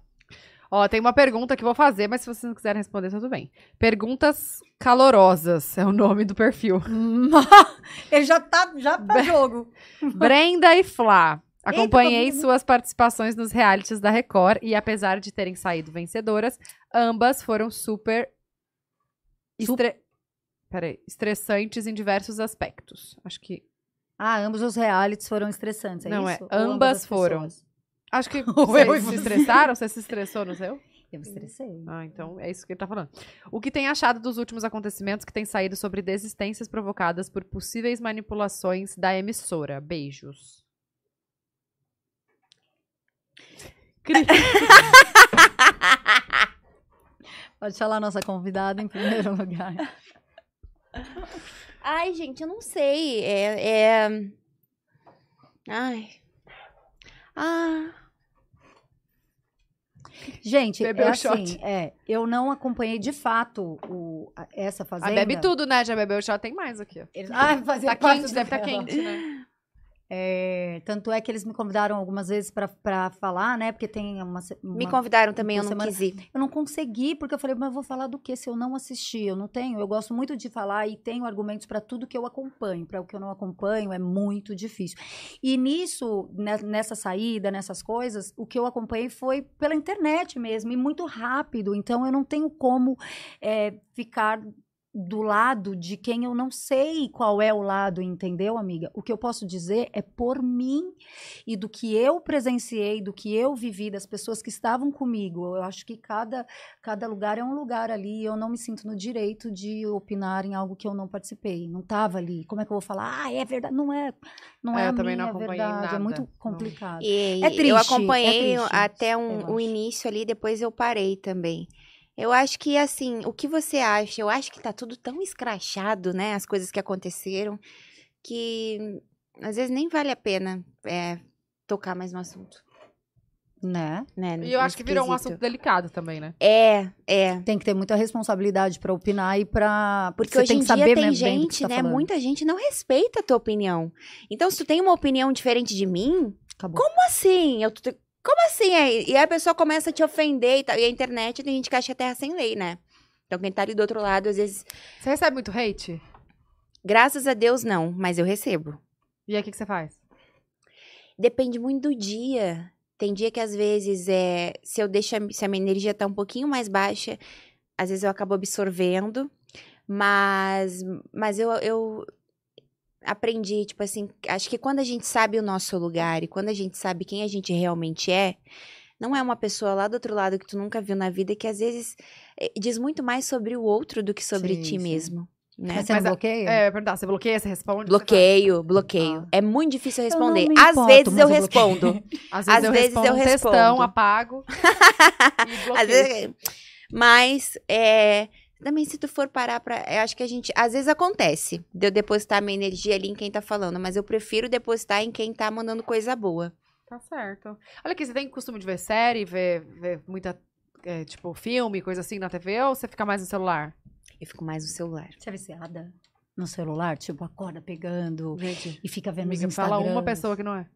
Ó, tem uma pergunta que vou fazer, mas se vocês não quiserem responder, tudo bem. Perguntas calorosas é o nome do perfil. <laughs> Ele já tá já pra jogo. <laughs> Brenda e Flá. Acompanhei Eita, tá suas participações nos realities da Record e apesar de terem saído vencedoras, ambas foram super estre... Peraí, estressantes em diversos aspectos. Acho que Ah, ambos os realities foram estressantes, é Não, é, isso? Ou ambas as foram. pessoas? Acho que <laughs> vocês se você. estressaram, você se estressou no seu? Eu me estressei. Ah, então é isso que ele tá falando. O que tem achado dos últimos acontecimentos que tem saído sobre desistências provocadas por possíveis manipulações da emissora? Beijos. <laughs> Pode falar a nossa convidada em primeiro lugar. Ai, gente, eu não sei. É. é... Ai. Ah. Gente, Bebeu é o shot. assim, é, eu não acompanhei de fato o, a- essa Ah, fazenda. bebe tudo, né? Já bebeu já tem mais aqui. ó. Eles, ah, fazia Tá quente, deve estar dela. quente, né? É, tanto é que eles me convidaram algumas vezes pra falar, né? Porque tem uma, se- Me uma convidaram também, eu uma não semana- quis ir. Eu não consegui, porque eu falei, mas eu vou falar do que se eu não assistir? Eu não tenho. Eu gosto muito de falar e tenho argumentos para tudo que eu acompanho. Para o que eu não acompanho é muito difícil. E nisso, ne- nessa saída, nessas coisas, o que eu acompanhei foi pela internet mesmo, e muito rápido. Então eu não tenho como é, ficar do lado de quem eu não sei qual é o lado, entendeu, amiga? O que eu posso dizer é por mim e do que eu presenciei, do que eu vivi, das pessoas que estavam comigo. Eu acho que cada, cada lugar é um lugar ali e eu não me sinto no direito de opinar em algo que eu não participei. Não estava ali. Como é que eu vou falar? Ah, é verdade. Não é, não É, é, eu a também não minha acompanhei verdade. nada. É muito Não. complicado. E É triste, eu é acompanhei triste, até um, o acho. início ali, depois eu parei também. Eu acho que, assim, o que você acha? Eu acho que tá tudo tão escrachado, né? As coisas que aconteceram, que às vezes nem vale a pena é, tocar mais no assunto, Né? né? E eu acho que virou um assunto delicado também, né? É, é. Tem que ter muita responsabilidade pra opinar e pra. Porque você hoje tem em que dia saber tem gente, tá né? falando. Muita gente não respeita a tua opinião. Então, se tu tem uma opinião diferente de mim, Acabou. como assim? Eu tô- Como assim? Aí- E aí a pessoa começa a te ofender e tal. E a internet tem gente que acha terra sem lei, né? Então, quem tá ali do outro lado, às vezes. Você recebe muito hate? Graças a Deus, não, mas eu recebo. E aí, o que, que você faz? Depende muito do dia. Tem dia que às vezes é, se eu deixo a- se a minha energia tá um pouquinho mais baixa, às vezes eu acabo absorvendo, mas mas eu, eu aprendi, tipo assim, acho que quando a gente sabe o nosso lugar e quando a gente sabe quem a gente realmente é, não é uma pessoa lá do outro lado que tu nunca viu na vida que às vezes eh, diz muito mais sobre o outro do que sobre Sim, ti sim. mesmo, né? Mas você Mas bloqueia? É, eu ia perguntar, você bloqueia, você responde? Bloqueio, bloqueio. Ah. É muito difícil eu Eu responder. me Às importo, vezes eu eu bloqueio. respondo. <laughs> Às vezes, Às eu, vezes respondo eu um textão, respondo. apago. <laughs> e Às vezes, mas é, também se tu for parar pra. Eu acho que a gente. Às vezes acontece de eu depositar minha energia ali em quem tá falando, mas eu prefiro depositar em quem tá mandando coisa boa. Tá certo. Olha aqui, você tem costume de ver série, ver, ver muita, é, tipo, filme, coisa assim na TV, ou você fica mais no celular? Eu fico mais no celular. Você é viciada no celular? Tipo, acorda pegando Gente, e fica vendo amiga, os fala uma pessoa que não é.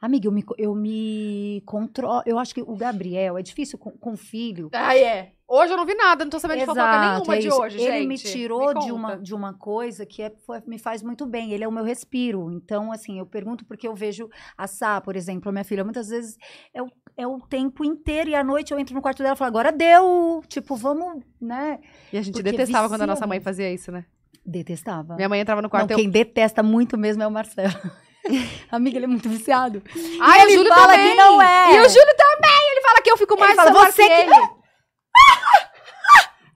Amiga, eu me, eu me controlo. Eu acho que o Gabriel é difícil com, com filho. Ah, é. Hoje eu não vi nada, não tô sabendo de fofoca nenhuma é de hoje, Ele gente. me tirou Me de, uma, de uma coisa que é, foi- me faz muito bem. Ele é o meu respiro. Então, assim, eu pergunto porque eu vejo a Sá, por exemplo, a minha filha, muitas vezes é o, é o tempo inteiro e à noite eu entro no quarto dela e falo, agora deu. Tipo, vamos, né? E a gente Porque detestava quando a vicia nossa mãe fazia isso, né? Detestava. Minha mãe entrava no Não, quarto e eu... quem detesta muito mesmo é o Marcelo. <laughs> Amiga, ele é muito viciado. Ai, ele o Júlio fala também. que não é. E o Júlio também, ele fala que eu fico Ele mais fala, no celular você que que- ele. <laughs>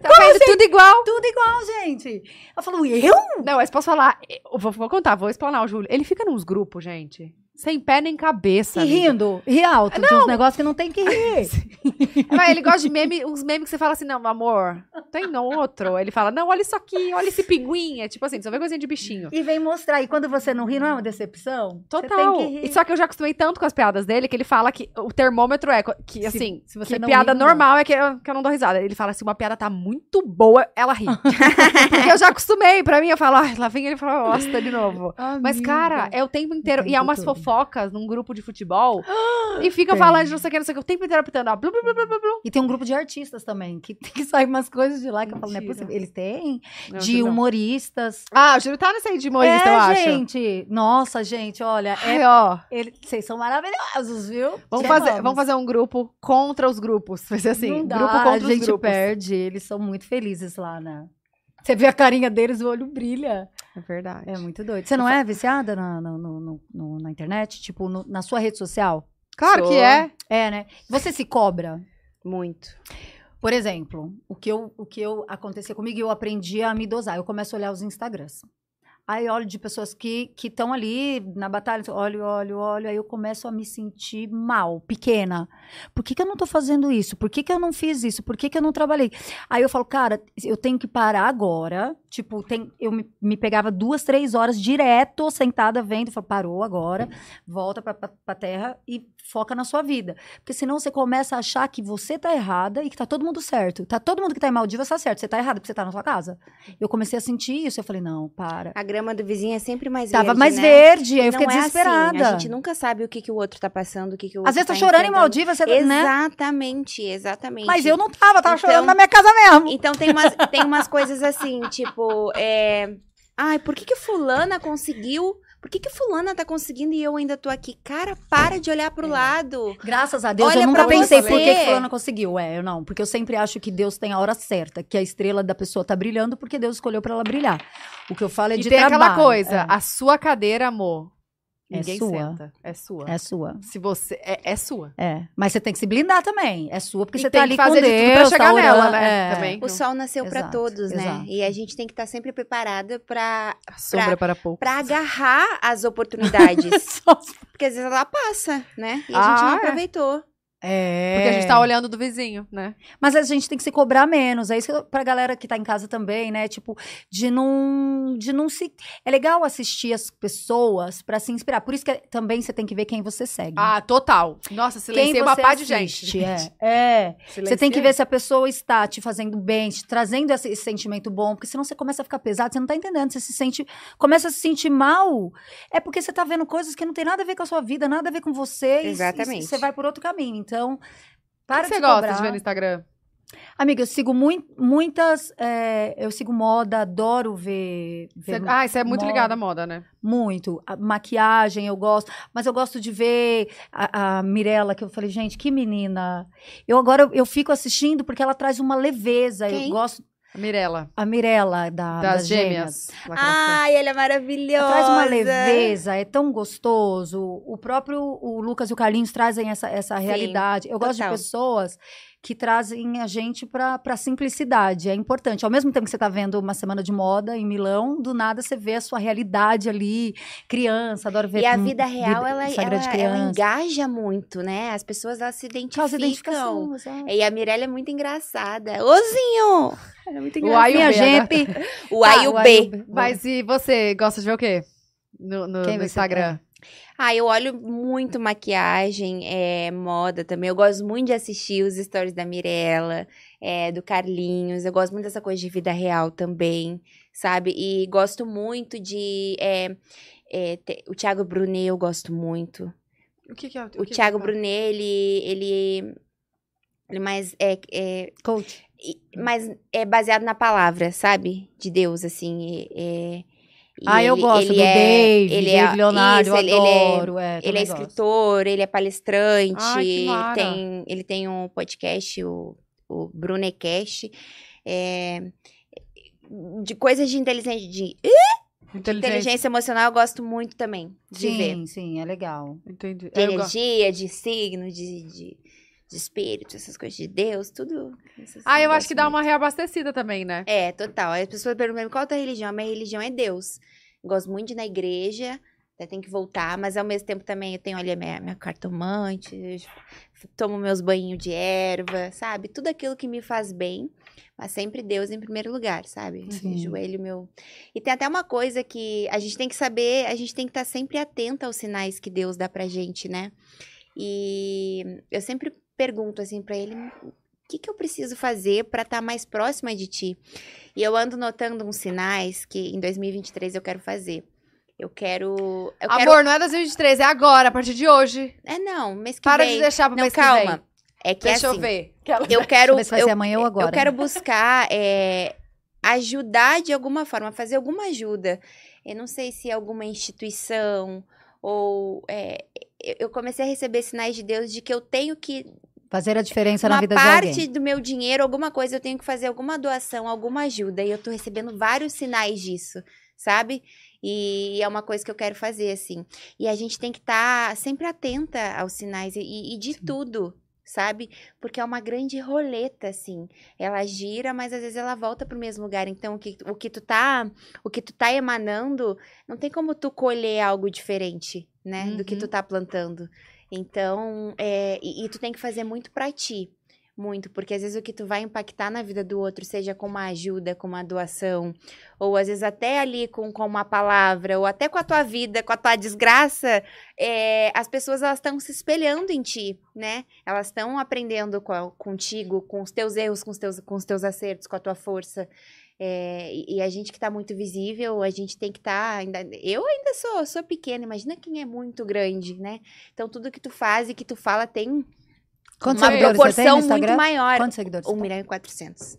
tá vendo tudo igual. Tudo igual, gente. Eu falo, eu? Não, mas posso falar, eu vou, vou contar, vou explanar o Júlio. Ele fica nos grupos, gente, sem pé nem cabeça. E amiga. rindo. Ri alto. De uns negócios que não tem que rir. <laughs> Mas ele gosta de meme, uns memes que você fala assim, não, amor, tem não outro. Ele fala, não, olha isso aqui, olha esse pinguim. É tipo assim, só vê coisinha de bichinho. E vem mostrar. E quando você não ri, não é uma decepção? Total. E só que eu já acostumei tanto com as piadas dele que ele fala que o termômetro é que, assim, se você que não piada ri, não normal é que eu, que eu não dou risada. Ele fala assim, uma piada tá muito boa, ela ri. <laughs> Porque eu já acostumei. Pra mim, eu falo, ai, lá vem ele e fala, bosta de novo. Mas, Amiga. cara, é o tempo inteiro. E é umas todo. Fofocas num grupo de futebol. <gasps> e fica Tem. falando de não sei o que, não sei o que. O tempo inteiro apitando, ó. Blu, blu, blu, blu. E tem um grupo de artistas também, que, que sai umas coisas de lá que eu falo, não é Mentira. possível. Eles têm Não, de humoristas. Ah, o Júlio tá nesse aí de humorista, é, eu acho. gente. Nossa, gente, olha. Ai, É, ó. ele- vocês são maravilhosos, viu? Vamos fazer, vamos fazer um grupo contra os grupos. Vai ser assim, Não dá, grupo contra a os gente grupos. perde. Eles são muito felizes lá, né? Você vê a carinha deles, o olho brilha. É verdade. É muito doido. Você não é viciada na, no- no- no- na internet? Tipo, no- na sua rede social? Claro que Sou. é. É, né? Você se cobra? Muito. Por exemplo, o que eu, o que eu acontecia comigo, eu aprendi a me dosar. Eu começo a olhar os Instagrams. Aí olho de pessoas que estão ali na batalha, olho, olho, olho, aí eu começo a me sentir mal, pequena. Por que, que eu não tô fazendo isso? Por que, que eu não fiz isso? Por que, que eu não trabalhei? Aí eu falo, cara, eu tenho que parar agora. Tipo, tem, eu me, me pegava duas, três horas direto, sentada vendo. Falo, parou agora, volta pra, pra, pra terra e foca na sua vida. Porque senão você começa a achar que você tá errada e que tá todo mundo certo. Tá todo mundo que tá em Maldivas tá certo. Você tá errado porque você tá na sua casa. Eu comecei a sentir isso. Eu falei, não, para. A grama do vizinho é sempre mais Tava verde, mais né? verde, aí eu fiquei é desesperada. Assim. A gente nunca sabe o que, que o outro tá passando, o que, que o outro Às vezes tá tá chorando em. Maldivas, você, né? Exatamente, exatamente. Mas eu não tava, tava Então- chorando na minha casa mesmo. Então tem umas, tem umas coisas assim, tipo, é... Ai, por que que fulana conseguiu Por que que fulana tá conseguindo e eu ainda tô aqui? Cara, para de olhar pro É. lado. Graças a Deus, Olha eu nunca pra pensei você. por que que fulano conseguiu. É, eu não. Porque eu sempre acho que Deus tem a hora certa, que a estrela da pessoa tá brilhando porque Deus escolheu pra ela brilhar. O que eu falo é E de tem trabalho. aquela coisa, é. a sua cadeira, amor. É Ninguém sua. senta. É sua. É sua. Se você. É, é sua. É. Mas você tem que se blindar também. É sua, porque E você tem tá que ali fazer com de Deus. tudo pra chegar tá nela, né? é. Também. O sol nasceu pra Exato, todos, né? exato. E a gente tem que estar sempre preparada pra, A sombra para pouco. pra agarrar as oportunidades. <laughs> Porque às vezes ela passa, né? E a gente Ah, não é. aproveitou. É. Porque a gente tá olhando do vizinho, né? Mas a gente tem que se cobrar menos. É isso que eu- pra galera que tá em casa também, né? Tipo, de não, de não se. É legal assistir as pessoas pra se inspirar. Por isso que também você tem que ver quem você segue. Ah, total. Nossa, silenciei uma pá de gente. É. <laughs> é. Você tem que ver se a pessoa está te fazendo bem, te trazendo esse, esse sentimento bom, porque senão você começa a ficar pesado, você não tá entendendo, você se sente, começa a se sentir mal, é porque você tá vendo coisas que não tem nada a ver com a sua vida, nada a ver com você, e- Exatamente. e você vai por outro caminho. Então, O para que você de gosta cobrar. de ver no Instagram? Amiga, eu sigo mui- muitas, é, eu sigo moda, adoro ver, ver Você- ah, você é muito ligada à moda, né? muito. A maquiagem eu gosto, mas eu gosto de ver a, a Mirella, que eu falei, gente, que menina. Eu agora eu, eu fico assistindo porque ela traz uma leveza. Quem? Eu gosto A Mirella, a Mirella da, das, das, gêmeas. gêmeas. Ai, ela é maravilhosa. Ela traz uma leveza, é tão gostoso. O próprio o Lucas e o Carlinhos trazem essa, essa Sim, realidade. Eu gosto de total. pessoas que trazem a gente pra, pra simplicidade. É importante. Ao mesmo tempo que você tá vendo uma semana de moda em Milão, do nada você vê a sua realidade ali. Criança, adoro ver E a vida real, ela, Instagram de ela, ela criança. engaja muito, né? As pessoas, elas se identificam. identificação. exato. E a Mirella é muito engraçada. Ela é muito O A e o Minha B, né? gente. O A e o B. Mas e você, gosta de ver o quê? No, no- Quem no Instagram. Ah, eu olho muito maquiagem, é, moda também. Eu gosto muito de assistir os stories da Mirella, é, do Carlinhos. Eu gosto muito dessa coisa de vida real também, sabe? E gosto muito de. é, é, o Thiago Brunet, eu gosto muito. O que, que é? O, Thiago Brunet, ele. Ele, ele mais. É, é, Coach. mas é baseado na palavra, sabe? De Deus, assim. é- é- Ah, eu ele- gosto ele do é- Dave, ele Dave é, Leonardo, isso, eu ele, ele é- adoro. é, ele é também gosto. escritor, ele é palestrante, Ai, tem, ele tem um podcast, o, o Brunecast, é, de coisas de inteligência, de Inteligente. inteligência emocional eu gosto muito também de ver. Sim, sim, é legal. Entendi. De Eu gosto. energia, de signo, de, de, de espírito, essas coisas de Deus, tudo. Ah, eu acho que dá muito. uma reabastecida também, né? É, total. Aí As pessoas perguntam qual a tua religião? A minha religião é Deus. Gosto muito de ir na igreja, até tem que voltar, mas ao mesmo tempo também eu tenho ali a minha, minha cartomante, eu tomo meus banhinhos de erva, sabe? Tudo aquilo que me faz bem, mas sempre Deus em primeiro lugar, sabe? Sim. Joelho meu. E tem até uma coisa que a gente tem que saber, a gente tem que estar sempre atenta aos sinais que Deus dá pra gente, né? E eu sempre pergunto assim pra ele, o que, que eu preciso fazer pra estar mais próxima de ti? E eu ando notando uns sinais que em 2023 eu quero fazer. Eu quero. Eu quero Amor, não é 2023, é agora, a partir de hoje. é, não, mês que Para vem. de deixar pro Não, mês que calma. vem. É que Deixa assim, eu ver. eu quero. Deixa eu ver se vai eu, ser amanhã ou agora. eu quero buscar é, ajudar de alguma forma, fazer alguma ajuda. Eu não sei se é alguma instituição ou. é, eu comecei a receber sinais de Deus de que eu tenho que Fazer a diferença na uma vida de parte alguém. do meu dinheiro, alguma coisa, eu tenho que fazer alguma doação, alguma ajuda. E eu tô recebendo vários sinais disso, sabe? E é uma coisa que eu quero fazer, assim. E a gente tem que estar sempre atenta aos sinais e, e de tudo, sabe? Porque é uma grande roleta, assim. Ela gira, mas às vezes ela volta pro mesmo lugar. Então, o que, o que tu tá, o que tu tá emanando, não tem como tu colher algo diferente, né? Do que Uhum. tu tá plantando. Então, é, e, e tu tem que fazer muito pra ti. Muito, porque às vezes o que tu vai impactar na vida do outro, seja com uma ajuda, com uma doação, ou às vezes até ali com, com uma palavra, ou até com a tua vida, com a tua desgraça, é, as pessoas elas estão se espelhando em ti, né? Elas estão aprendendo com contigo, com os teus erros, com os teus, com os teus acertos, com a tua força. É, e, a gente que tá muito visível, a gente tem que estar. ainda, eu ainda sou, sou pequena, imagina quem é muito grande, né? Então tudo que tu faz e que tu fala tem Quantos uma proporção muito maior. Quantos seguidores? 1 você tem? milhão e 400.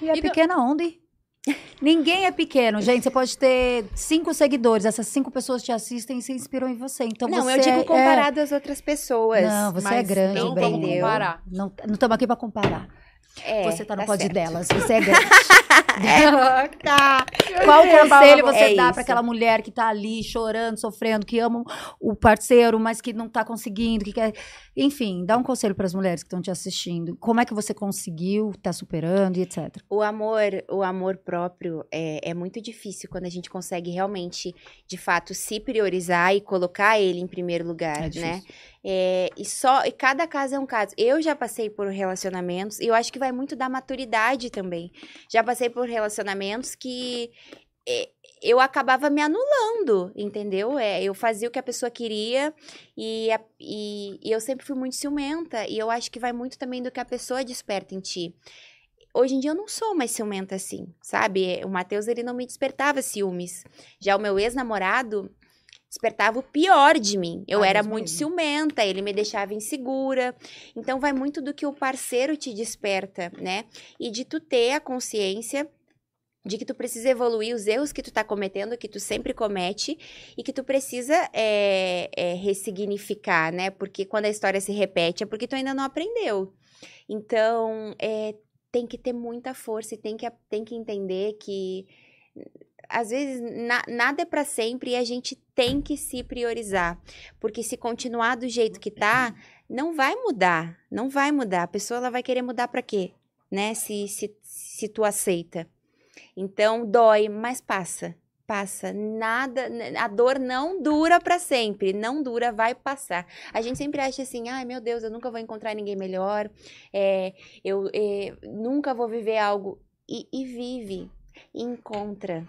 E é E pequena onde? <laughs> Ninguém é pequeno, gente. Você pode ter cinco seguidores, essas cinco pessoas te assistem e se inspiram em você. Então não, você eu digo é- comparado às outras pessoas. Não, você é grande, não Brenda. comparar. Não estamos aqui pra comparar. É, você tá no tá pod certo. delas. Você é grande. <laughs> tá. <laughs> Qual É, conselho você é dá pra aquela mulher que tá ali chorando, sofrendo, que ama o parceiro, mas que não tá conseguindo, que quer. Enfim, dá um conselho pras mulheres que estão te assistindo. Como é que você conseguiu, tá superando e etc. O amor, o amor próprio é, é muito difícil quando a gente consegue realmente, de fato, se priorizar e colocar ele em primeiro lugar, É né? É, e só, e cada caso é um caso. Eu já passei por relacionamentos e eu acho que vai muito da maturidade também. Já passei por relacionamentos que é, eu acabava me anulando, entendeu? É, eu fazia o que a pessoa queria e, a- e- e eu sempre fui muito ciumenta. E eu acho que vai muito também do que a pessoa desperta em ti. Hoje em dia eu não sou mais ciumenta assim, sabe? O Matheus, ele não me despertava ciúmes. Já o meu ex-namorado despertava o pior de mim. Eu Ai, era muito livre. ciumenta, ele me deixava insegura. Então vai muito do que o parceiro te desperta, né? E de tu ter a consciência de que tu precisa evoluir os erros que tu tá cometendo, que tu sempre comete, e que tu precisa é, é, ressignificar, né? Porque quando a história se repete é porque tu ainda não aprendeu. Então, é, tem que ter muita força e tem que, tem que entender que às vezes na- nada é para sempre e a gente tem que se priorizar. Porque se continuar do jeito que tá, não vai mudar. Não vai mudar. A pessoa ela vai querer mudar para quê? Né? Se, se, se tu aceita. Então, dói, mas passa. Passa. Nada. A dor não dura para sempre. Não dura, vai passar. A gente sempre acha assim: ai meu Deus, eu nunca vou encontrar ninguém melhor. é, eu é, nunca vou viver algo. E, e vive. Encontra.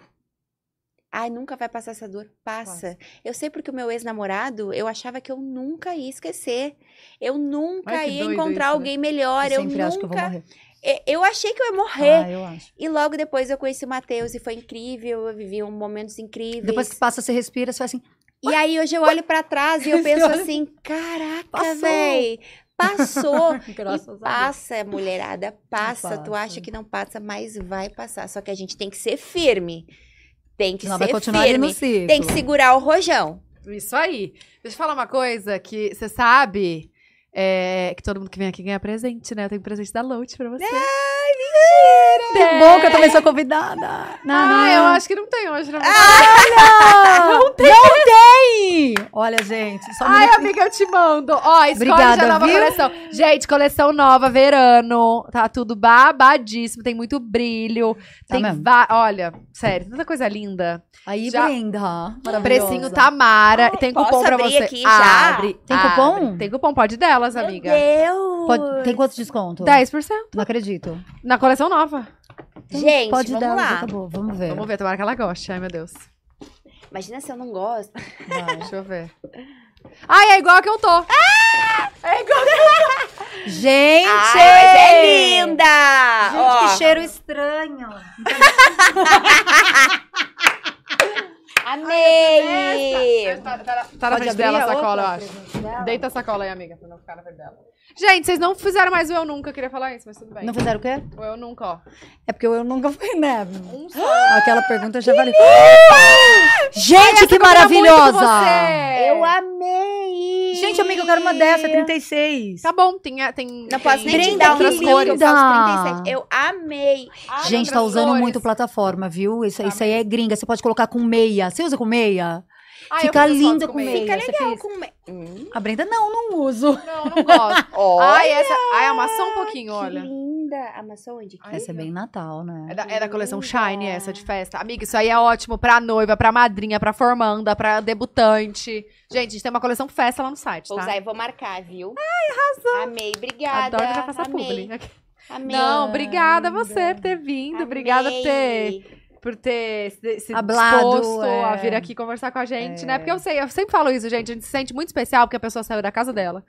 Ai, nunca vai passar essa dor. Passa. Eu sei porque o meu ex-namorado, eu achava que eu nunca ia esquecer. Eu nunca Ai, ia encontrar isso, né? alguém melhor. eu Eu, sempre nunca. acho que eu vou morrer. Eu achei que eu ia morrer. Ah, eu acho. E logo depois eu conheci o Matheus e foi incrível. Eu vivi um momentos incríveis. Depois que passa, você respira, você faz assim. E aí hoje eu olho pra trás e eu <laughs> penso assim: caraca, véi. Passou. <laughs> E Graças a Deus. passa, mulherada, passa. Tu passa. acha que não passa, mas vai passar. Só que a gente tem que ser firme. Tem que Senão ser vai continuar firme. no ciclo. Tem que segurar o rojão. Isso aí. Deixa eu falar uma coisa que você sabe é, que todo mundo que vem aqui ganha presente, né? Eu tenho presente da Lout pra você. Que bom que eu também sou convidada. Não, Ah, não. eu acho que não tem hoje pra você. <laughs> Não tem! Não tem! Olha, gente, só Ai, minutinho. amiga, eu te mando. Ó, escolhe Obrigada, já nova viu? coleção. Gente, coleção nova, verano. Tá tudo babadíssimo, tem muito brilho. Tá tem mesmo? Olha, sério, tanta coisa linda. Aí, Já- Brenda. Maravilhosa. Precinho Tamara. tem posso cupom pra abrir você. aqui já? Abre, Tem abre. cupom? Tem cupom, pode delas, amiga. Deus! Pode- tem quanto desconto? 10% Não acredito. na coleção nova. Gente, Pode vamos dar, lá. acabou. Vamos ver. Vamos ver, tomara que ela goste. Ai, meu Deus. Imagina se eu não gosto. Vai. Deixa eu ver. Ai, é igual a que eu tô. Gente! Ai, é linda! Gente, Ó, que cheiro estranho. <laughs> amei! Tá, tá- tá na Pode frente dela a sacola, eu acho. Deita a sacola aí, amiga, pra não ficar na frente dela. Gente, vocês não fizeram mais o Eu Nunca. Eu queria falar isso, mas tudo bem. Não fizeram o quê? O Eu Nunca, ó. É porque eu nunca fui, né? Um só. Aquela pergunta já valeu. Ai, Gente, essa que maravilhosa! Eu amei! Gente, amiga, eu quero uma dessa, 36. Tá bom, tem... tem Não posso tem nem te dar outras cores, eu linda! faço 37. Eu amei! Gente, tá usando cores. muito plataforma, viu? Isso, Tá isso aí é gringa. Você pode colocar com meia. Você usa com meia? Ah, Fica linda com meia. Fica legal fez? com... me- Hum, A Brenda, não, não uso. Não, não gosto. <laughs> Olha! Ai, essa... Ai, amassou um pouquinho, que olha. linda! Amassou onde? Ai, Essa é bem Natal, né? É da, é da coleção linda. Shine, essa de festa. Amiga, isso aí é ótimo pra noiva, pra madrinha, pra formanda, pra debutante. Gente, a gente tem uma coleção festa lá no site, Vou tá? usar e vou marcar, viu? Ai, arrasou! Amei, obrigada! Adoro que já faça amei, publi. <laughs> amei. Não, obrigada a você por ter vindo. Obrigada por ter, Amei. Por ter se, se Hablado, disposto a é. vir aqui conversar com a gente, É. né? Porque eu sei, eu sempre falo isso, gente. A gente se sente muito especial porque a pessoa saiu da casa dela,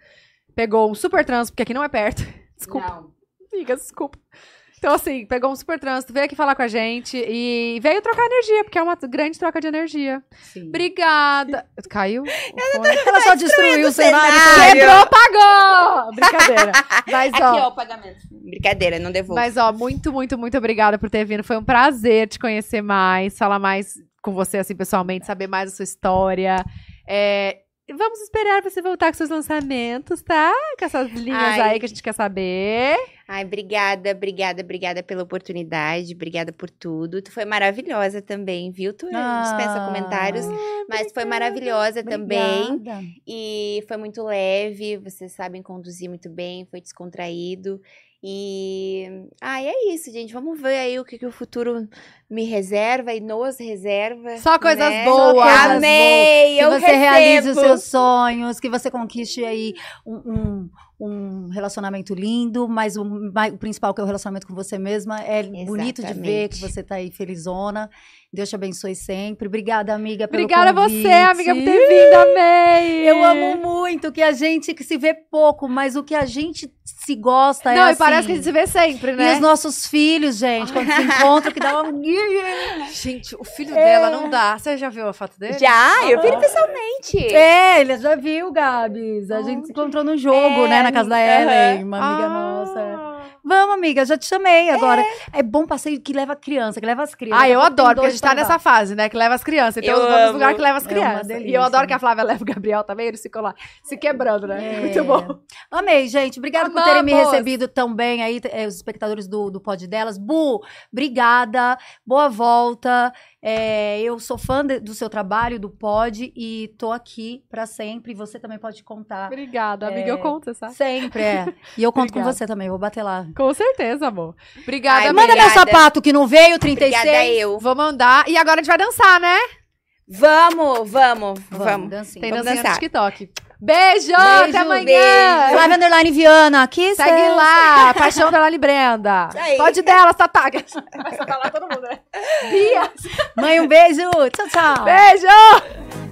pegou um super trânsito, porque aqui não é perto. <laughs> Desculpa, Não. amiga, desculpa. Então, assim, pegou um super trânsito, veio aqui falar com a gente e veio trocar energia, porque é uma grande troca de energia. Sim. Obrigada. Caiu? <laughs> Ela só destruiu o cenário. cenário. Quebrou, pagou! Brincadeira. Mas, Aqui, ó, o pagamento. Brincadeira, não devolvo. Mas, ó, muito, muito, muito obrigada por ter vindo. Foi um prazer te conhecer mais, falar mais com você, assim, pessoalmente, saber mais da sua história. É, vamos esperar você voltar com seus lançamentos, tá? Com essas linhas Ai. aí que a gente quer saber. Ai, obrigada, obrigada, obrigada pela oportunidade, obrigada por tudo. Tu foi maravilhosa também, viu? Tu Ah. dispensa comentários, mas foi maravilhosa também. Obrigada. E foi muito leve, vocês sabem conduzir muito bem, foi descontraído. E ai, é isso, gente. Vamos ver aí o que, que o futuro me reserva e nos reserva. Só coisas né? boas. Amei! Que eu você realize os recebo. seus sonhos, que você conquiste aí um, um, um relacionamento lindo, mas o, o principal que é o relacionamento com você mesma. É bonito de ver que Exatamente. você tá aí felizona. Deus te abençoe sempre. Obrigada, amiga, pelo Obrigada a convite. você, amiga, por ter vindo. Amei! Eu amo muito que a gente que se vê pouco, mas o que a gente se gosta Não, é e parece assim. que a gente se vê sempre, E né? os nossos filhos, gente, quando se encontram, que dá um... <laughs> Gente, o filho dela não dá. Você já viu a foto dele? Já, eu vi ele pessoalmente. É, ele já viu, Gabs. A gente se encontrou no jogo, É, né? Na casa da. Ellen, uma amiga Ah. nossa. Vamos, amiga, já te chamei agora. É bom passeio que leva criança, que leva as crianças. Ah, eu adoro, porque a gente tá nessa fase, né? Que leva as crianças. Então Eu nos amo. lugares que leva as É crianças. e delícia. eu adoro que a Flávia leva o Gabriel também, eles ficam lá se quebrando, né? É. Muito bom. Amei, gente. Obrigada por terem me recebido tão bem aí, eh, os espectadores do, do pod delas. Bu, obrigada. Boa volta. É, eu sou fã de- do seu trabalho, do pod, e tô aqui pra sempre. Você também pode contar. Obrigada, amiga. É. Eu conto, sabe? Sempre, é. E eu conto com você também, vou bater lá. Com certeza, amor. Obrigada, Ai, amiga. Manda meu sapato que não veio, 36. Obrigada eu. Vou mandar. E agora a gente vai dançar, né? Vamos, vamos, vamos. dancinha. Tem Vamos dancinha no dançar. TikTok. Beijo, Beijo, até amanhã. beijo. Flávia Underline Viana, aqui Segue cê- lá, <laughs> Paixão da Lali Brenda. Aí. Pode delas, Tatá. Vai falar todo mundo, né? Bia, Mãe, um beijo. Tchau, tchau. beijo!